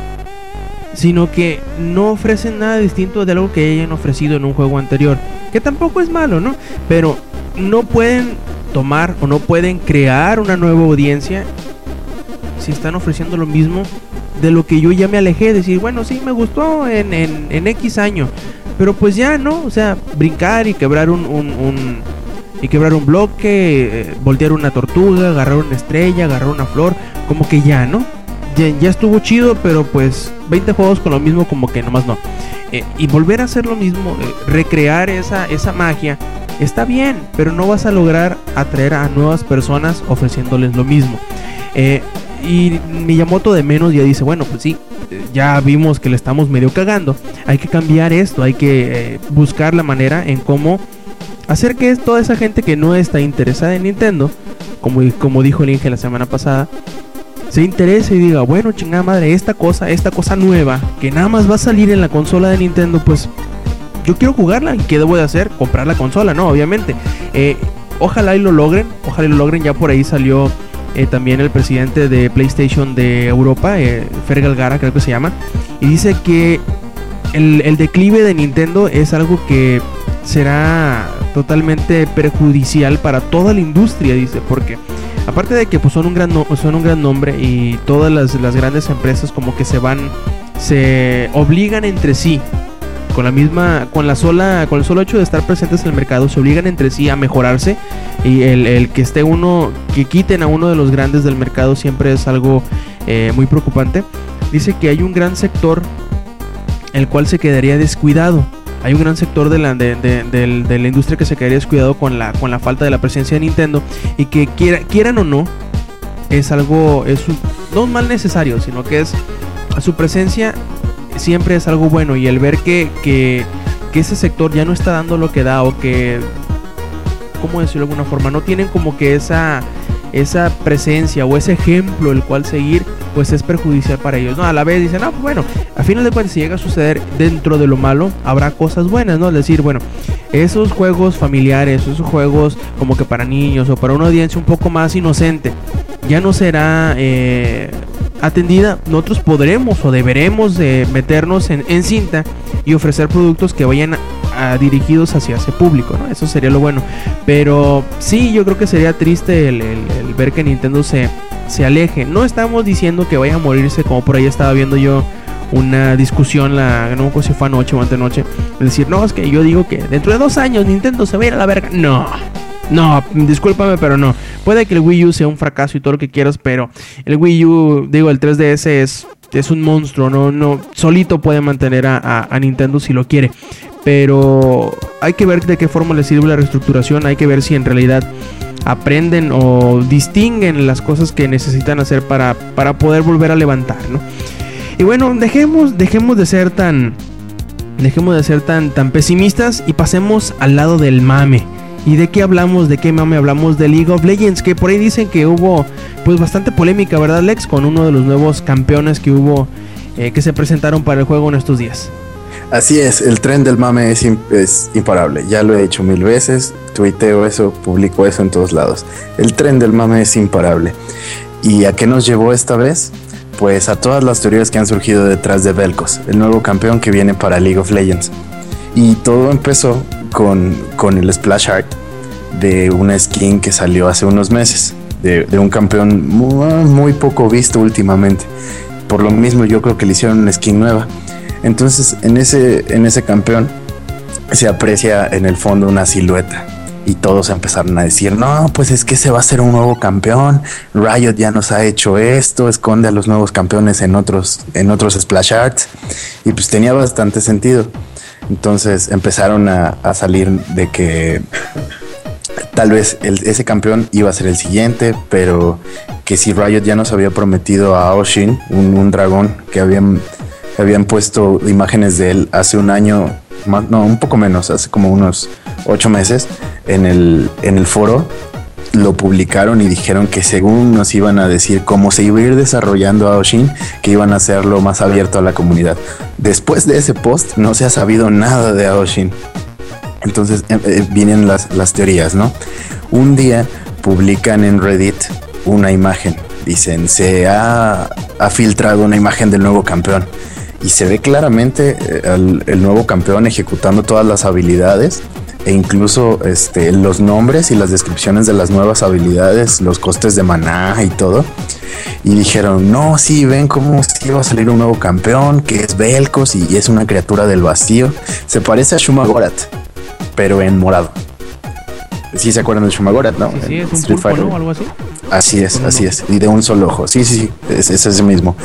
sino que no ofrecen nada distinto de algo que hayan ofrecido en un juego anterior, que tampoco es malo, ¿no? Pero no pueden tomar o no pueden crear una nueva audiencia si están ofreciendo lo mismo de lo que yo ya me alejé, decir, bueno, sí, me gustó en, en, en X año, pero pues ya, ¿no? O sea, brincar y quebrar un, un, un- y quebrar un bloque, eh, voltear una tortuga, agarrar una estrella, agarrar una flor, como que ya, ¿no? Ya, estuvo chido, pero pues 20 juegos con lo mismo como que nomás no. Eh, y volver a hacer lo mismo, eh, recrear esa, esa magia, está bien, pero no vas a lograr atraer a nuevas personas ofreciéndoles lo mismo. Eh, y Miyamoto de menos ya dice, bueno, pues sí, ya vimos que le estamos medio cagando, hay que cambiar esto, hay que buscar la manera en cómo hacer que toda esa gente que no está interesada en Nintendo, como, como dijo el Inge la semana pasada, se interese y diga, bueno, chingada madre, esta cosa, esta cosa nueva, que nada más va a salir en la consola de Nintendo, pues yo quiero jugarla. ¿Y qué debo de hacer? Comprar la consola, ¿no? Obviamente. Eh, ojalá y lo logren, ojalá y lo logren. Ya por ahí salió eh, también el presidente de PlayStation de Europa, eh, Fergal Gara, creo que se llama, y dice que el, el declive de Nintendo es algo que será totalmente perjudicial para toda la industria, dice, porque aparte de que pues, son, un gran no- son un gran nombre y todas las, las grandes empresas como que se van, se obligan entre sí con la misma, con la sola, con el solo hecho de estar presentes en el mercado, se obligan entre sí a mejorarse y el, el que esté uno, que quiten a uno de los grandes del mercado siempre es algo eh, muy preocupante. Dice que hay un gran sector el cual se quedaría descuidado. Hay un gran sector de la, de, de- de la industria que se quedaría descuidado con la, con la falta de la presencia de Nintendo y que quiera, quieran o no, es algo, es un- no un mal necesario, sino que es su presencia siempre es algo bueno y el ver que, que, que ese sector ya no está dando lo que da o que, ¿cómo decirlo de alguna forma? No tienen como que esa, esa presencia o ese ejemplo el cual seguir, pues es perjudicial para ellos. No, a la vez dicen, pues bueno, a final de cuentas, si llega a suceder dentro de lo malo, habrá cosas buenas, ¿no? Es decir, bueno, esos juegos familiares, esos juegos como que para niños o para una audiencia un poco más inocente, ya no será eh, atendida. Nosotros podremos o deberemos de meternos en, en cinta y ofrecer productos que vayan a- dirigidos hacia ese público, ¿no? Eso sería lo bueno. Pero sí, yo creo que sería triste el, ver que Nintendo se, se aleje. No estamos diciendo que vaya a morirse, como por ahí estaba viendo yo una discusión, la, no si fue anoche o antenoche, decir, no, es que yo digo que dentro de dos años Nintendo se va a ir a la verga. No, no, discúlpame, pero no. Puede que el Wii U sea un fracaso y todo lo que quieras, pero el Wii U, digo, el 3DS es, es un monstruo, no, no, solito puede mantener a, a- Nintendo si lo quiere. Pero hay que ver de qué forma le sirve la reestructuración, hay que ver si en realidad aprenden o distinguen las cosas que necesitan hacer para, para poder volver a levantar, ¿no? Y bueno, dejemos, dejemos de ser tan. Dejemos de ser tan, tan pesimistas y pasemos al lado del mame. ¿Y de qué hablamos? ¿De qué mame hablamos? De League of Legends, que por ahí dicen que hubo pues bastante polémica, ¿verdad, Lex? Con uno de los nuevos campeones que hubo, eh, que se presentaron para el juego en estos días. Así es, el tren del mame es, im- es imparable. Ya lo he hecho mil veces, tuiteo eso, publico eso en todos lados. El tren del mame es imparable. ¿Y a qué nos llevó esta vez? Pues a todas las teorías que han surgido detrás de Velcos, el nuevo campeón que viene para League of Legends. Y todo empezó con, con el splash art de una skin que salió hace unos meses, de, un campeón muy, muy poco visto últimamente. Por lo mismo yo creo que le hicieron una skin nueva. Entonces en ese, en ese campeón se aprecia en el fondo una silueta. Y todos empezaron a decir, no, pues es que ese va a ser un nuevo campeón. Riot ya nos ha hecho esto, esconde a los nuevos campeones en otros, en otros splash arts. Y pues tenía bastante sentido. Entonces empezaron a, salir de que tal vez ese campeón iba a ser el siguiente, pero que si Riot ya nos había prometido a Oshin, un, dragón que habían, habían puesto imágenes de él hace un año, no, un poco menos, hace como unos ocho meses, en el, en el foro, lo publicaron y dijeron que según nos iban a decir cómo se iba a ir desarrollando a Oshin, que iban a hacerlo más abierto a la comunidad. Después de ese post no se ha sabido nada de Aoshin. Entonces eh, eh, vienen las, las teorías, ¿no? Un día publican en Reddit una imagen. Dicen, se ha, ha filtrado una imagen del nuevo campeón. Y se ve claramente eh, al- el nuevo campeón ejecutando todas las habilidades e incluso este, los nombres y las descripciones de las nuevas habilidades, los costes de maná y todo. Y dijeron, no, sí, ven cómo sí va a salir un nuevo campeón, que es Velcos y, es una criatura del vacío. Se parece a Shumagorat, pero en morado. Sí se acuerdan de Shumagorat, ¿no? Sí, sí, es un Street pulpo, Fighter. ¿no? Algo así. Así es, así es. Y de un solo ojo. Sí, sí, sí. Es, es ese mismo.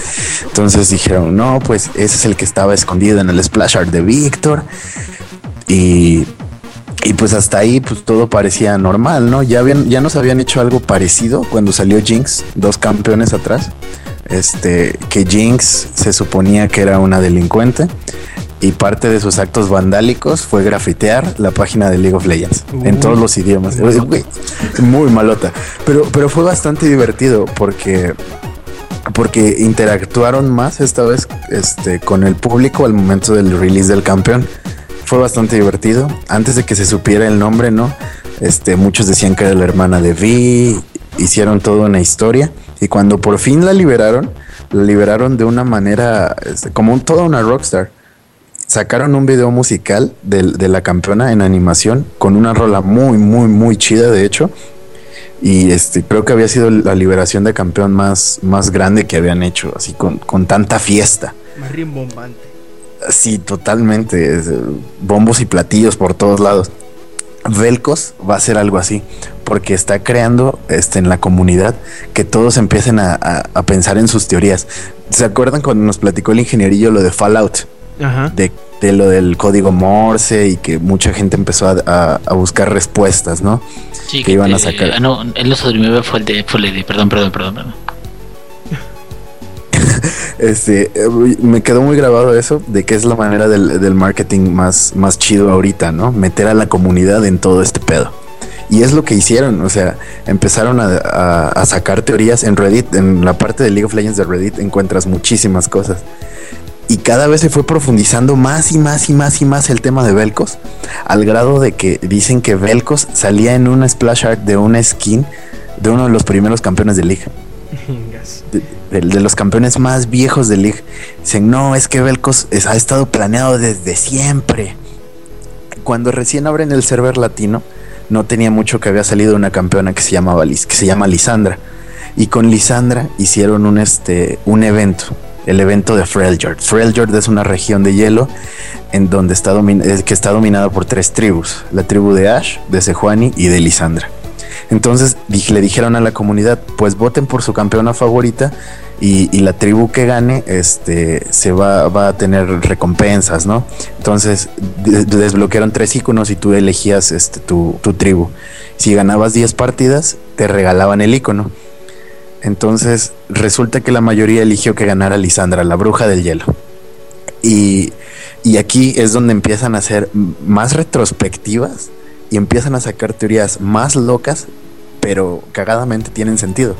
Entonces dijeron, no, pues ese es el que estaba escondido en el splash art de Víctor. Y, y pues hasta ahí, pues todo parecía normal, ¿no? Ya habían, ya nos habían hecho algo parecido cuando salió Jinx, dos campeones atrás. Este, que Jinx se suponía que era una delincuente. Y parte de sus actos vandálicos fue grafitear la página de League of Legends en todos los idiomas. Muy malota. Pero, pero fue bastante divertido porque, porque interactuaron más esta vez este, con el público al momento del release del campeón. Fue bastante divertido. Antes de que se supiera el nombre, ¿no? Este, muchos decían que era la hermana de Vi. Hicieron toda una historia. Y cuando por fin la liberaron, la liberaron de una manera este, como un, toda una rockstar sacaron un video musical del- de, la campeona en animación con una rola muy, muy, muy chida, de hecho. Y este, creo que había sido la liberación de campeón más, más grande que habían hecho, así con, con tanta fiesta. Más rimbombante. Sí, totalmente. eh, bombos y platillos por todos lados. Velcos va a ser algo así, porque está creando este, en la comunidad que todos empiecen a, a- a pensar en sus teorías. ¿Se acuerdan cuando nos platicó el ingenierillo lo de Fallout? Ajá. de, de lo del código Morse y que mucha gente empezó a, a- a buscar respuestas, ¿no? Sí, que iban a sacar. ah, no, él no se durmió, fue el de, fue el de, perdón, perdón, perdón. perdón. Este, eh, me quedó muy grabado eso de que es la manera del, del marketing más, más chido ahorita, ¿no? Meter a la comunidad en todo este pedo. Y es lo que hicieron, o sea, empezaron a, a- a sacar teorías en Reddit, en la parte de League of Legends de Reddit encuentras muchísimas cosas. Y cada vez se fue profundizando más y más y más y más el tema de Velcos, al grado de que dicen que Velcos salía en una splash art de una skin de uno de los primeros campeones de League Gas. De, los campeones más viejos de League. Dicen, no, es que Velcos es- ha estado planeado desde siempre. Cuando recién abren el server latino, no tenía mucho que había salido una campeona que se llamaba Lis- que se llama Lisandra. Y con Lisandra hicieron un este un evento, el evento de Freljord. Freljord es una región de hielo en donde está eh, que está dominada por tres tribus, la tribu de Ash, de Sejuani y de Lisandra. Entonces le dijeron a la comunidad, pues voten por su campeona favorita y, la tribu que gane este, se va, a tener recompensas, ¿no? Entonces de- desbloquearon tres iconos y tú elegías este, tu, tribu. Si ganabas 10 partidas, te regalaban el icono. Entonces resulta que la mayoría eligió que ganara Lisandra, la bruja del hielo. Y, y aquí es donde empiezan a m- más retrospectivas y empiezan a sacar teorías más locas, pero cagadamente tienen sentido.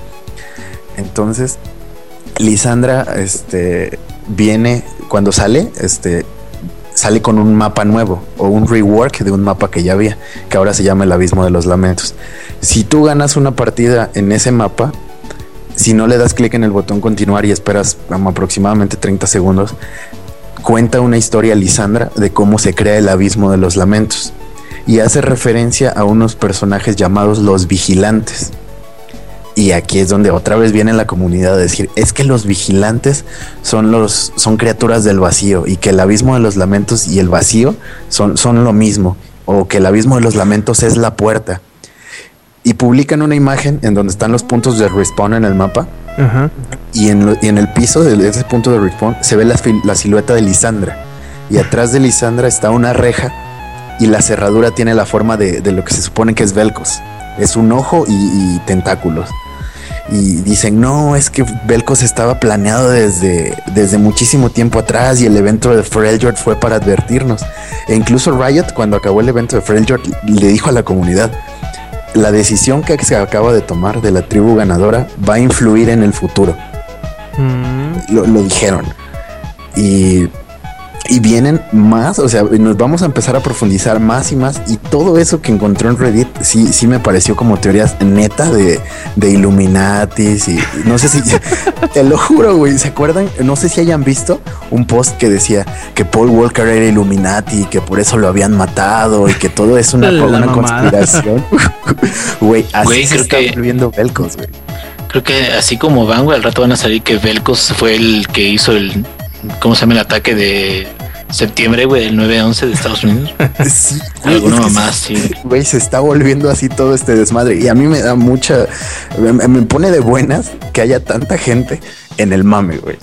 Entonces, Lisandra este, viene, cuando sale, este, sale con un mapa nuevo o un rework de un mapa que ya había, que ahora se llama el Abismo de los Lamentos. Si tú ganas una partida en ese mapa, si no le das clic en el botón continuar y esperas aproximadamente 30 segundos, cuenta una historia Lisandra de cómo se crea el Abismo de los Lamentos y hace referencia a unos personajes llamados los vigilantes. Y aquí es donde otra vez viene la comunidad a decir, es que los vigilantes son los son criaturas del vacío y que el abismo de los lamentos y el vacío son, son lo mismo o que el abismo de los lamentos es la puerta. Y publican una imagen en donde están los puntos de respawn en el mapa y en, lo- y en el piso de ese punto de respawn se ve la, la silueta de Lisandra. Y atrás de Lisandra está una reja y la cerradura tiene la forma de, de lo que se supone que es Velcos. Es un ojo y, y tentáculos. Y dicen, no, es que Velcos estaba planeado desde, desde muchísimo tiempo atrás y el evento de Freljord fue para advertirnos. E incluso Riot, cuando acabó el evento de Freljord, le dijo a la comunidad, la decisión que se acaba de tomar de la tribu ganadora va a influir en el futuro Mm, lo, lo dijeron. Y, Y vienen más, o sea, nos vamos a empezar a profundizar más y más. Y todo eso que encontró en Reddit, sí, sí me pareció como teorías neta de, de Illuminatis. Y, y no sé si, te lo juro, güey. ¿Se acuerdan? No sé si hayan visto un post que decía que Paul Walker era Illuminati y que por eso lo habían matado y que todo es una, conspiración. Güey, así Güey, se está que- volviendo Velcos, güey. Creo que así como van, güey, al rato van a salir que Velcos fue el que hizo el, ¿cómo se llama el ataque de septiembre, güey, el 9-11 de Estados Unidos? Sí, güey, Alguna es que mamá, sí, sí. Güey, se está volviendo así todo este desmadre. Y a mí me da mucha. Me, me pone de buenas que haya tanta gente en el mame, güey.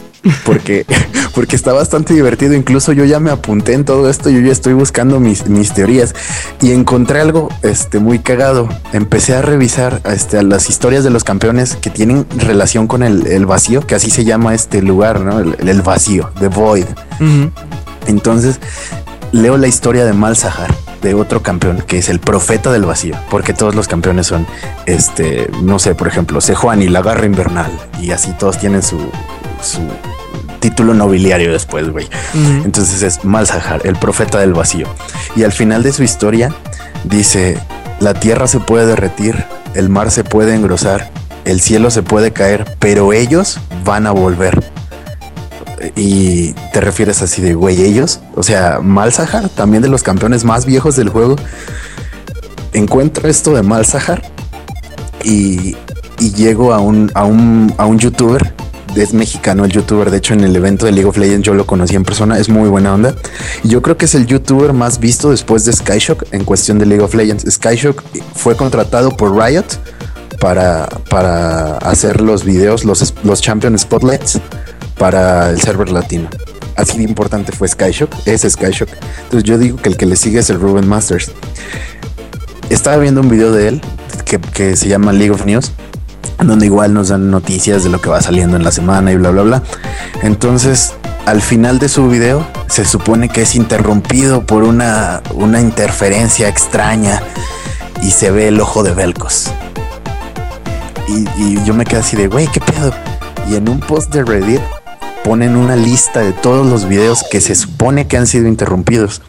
Porque, porque está bastante divertido. Incluso yo ya me apunté en todo esto. Yo ya estoy buscando mis, mis teorías y encontré algo este, muy cagado. Empecé a revisar este, a las historias de los campeones que tienen relación con el, el vacío, que así se llama este lugar, ¿no? El, el vacío, The Void. Ujú. Entonces leo la historia de Malzahar, de otro campeón que es el profeta del vacío, porque todos los campeones son, este, no sé, por ejemplo, Sejuani, la garra invernal, y así todos tienen su, su título nobiliario después, güey. Entonces es Malzahar, el profeta del vacío. Y al final de su historia dice, la tierra se puede derretir, el mar se puede engrosar, el cielo se puede caer, pero ellos van a volver. Y te refieres así de, güey, ellos, o sea, Malzahar, también de los campeones más viejos del juego, encuentro esto de Malzahar y, y llego a un, a un, a un youtuber, es mexicano el youtuber, de hecho en el evento de League of Legends yo lo conocí en persona, es muy buena onda. Y yo creo que es el youtuber más visto después de Skyshock en cuestión de League of Legends. Skyshock fue contratado por Riot para, para hacer los videos, los, los Champion Spotlights para el server latino. Así de importante fue Skyshock, es Skyshock. Entonces yo digo que el que le sigue es el Ruben Masters. Estaba viendo un video de él que, se llama League of News, donde igual nos dan noticias de lo que va saliendo en la semana y bla, bla, bla. Entonces, al final de su video, se supone que es interrumpido por una, una interferencia extraña y se ve el ojo de Velcos. Y, y yo me quedé así de, güey, ¿qué pedo? Y en un post de Reddit ponen una lista de todos los videos que se supone que han sido interrumpidos.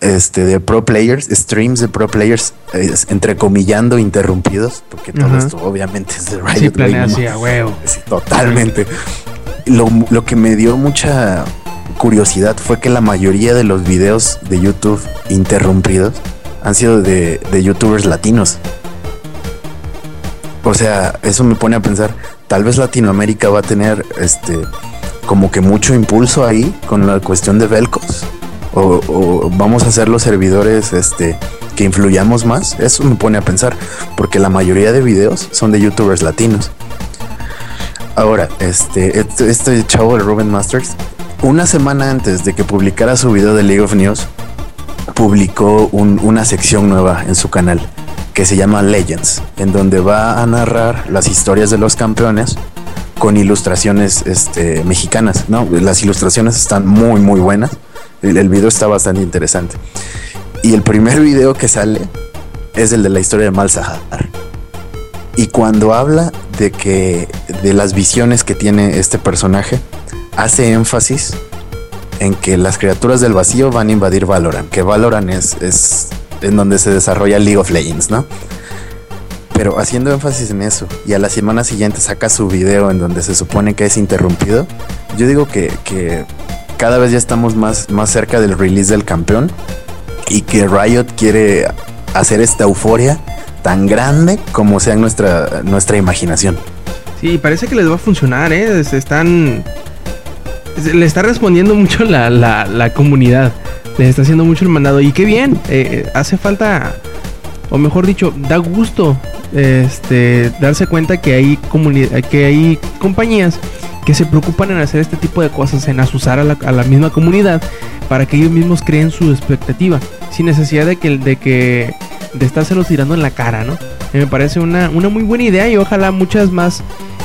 Este, de pro players, streams de pro players, es, entrecomillando interrumpidos, porque todo esto obviamente es de Riot. No huevo. Sí, totalmente. Lo, lo que me dio mucha curiosidad fue que la mayoría de los videos de YouTube interrumpidos han sido de, de youtubers latinos. O sea, eso me pone a pensar, tal vez Latinoamérica va a tener este como que mucho impulso ahí con la cuestión de Velcos. O, vamos a ser los servidores este que influyamos más. Eso me pone a pensar, porque la mayoría de videos son de youtubers latinos. Ahora, este, este, este chavo de Ruben Masters, una semana antes de que publicara su video de League of News, publicó un- una sección nueva en su canal que se llama Legends, en donde va a narrar las historias de los campeones con ilustraciones este, mexicanas. ¿no? Las ilustraciones están muy, muy buenas. El, el video está bastante interesante. Y el primer video que sale es el de la historia de Malzahar. Y cuando habla de que de las visiones que tiene este personaje, hace énfasis en que las criaturas del vacío van a invadir Valorant, que Valorant es, es en donde se desarrolla League of Legends, ¿no? Pero haciendo énfasis en eso y a la semana siguiente saca su video en donde se supone que es interrumpido, yo digo que, que cada vez ya estamos más, más cerca del release del campeón y que Riot quiere hacer esta euforia tan grande como sea nuestra, nuestra imaginación. Sí, parece que les va a funcionar, ¿eh? Se están... Le está respondiendo mucho la, la comunidad. Les está haciendo mucho el mandado. Y qué bien. eh, hace falta... O mejor dicho, da gusto este, darse cuenta que hay, que hay compañías que se preocupan en hacer este tipo de cosas, en asusar a la, a la misma comunidad para que ellos mismos creen su expectativa, sin necesidad de que, de que de estárselos tirando en la cara, ¿no? Me parece una, una muy buena idea y ojalá muchas más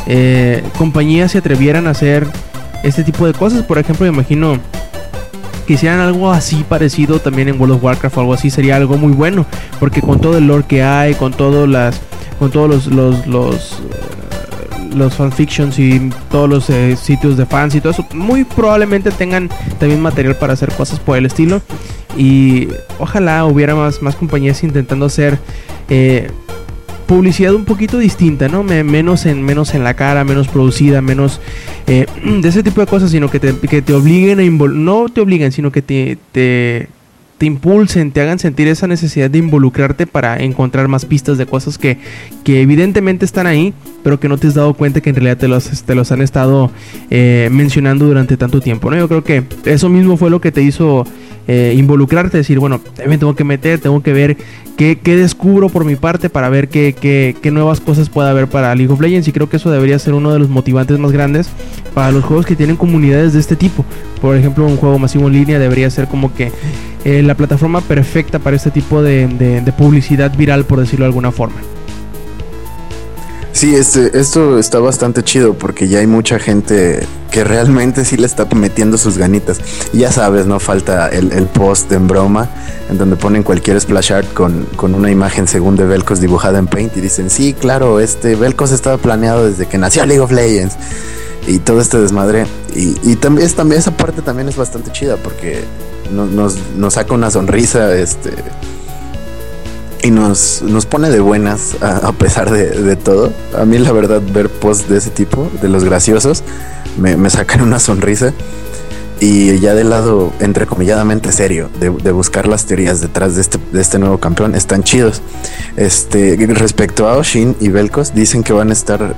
eh, compañías se atrevieran a hacer este tipo de cosas. Por ejemplo, me imagino que hicieran algo así parecido también en World of Warcraft o algo así sería algo muy bueno, porque con todo el lore que hay, con todos las, con todos los, los, los, eh, fanfictions y todos los eh, sitios de fans y todo eso, muy probablemente tengan también material para hacer cosas por el estilo. Y ojalá hubiera más, más compañías intentando hacer eh, publicidad un poquito distinta, ¿no? Me- menos, en, menos en la cara, menos producida, menos eh, de ese tipo de cosas, sino que te, que te obliguen a no te obliguen, sino que te, te, te impulsen, te hagan sentir esa necesidad de involucrarte para encontrar más pistas de cosas que, que evidentemente están ahí, pero que no te has dado cuenta que en realidad te los, te los han estado eh, mencionando durante tanto tiempo, ¿no? Yo creo que eso mismo fue lo que te hizo eh, involucrarte, decir, bueno, me tengo que meter, tengo que ver qué, qué descubro por mi parte para ver qué, qué, qué nuevas cosas puede haber para League of Legends y creo que eso debería ser uno de los motivantes más grandes para los juegos que tienen comunidades de este tipo. Por ejemplo, un juego masivo en línea debería ser como que eh, la plataforma perfecta para este tipo de publicidad viral, por decirlo de alguna forma. Sí, este, esto está bastante chido porque ya hay mucha gente que realmente sí le está metiendo sus ganitas. Ya sabes, no falta el, el post en broma en donde ponen cualquier splash art con, con una imagen según de Velcos dibujada en Paint y dicen, sí, claro, este Velcos estaba planeado desde que nació League of Legends. Y todo este desmadre. Y, y también, también esa parte también es bastante chida porque no- nos, nos saca una sonrisa, este y nos, nos pone de buenas a, pesar de, todo. A mí la verdad ver posts de ese tipo, de los graciosos, me, me sacan una sonrisa. Y ya del lado, entrecomilladamente serio, de, de buscar las teorías detrás de este, de este nuevo campeón, están chidos. Este, respecto a Oshin y Velcos, dicen que van a estar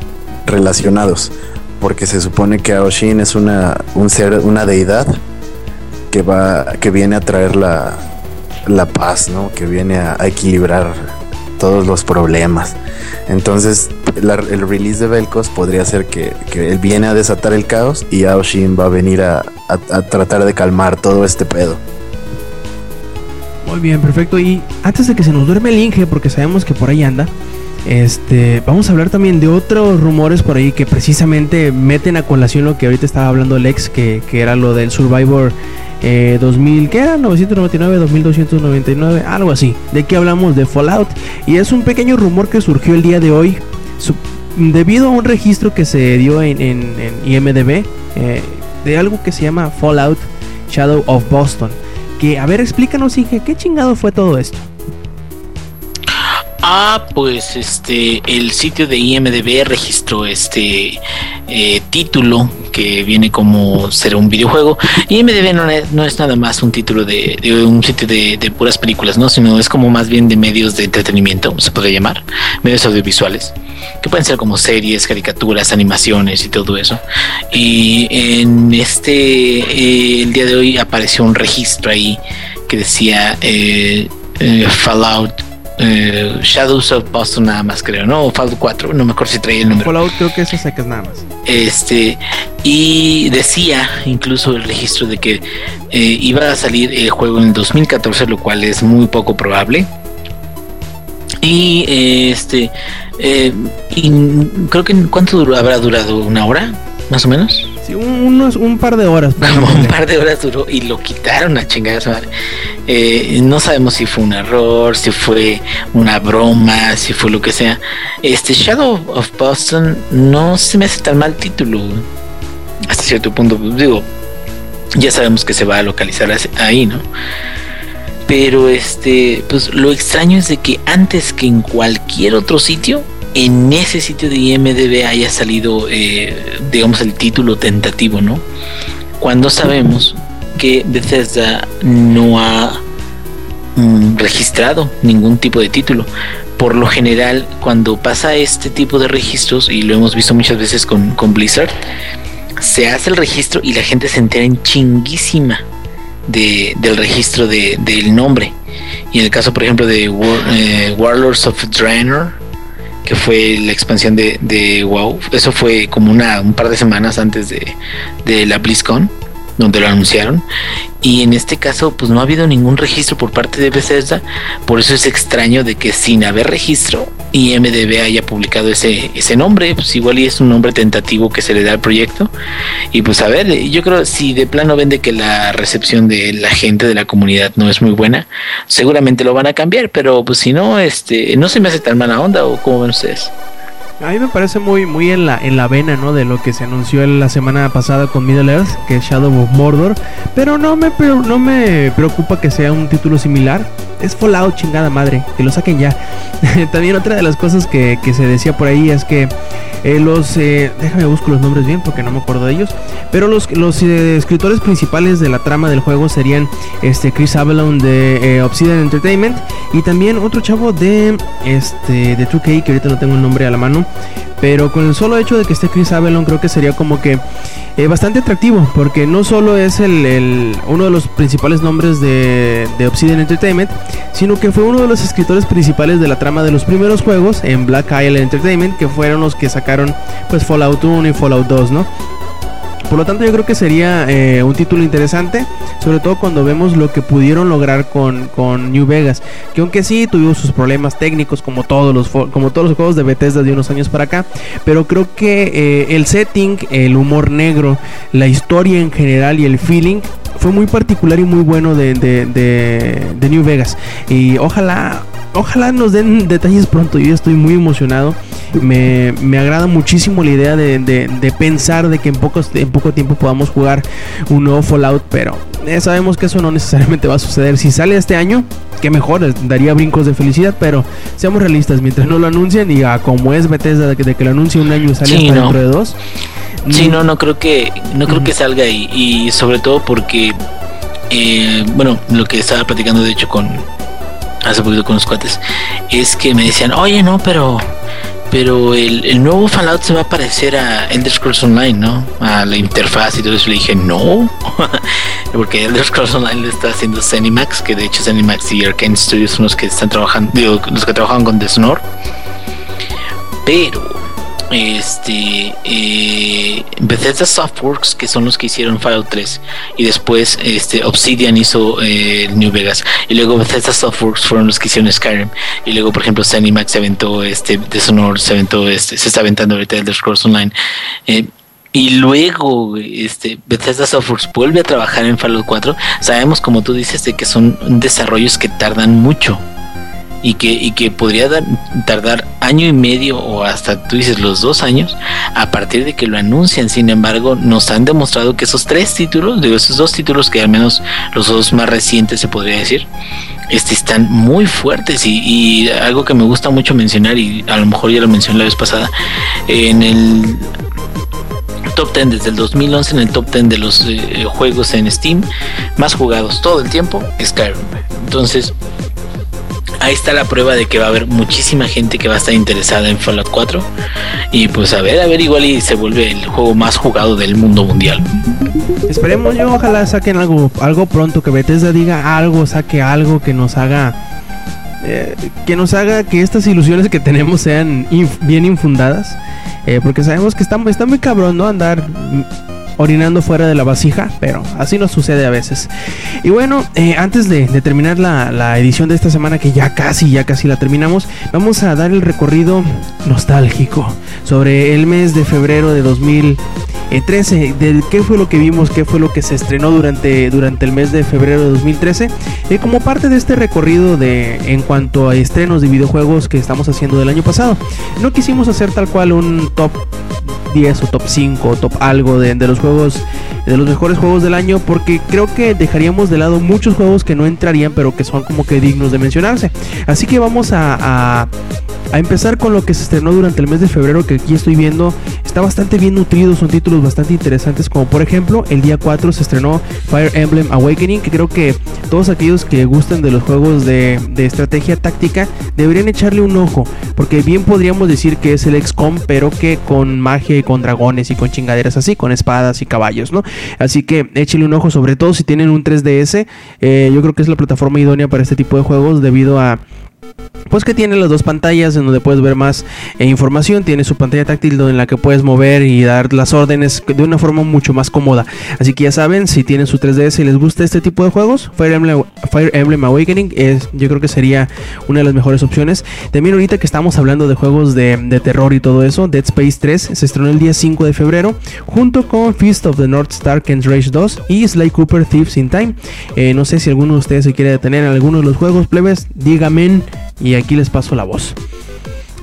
relacionados, porque se supone que Aoshin es una, un ser, una deidad que va, que viene a traer la, la paz, ¿no? Que viene a, equilibrar todos los problemas. Entonces, el release de Velcos podría ser que, que él viene a desatar el caos y Aoshin va a venir a, a- a tratar de calmar todo este pedo. Muy bien, perfecto. Y antes de que se nos duerme el Inge, porque sabemos que por ahí anda, este, vamos a hablar también de otros rumores por ahí que precisamente meten a colación lo que ahorita estaba hablando Lex, que, que era lo del Survivor eh, 2000, ¿qué era? 999, 2299, algo así. ¿De qué hablamos? De Fallout. Y es un pequeño rumor que surgió el día de hoy. Su- debido a un registro que se dio en, en- en IMDB eh, de algo que se llama Fallout Shadow of Boston. Que, a ver, explícanos, Inge, ¿qué chingado fue todo esto? Ah, pues este, el sitio de IMDB registró este eh, título que viene como ser un videojuego. IMDB no es, no es nada más un título de, un sitio de, de puras películas, ¿no? Sino es como más bien de medios de entretenimiento, se podría llamar, medios audiovisuales, que pueden ser como series, caricaturas, animaciones y todo eso. Y en este, eh, el día de hoy apareció un registro ahí que decía eh, eh, Fallout eh, Shadows of Boston nada más creo, ¿no? O Fallout 4, no me acuerdo si traía el número. Fallout creo que eso sacas nada más. Este, y decía incluso el registro de que eh, iba a salir el juego en el 2014, lo cual es muy poco probable. Y eh, este, eh, y creo que cuánto duró, habrá durado una hora, más o menos. Sí, un, unos, un par de horas. Un par de horas duró y lo quitaron a madre. Eh, no sabemos si fue un error, si fue una broma, si fue lo que sea. Este Shadow of Boston no se me hace tan mal título. Hasta cierto punto, digo, ya sabemos que se va a localizar ahí, ¿no? Pero este, pues lo extraño es de que antes que en cualquier otro sitio, en ese sitio de IMDB haya salido, eh, digamos, el título tentativo, ¿no? Cuando sabemos que Bethesda no ha mm, registrado ningún tipo de título. Por lo general, cuando pasa este tipo de registros, y lo hemos visto muchas veces con, Blizzard, se hace el registro y la gente se entera en chinguísima de, del registro de- del nombre. Y en el caso, por ejemplo, de eh, Warlords of Draenor, que fue la expansión de, de WoW, eso fue como una, un par de semanas antes de, de la BlizzCon, donde lo anunciaron. Y en este caso, pues no ha habido ningún registro por parte de Bethesda. Por eso es extraño de que sin haber registro, IMDB haya publicado ese, ese nombre. Pues igual y es un nombre tentativo que se le da al proyecto. Y pues a ver, eh, yo creo si de plano ven de que la recepción de la gente de la comunidad no es muy buena, seguramente lo van a cambiar. Pero pues si no, este, no se me hace tan mala onda o como ven ustedes. A mí me parece muy, muy en la, en la vena, ¿no? De lo que se anunció la semana pasada con Middle Earth, que es Shadow of Mordor. Pero no me, no me preocupa que sea un título similar. Es Fallout, chingada madre, que lo saquen ya. También otra de las cosas que, que se decía por ahí es que eh, los... Eh, déjame busco los nombres bien porque no me acuerdo de ellos. Pero los, los eh, escritores principales de la trama del juego serían este Chris Avalon de eh, Obsidian Entertainment y también otro chavo de este de 2K que ahorita no tengo el nombre a la mano pero con el solo hecho de que esté Chris Avalon creo que sería como que eh, bastante atractivo porque no solo es el, uno de los principales nombres de, de Obsidian Entertainment sino que fue uno de los escritores principales de la trama de los primeros juegos en Black Isle Entertainment que fueron los que sacaron pues Fallout 1 y Fallout 2 no por lo tanto, yo creo que sería eh, un título interesante, sobre todo cuando vemos lo que pudieron lograr con, con New Vegas, que aunque sí tuvieron sus problemas técnicos como todos los como todos los juegos de Bethesda de unos años para acá, pero creo que eh, el setting, el humor negro, la historia en general y el feeling fue muy particular y muy bueno de- de New Vegas. Y ojalá Ojalá nos den detalles pronto, yo estoy muy emocionado. Me, me agrada muchísimo la idea de, de- de pensar de que en, pocos, en poco tiempo podamos jugar un nuevo Fallout, pero eh, sabemos que eso no necesariamente va a suceder. Si sale este año, que mejor, daría brincos de felicidad, pero seamos realistas, mientras no lo anuncien y a como es Bethesda de que, de que lo anuncie un año y sale Sí, hasta no. dentro de dos. Sí, mm, no, no creo que no creo que salga ahí y sobre todo porque eh, bueno, lo que estaba platicando de hecho con hace poquito con los cuates es que me decían, "Oye, no, pero pero el, el nuevo Fallout se va a parecer a Elder Scrolls Online, ¿no? A la interfaz y todo eso. Le dije, no, porque Elder Scrolls Online lo está haciendo Zenimax, que de hecho Zenimax y Arkane Studios son los que están trabajando, digo, los que trabajan con Dishonor. Pero este eh, Bethesda Softworks que son los que hicieron Fallout 3 y después este Obsidian hizo eh, New Vegas y luego Bethesda Softworks fueron los que hicieron Skyrim y luego por ejemplo Zenimax se aventó este Dishonored se aventó este se está aventando ahorita Elder Scrolls Online eh, y luego este Bethesda Softworks vuelve a trabajar en Fallout 4 sabemos como tú dices de que son desarrollos que tardan mucho y que, y que podría dar- tardar año y medio o hasta tú dices los dos años a partir de que lo anuncian. Sin embargo, nos han demostrado que esos tres títulos, de esos dos títulos que al menos los dos más recientes se podría decir, este, están muy fuertes y, y algo que me gusta mucho mencionar y a lo mejor ya lo mencioné la vez pasada, en el top 10 desde el 2011 en el top 10 de los eh, juegos en Steam más jugados todo el tiempo Skyrim. Entonces, ahí está la prueba de que va a haber muchísima gente que va a estar interesada en Fallout 4 y pues a ver, a ver igual y se vuelve el juego más jugado del mundo mundial. Esperemos yo, ojalá saquen algo, algo pronto, que Bethesda diga algo, saque algo que nos haga, eh, que nos haga que estas ilusiones que tenemos sean bien infundadas, eh, porque sabemos que está, está muy cabrón, ¿no? Andar orinando fuera de la vasija, pero así nos sucede a veces. Y bueno, eh, antes de, terminar la, la edición de esta semana, que ya casi, ya casi la terminamos, vamos a dar el recorrido nostálgico sobre el mes de febrero de 2013, del qué fue lo que vimos, qué fue lo que se estrenó durante, durante el mes de febrero de 2013, eh, como parte de este recorrido de en cuanto a estrenos de videojuegos que estamos haciendo del año pasado. No quisimos hacer tal cual un top 10 o top 5 o top algo de, de los juegos de los mejores juegos del año porque creo que dejaríamos de lado muchos juegos que no entrarían pero que son como que dignos de mencionarse. Así que vamos a, a empezar con lo que se estrenó durante el mes de febrero que aquí estoy viendo está bastante bien nutrido son títulos bastante interesantes como por ejemplo el día 4 se estrenó Fire Emblem Awakening que creo que todos aquellos que gusten de los juegos de, de estrategia táctica deberían echarle un ojo porque bien podríamos decir que es el XCOM pero que con magia y con dragones y con chingaderas así con espadas y caballos no así que échenle un ojo sobre todo si tienen un 3DS eh, yo creo que es la plataforma idónea para este tipo de juegos debido a pues que tiene las dos pantallas en donde puedes ver más eh, información, tiene su pantalla táctil donde en la que puedes mover y dar las órdenes de una forma mucho más cómoda. Así que ya saben, si tienen su 3DS y les gusta este tipo de juegos, Fire Emblem, Awakening es, yo creo que sería una de las mejores opciones. También ahorita que estamos hablando de juegos de, de terror y todo eso, Dead Space 3 se estrenó el día 5 de febrero junto con Feast of the North Star Ken's Rage 2 y Sly Cooper Thieves in Time. Eh, no sé si alguno de ustedes se quiere detener en alguno de los juegos plebes, díganme y aquí les paso la voz.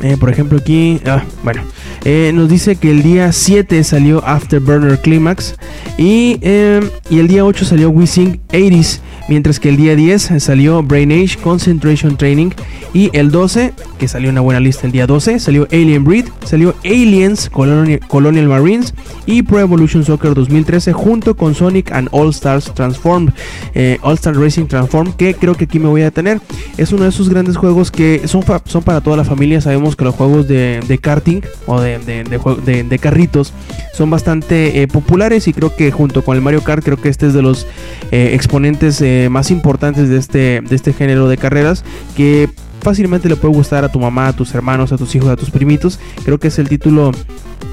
Eh, por ejemplo, aquí, ah, bueno, eh, nos dice que el día 7 salió Afterburner Climax y, eh, y el día 8 salió We Sing 80s, mientras que el día 10 salió Brain Age Concentration Training y el 12, que salió una buena lista el día 12, salió Alien Breed, salió Aliens Colonial, Colonial Marines y Pro Evolution Soccer 2013 junto con Sonic and All Stars Transformed, eh, All Star Racing Transform, que creo que aquí me voy a tener. Es uno de esos grandes juegos que son, son para toda la familia. Sabemos que los juegos de, de karting o de, de- de carritos son bastante eh, populares y creo que junto con el Mario Kart creo que este es de los eh, exponentes eh, más importantes de este, de este género de carreras que fácilmente le puede gustar a tu mamá, a tus hermanos, a tus hijos, a tus primitos. Creo que es el título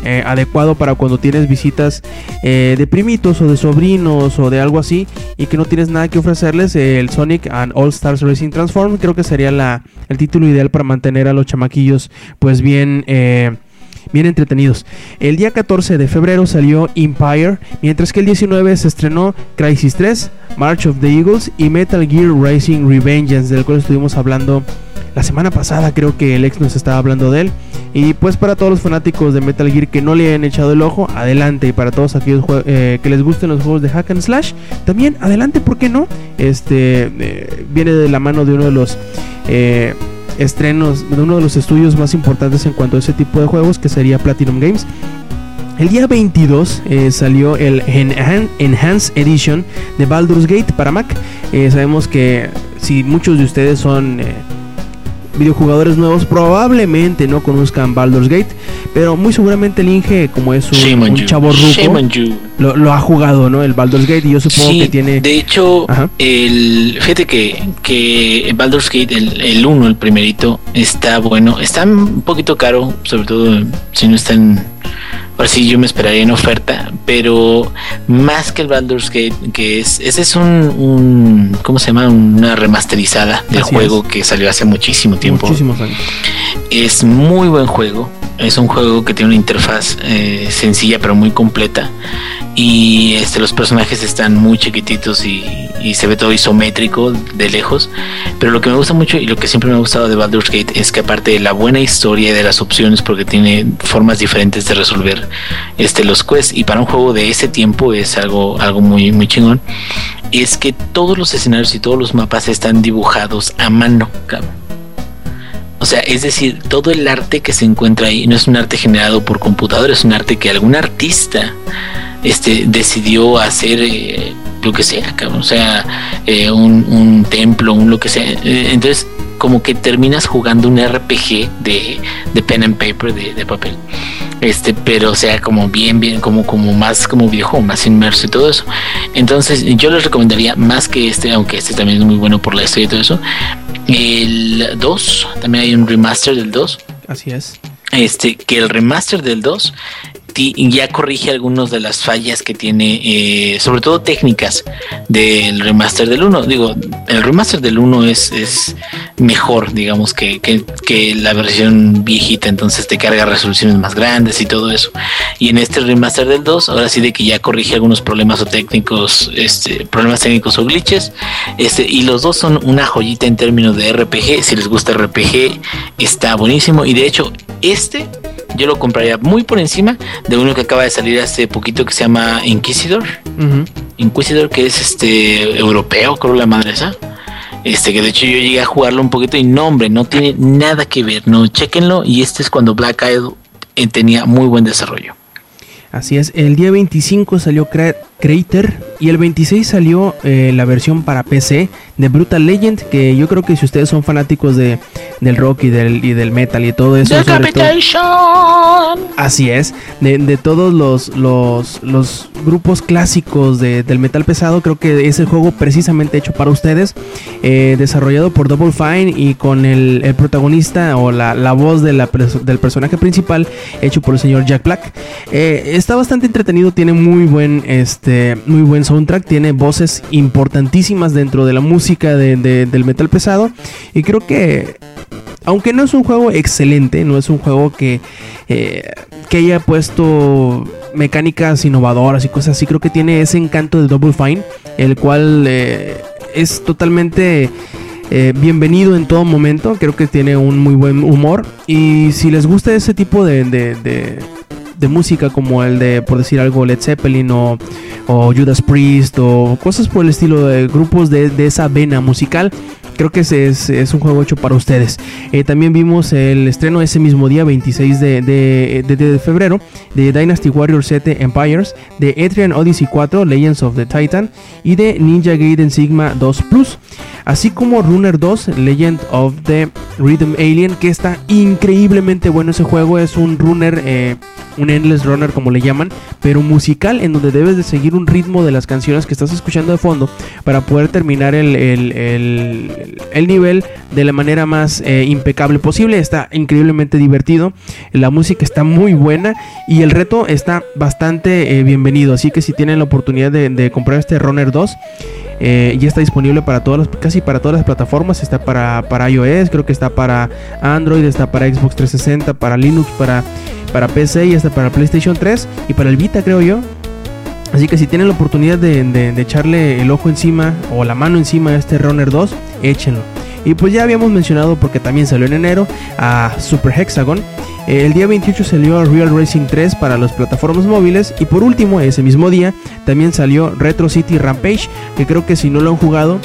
eh, adecuado para cuando tienes visitas eh, de primitos o de sobrinos o de algo así y que no tienes nada que ofrecerles. eh, el Sonic and All Stars Racing Transform creo que sería el título ideal para mantener a los chamaquillos pues bien... bien entretenidos. El día 14 de febrero salió Empire, mientras que el 19 se estrenó Crisis 3, March of the Eagles y Metal Gear Rising Revengeance, del cual estuvimos hablando la semana pasada, creo que el ex nos estaba hablando de él. Y pues para todos los fanáticos de Metal Gear que no le hayan echado el ojo, adelante. Y para todos aquellos eh, que les gusten los juegos de Hack and Slash, también adelante, ¿por qué no? Este eh, viene de la mano de uno de los eh, estrenos, de uno de los estudios más importantes en cuanto a ese tipo de juegos, que sería Platinum Games. El día 22 eh, salió el Enhan- Enhanced Edition de Baldur's Gate para Mac. Sabemos que si muchos de ustedes son videojugadores nuevos, probablemente no conozcan Baldur's Gate, pero muy seguramente el Inge, como es un, chavo ruco, lo, lo ha jugado, ¿no? El Baldur's Gate, y yo supongo Sí, que tiene. de hecho, Ajá. el fíjate que, que Baldur's Gate, el, el 1, el primerito, está bueno. Está un poquito caro, sobre todo si no está en. Ahora sí, yo me esperaría en oferta, pero más que el Baldur's Gate, que es. Ese es un. un ¿Cómo se llama? Una remasterizada del Así juego que salió hace muchísimo tiempo. Muchísimos años. Es muy buen juego. Es un juego que tiene una interfaz eh, sencilla pero muy completa. Y este, los personajes están muy chiquititos y, se ve todo isométrico de lejos. Pero lo que me gusta mucho y lo que siempre me ha gustado de Baldur's Gate es que aparte de la buena historia y de las opciones, porque tiene formas diferentes de resolver este, los quests, y para un juego de ese tiempo es algo, muy, chingón, es que todos los escenarios y todos los mapas están dibujados a mano. O sea, es decir, todo el arte que se encuentra ahí no es un arte generado por computador, es un arte que algún artista este, decidió hacer eh, lo que sea, cabrón. o sea, eh, un, un templo, un lo que sea. Eh, entonces, como que terminas jugando un RPG de, de pen and paper, de, de papel. Este, pero o sea, como bien, bien, como, como más como viejo, más inmerso y todo eso. Entonces, yo les recomendaría más que este, aunque este también es muy bueno por la historia y todo eso. El 2, también hay un remaster del 2 Así es. este que el remaster del 2 ti- ya corrige algunas de las fallas que tiene, eh, sobre todo técnicas del remaster del 1. Digo, el remaster del 1 es, es mejor, digamos, que, que, la versión viejita, entonces te carga resoluciones más grandes y todo eso. Y en este remaster del 2, ahora sí de que ya corrige algunos problemas o técnicos, este, problemas técnicos o glitches. Este, y los dos son una joyita en términos de RPG. Si les gusta RPG, está buenísimo. Y de hecho, este yo lo compraría muy por encima de uno que acaba de salir hace poquito que se llama Inquisidor. Inquisidor, que es este europeo, creo la madre esa. Este, que de hecho yo llegué a jugarlo un poquito y no, hombre, no tiene nada que ver. No, chequenlo. Y este es cuando Black Isle eh, tenía muy buen desarrollo. Así es, el día 25 salió Cra- Crater y el 26 salió eh, la versión para PC de Brutal Legend, que yo creo que si ustedes son fanáticos de, del rock y del, y del metal y todo eso, todo- así es, de, de todos los, los, los grupos clásicos de- del metal pesado, creo que es el juego precisamente hecho para ustedes, eh, desarrollado por Double Fine y con el, el protagonista o la, la voz de la del personaje principal hecho por el señor Jack Black. Eh, está bastante entretenido, tiene muy buen, este, muy buen soundtrack, tiene voces importantísimas dentro de la música de- de- del metal pesado y creo que aunque no es un juego excelente, no es un juego que, eh, que haya puesto mecánicas innovadoras y cosas así, creo que tiene ese encanto de Double Fine, el cual eh, es totalmente eh, bienvenido en todo momento. Creo que tiene un muy buen humor. Y si les gusta ese tipo de- de música, como el de, por decir algo, Led Zeppelin o, o Judas Priest o cosas por el estilo de grupos de, de esa vena musical. Creo que es, es un juego hecho para ustedes. Eh, también vimos el estreno ese mismo día, 26 de, de- febrero, de Dynasty Warrior 7 Empires, de Etrian Odyssey 4 Legends of the Titan y de Ninja Gaiden Sigma 2 Plus. Así como Runner 2 Legend of the Rhythm Alien, que está increíblemente bueno ese juego. Es un runner, eh, un endless runner como le llaman, pero musical, en donde debes de seguir un ritmo de las canciones que estás escuchando de fondo para poder terminar el- el nivel de la manera más eh, impecable posible. Está increíblemente divertido, la música está muy buena y el reto está bastante eh, bienvenido. Así que si tienen la oportunidad de, comprar este Runner 2, eh, ya está disponible para todas las, casi para todas las plataformas. Está para, para iOS, creo que está para Android, está para Xbox 360, para Linux, para, para PC y hasta para PlayStation 3 y para el Vita, creo yo. Así que si tienen la oportunidad de, echarle el ojo encima o la mano encima a este Runner 2, échenlo. Y pues ya habíamos mencionado, porque también salió en enero, a Super Hexagon. El día 28 salió Real Racing 3 para las plataformas móviles. Y por último, ese mismo día, también salió Retro City Rampage, que creo que si no lo han jugado,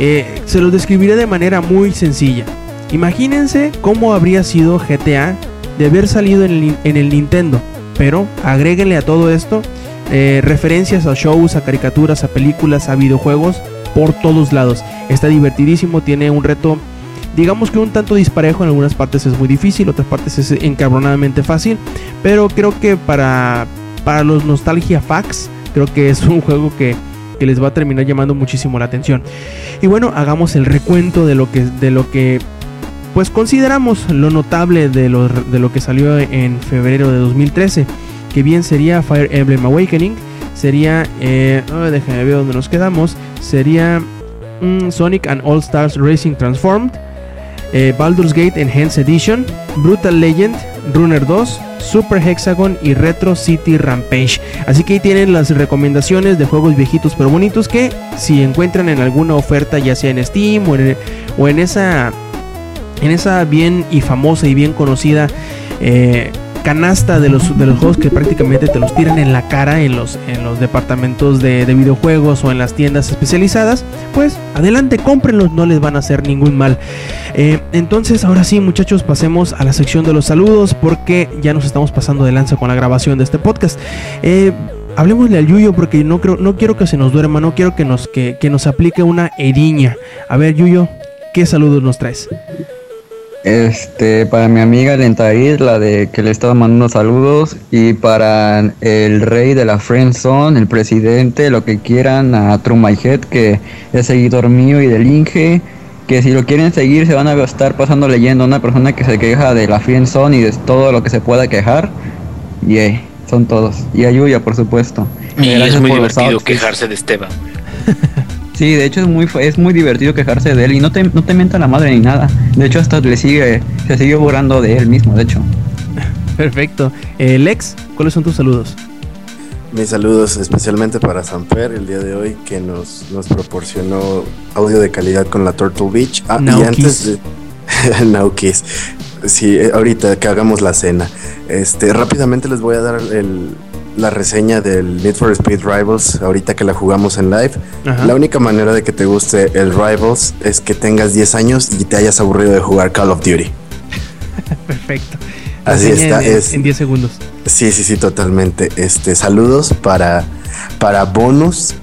eh, se los describiré de manera muy sencilla. Imagínense cómo habría sido GTA de haber salido en el, en el Nintendo. Pero agréguenle a todo esto eh, referencias a shows, a caricaturas, a películas, a videojuegos por todos lados. Está divertidísimo, tiene un reto, digamos que un tanto disparejo, en algunas partes es muy difícil, otras partes es encabronadamente fácil, pero creo que para, para los nostalgia facts, creo que es un juego que, que les va a terminar llamando muchísimo la atención. Y bueno, hagamos el recuento de lo que, de lo que pues consideramos lo notable de lo, de lo que salió en febrero de 2013 que bien sería Fire Emblem Awakening, sería, eh, oh, déjame ver dónde nos quedamos, sería mm, Sonic and All Stars Racing Transformed, eh, Baldur's Gate Enhanced Edition, Brutal Legend, Runner 2, Super Hexagon y Retro City Rampage. Así que ahí tienen las recomendaciones de juegos viejitos pero bonitos que si encuentran en alguna oferta ya sea en Steam o en, esa en esa bien y famosa y bien conocida eh, canasta de los, de los juegos que prácticamente te los tiran en la cara en los, en los departamentos de, de videojuegos o en las tiendas especializadas, pues adelante, cómprenlos, no les van a hacer ningún mal. Eh, entonces, ahora sí, muchachos, pasemos a la sección de los saludos porque ya nos estamos pasando de lanza con la grabación de este podcast. Eh, Hablemosle al Yuyo porque no creo, no quiero que se nos duerma, no quiero que nos, que, que nos aplique una heriña. A ver, Yuyo, ¿qué saludos nos traes? Este, para mi amiga Lentair, la de que le estaba mandando saludos, y para el rey de la Friend Zone, el presidente, lo que quieran, a True My Head, que es seguidor mío y del Inge, que si lo quieren seguir se van a estar pasando leyendo a una persona que se queja de la Friend Zone y de todo lo que se pueda quejar. Y eh, son todos. Y a Yuya, por supuesto. Y Gracias es muy divertido quejarse de Esteban. Sí, de hecho es muy es muy divertido quejarse de él y no te, no te mienta la madre ni nada. De hecho hasta le sigue se sigue burlando de él mismo, de hecho. Perfecto. Eh, Lex, ¿cuáles son tus saludos? Mis saludos especialmente para Samper el día de hoy que nos, nos proporcionó audio de calidad con la Turtle Beach. Ah, y Now antes Kiss. de Now Kiss. Sí, eh, ahorita que hagamos la cena. Este, rápidamente les voy a dar el- la reseña del Need for Speed Rivals ahorita que la jugamos en live. Ajá. La única manera de que te guste el Rivals es que tengas 10 años y te hayas aburrido de jugar Call of Duty. Perfecto. Así está, En, es- en 10 segundos. Sí, sí, sí, totalmente. Este, saludos para, para Bonus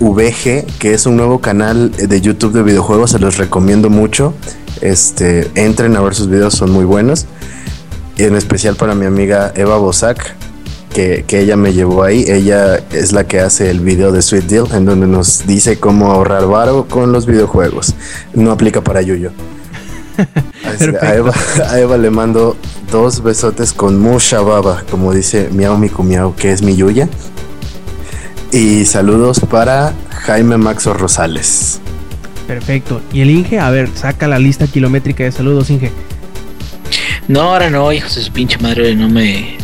VG, que es un nuevo canal de YouTube de videojuegos, se los recomiendo mucho. Este, entren a ver sus videos, son muy buenos. Y en especial para mi amiga Eva Bosak, que, que ella me llevó ahí. Ella es la que hace el video de Sweet Deal, en donde nos dice cómo ahorrar varo con los videojuegos. No aplica para Yuyo. A, Eva, a Eva le mando dos besotes con mucha baba, como dice Miau Miku Miau, que es mi Yuya. Y saludos para Jaime Maxo Rosales. Perfecto. Y el Inge, a ver, saca la lista kilométrica de saludos, Inge. No, ahora no, hijos de su pinche madre, no me.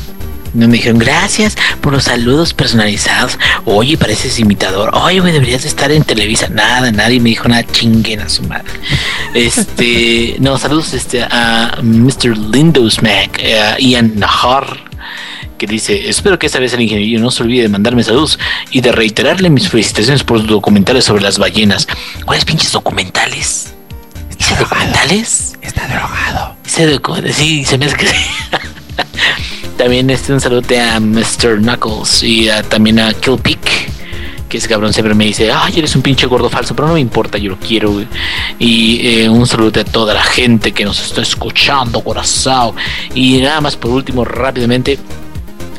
No me dijeron gracias por los saludos personalizados. Oye, pareces imitador. Oye, güey, deberías de estar en Televisa. Nada, nadie me dijo nada. Chinguen a su madre. Este, no, saludos este, a Mr. Lindos Mac, a Ian Nahar, que dice, espero que esta vez el ingeniero no se olvide de mandarme saludos y de reiterarle mis felicitaciones por sus documentales sobre las ballenas. ¿Cuáles pinches documentales? ¿Hice documentales? Está drogado. Documentales, sí, se me hace que. También este, un saludo a Mr. Knuckles y a- también a Killpick. Que ese cabrón siempre me dice, ay, eres un pinche gordo falso, pero no me importa, yo lo quiero, güey. Y eh, un saludo a toda la gente que nos está escuchando, corazón. Y nada más por último, rápidamente,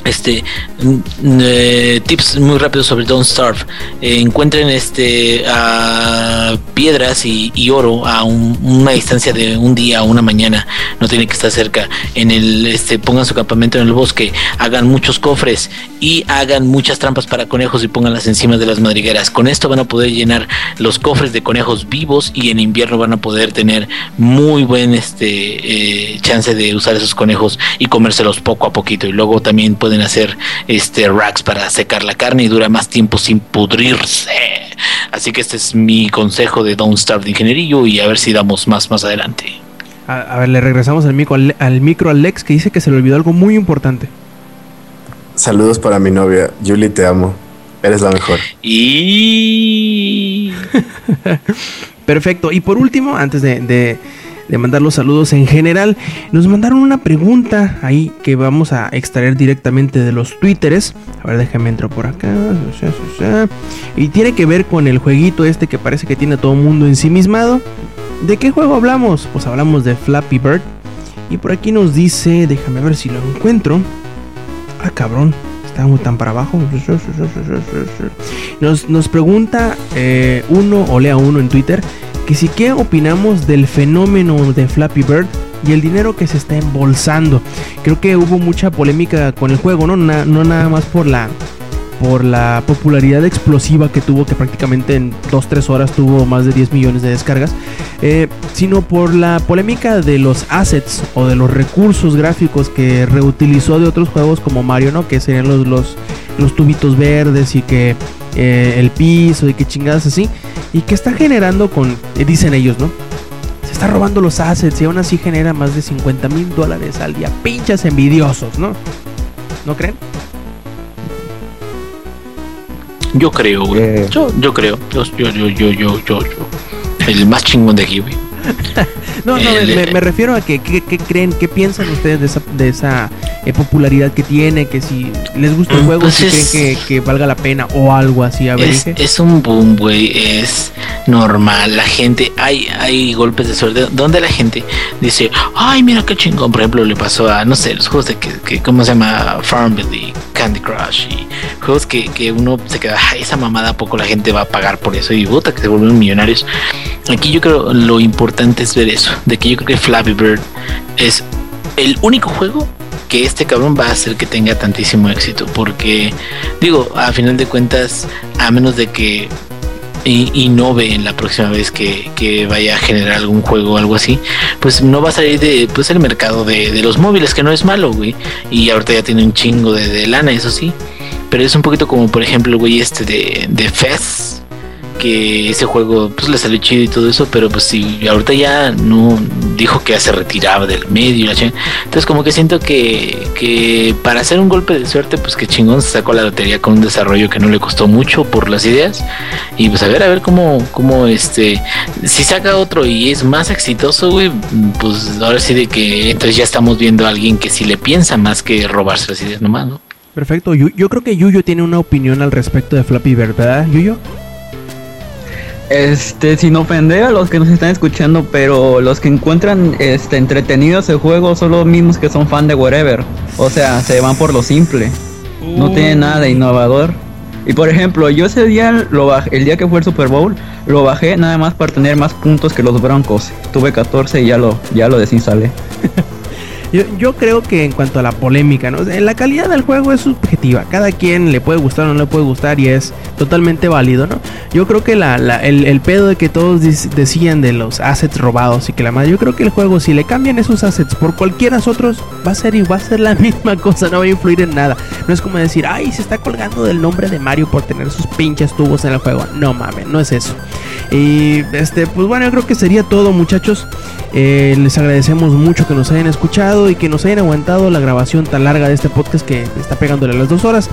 este mm, eh, tips muy rápidos sobre Don't Starve. Eh, encuentren este a piedras y, oro a un- una distancia de un día o una mañana. No tienen que estar cerca. En el este pongan su campamento en el bosque hagan muchos cofres y hagan muchas trampas para conejos y pónganlas encima de las madrigueras. Con esto van a poder llenar los cofres de conejos vivos y en invierno van a poder tener muy buen este eh, chance de usar esos conejos y comérselos poco a poquito. Y luego también pueden hacer este racks para secar la carne y dura más tiempo sin pudrirse así que este es mi consejo de Don't Starve de ingenierillo y a ver si damos más más adelante A, a ver, le regresamos al micro, al, al micro al Lex que dice que se le olvidó algo muy importante. Saludos para mi novia. Julie, te amo. Eres la mejor. y Perfecto. Y por último, antes de, de- de mandar los saludos en general, nos mandaron una pregunta ahí que vamos a extraer directamente de los twitteres. A ver, déjame entrar por acá. Y tiene que ver con el jueguito este que parece que tiene todo el mundo ensimismado. ¿De qué juego hablamos? Pues hablamos de Flappy Bird. Y por aquí nos dice, déjame ver si lo encuentro. Ah, cabrón. Está muy tan para abajo. Nos, nos pregunta eh, uno o lea uno en Twitter que si qué opinamos del fenómeno de Flappy Bird y el dinero que se está embolsando. Creo que hubo mucha polémica con el juego, ¿no? No nada más por la por la popularidad explosiva que tuvo, que prácticamente en 2-3 horas tuvo más de 10 millones de descargas, eh, sino por la polémica de los assets o de los recursos gráficos que reutilizó de otros juegos como Mario, ¿no? Que serían los, los, los tubitos verdes y que eh, el piso y que chingadas así, y que está generando con, eh, dicen ellos, ¿no? Se está robando los assets y aún así genera más de 50 mil dólares al día. Pinchas envidiosos, ¿no? ¿No creen? Yo creo güey. Eh. yo, yo creo. Yo yo yo yo yo yo yo. El más chingón de aquí güey. No, no, El- me, me refiero a que ¿qué, qué creen, qué piensan ustedes de esa, de esa eh, popularidad que tiene, que si les gusta el Mm, juego, pues si creen que, que valga la pena o algo así, a ver, es, un boom, güey. Es normal. La gente, hay, hay golpes de suerte donde la gente dice, ay, mira qué chingón. Por ejemplo, le pasó a, no sé, los juegos de que, que ¿cómo se llama? Farmville y Candy Crush y juegos que, que uno se queda, ay, esa mamada, ¿a poco la gente va a pagar por eso? Y puta, que se vuelven millonarios. Aquí yo creo lo importante es ver eso, de que yo creo que Flappy Bird es el único juego que este cabrón va a hacer que tenga tantísimo éxito. Porque, digo, a final de cuentas, a menos de que innove en la próxima vez que, que vaya a generar algún juego o algo así, pues no va a salir de pues el mercado de, de los móviles, que no es malo, güey. Y ahorita ya tiene un chingo de, de lana, eso sí. Pero es un poquito como, por ejemplo, güey este de, de Fez, que ese juego pues le salió chido y todo eso, pero pues si ahorita ya no dijo que ya se retiraba del medio. Entonces como que siento que, que para hacer un golpe de suerte, pues que chingón se sacó la lotería con un desarrollo que no le costó mucho por las ideas. Y pues a ver, a ver cómo, cómo este, si saca otro y es más exitoso, güey, pues ahora sí de que entonces ya estamos viendo a alguien que sí le piensa más que robarse las ideas nomás, ¿no? Perfecto, Yu- yo creo que Yuyo tiene una opinión al respecto de Flappy ¿verdad, Yuyo? Este, sin ofender a los que nos están escuchando, pero los que encuentran este entretenidos el juego son los mismos que son fan de whatever. O sea, se van por lo simple. No tiene nada de innovador. Y por ejemplo, yo ese día lo bajé, el día que fue el Super Bowl, lo bajé nada más para tener más puntos que los Broncos. Tuve 14 y ya lo, ya lo desinstalé. Yo, creo que en cuanto a la polémica, ¿no? la calidad del juego es subjetiva. Cada quien le puede gustar o no le puede gustar y es totalmente válido, ¿no? Yo creo que la, el, pedo de que todos decían de los assets robados y que la madre, yo creo que el juego, si le cambian esos assets por cualquiera otros, va a ser y va a ser la misma cosa, no va a influir en nada. No es como decir, ay, se está colgando del nombre de Mario por tener sus pinches tubos en el juego. No mames, no es eso. Y este, pues bueno, yo creo que sería todo, muchachos. Eh, les agradecemos mucho que nos hayan escuchado y que nos hayan aguantado la grabación tan larga de este podcast que está pegándole a las dos horas.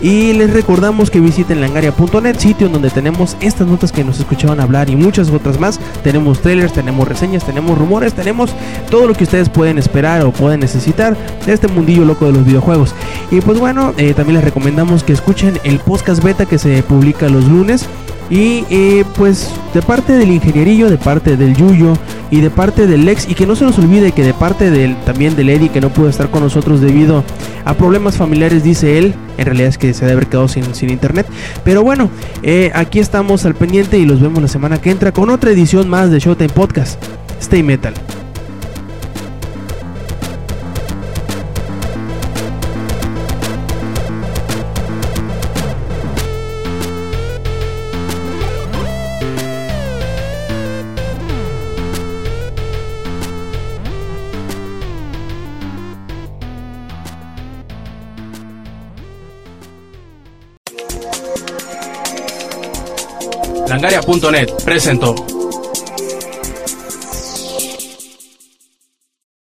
Y les recordamos que visiten langaria.net, sitio donde tenemos estas notas que nos escuchaban hablar y muchas otras más. Tenemos trailers, tenemos reseñas, tenemos rumores, tenemos todo lo que ustedes pueden esperar o pueden necesitar de este mundillo loco de los videojuegos. Y pues bueno, eh, también les recomendamos que escuchen el podcast beta que se publica los lunes. Y eh, pues de parte del ingenierillo, de parte del Yuyo y de parte del Lex, y que no se nos olvide que de parte del, también del Eddie que no pudo estar con nosotros debido a problemas familiares, dice él. En realidad es que se debe haber quedado sin, sin internet. Pero bueno, eh, aquí estamos al pendiente y los vemos la semana que entra con otra edición más de Showtime Podcast. Stay Metal. Langaria.net presentó.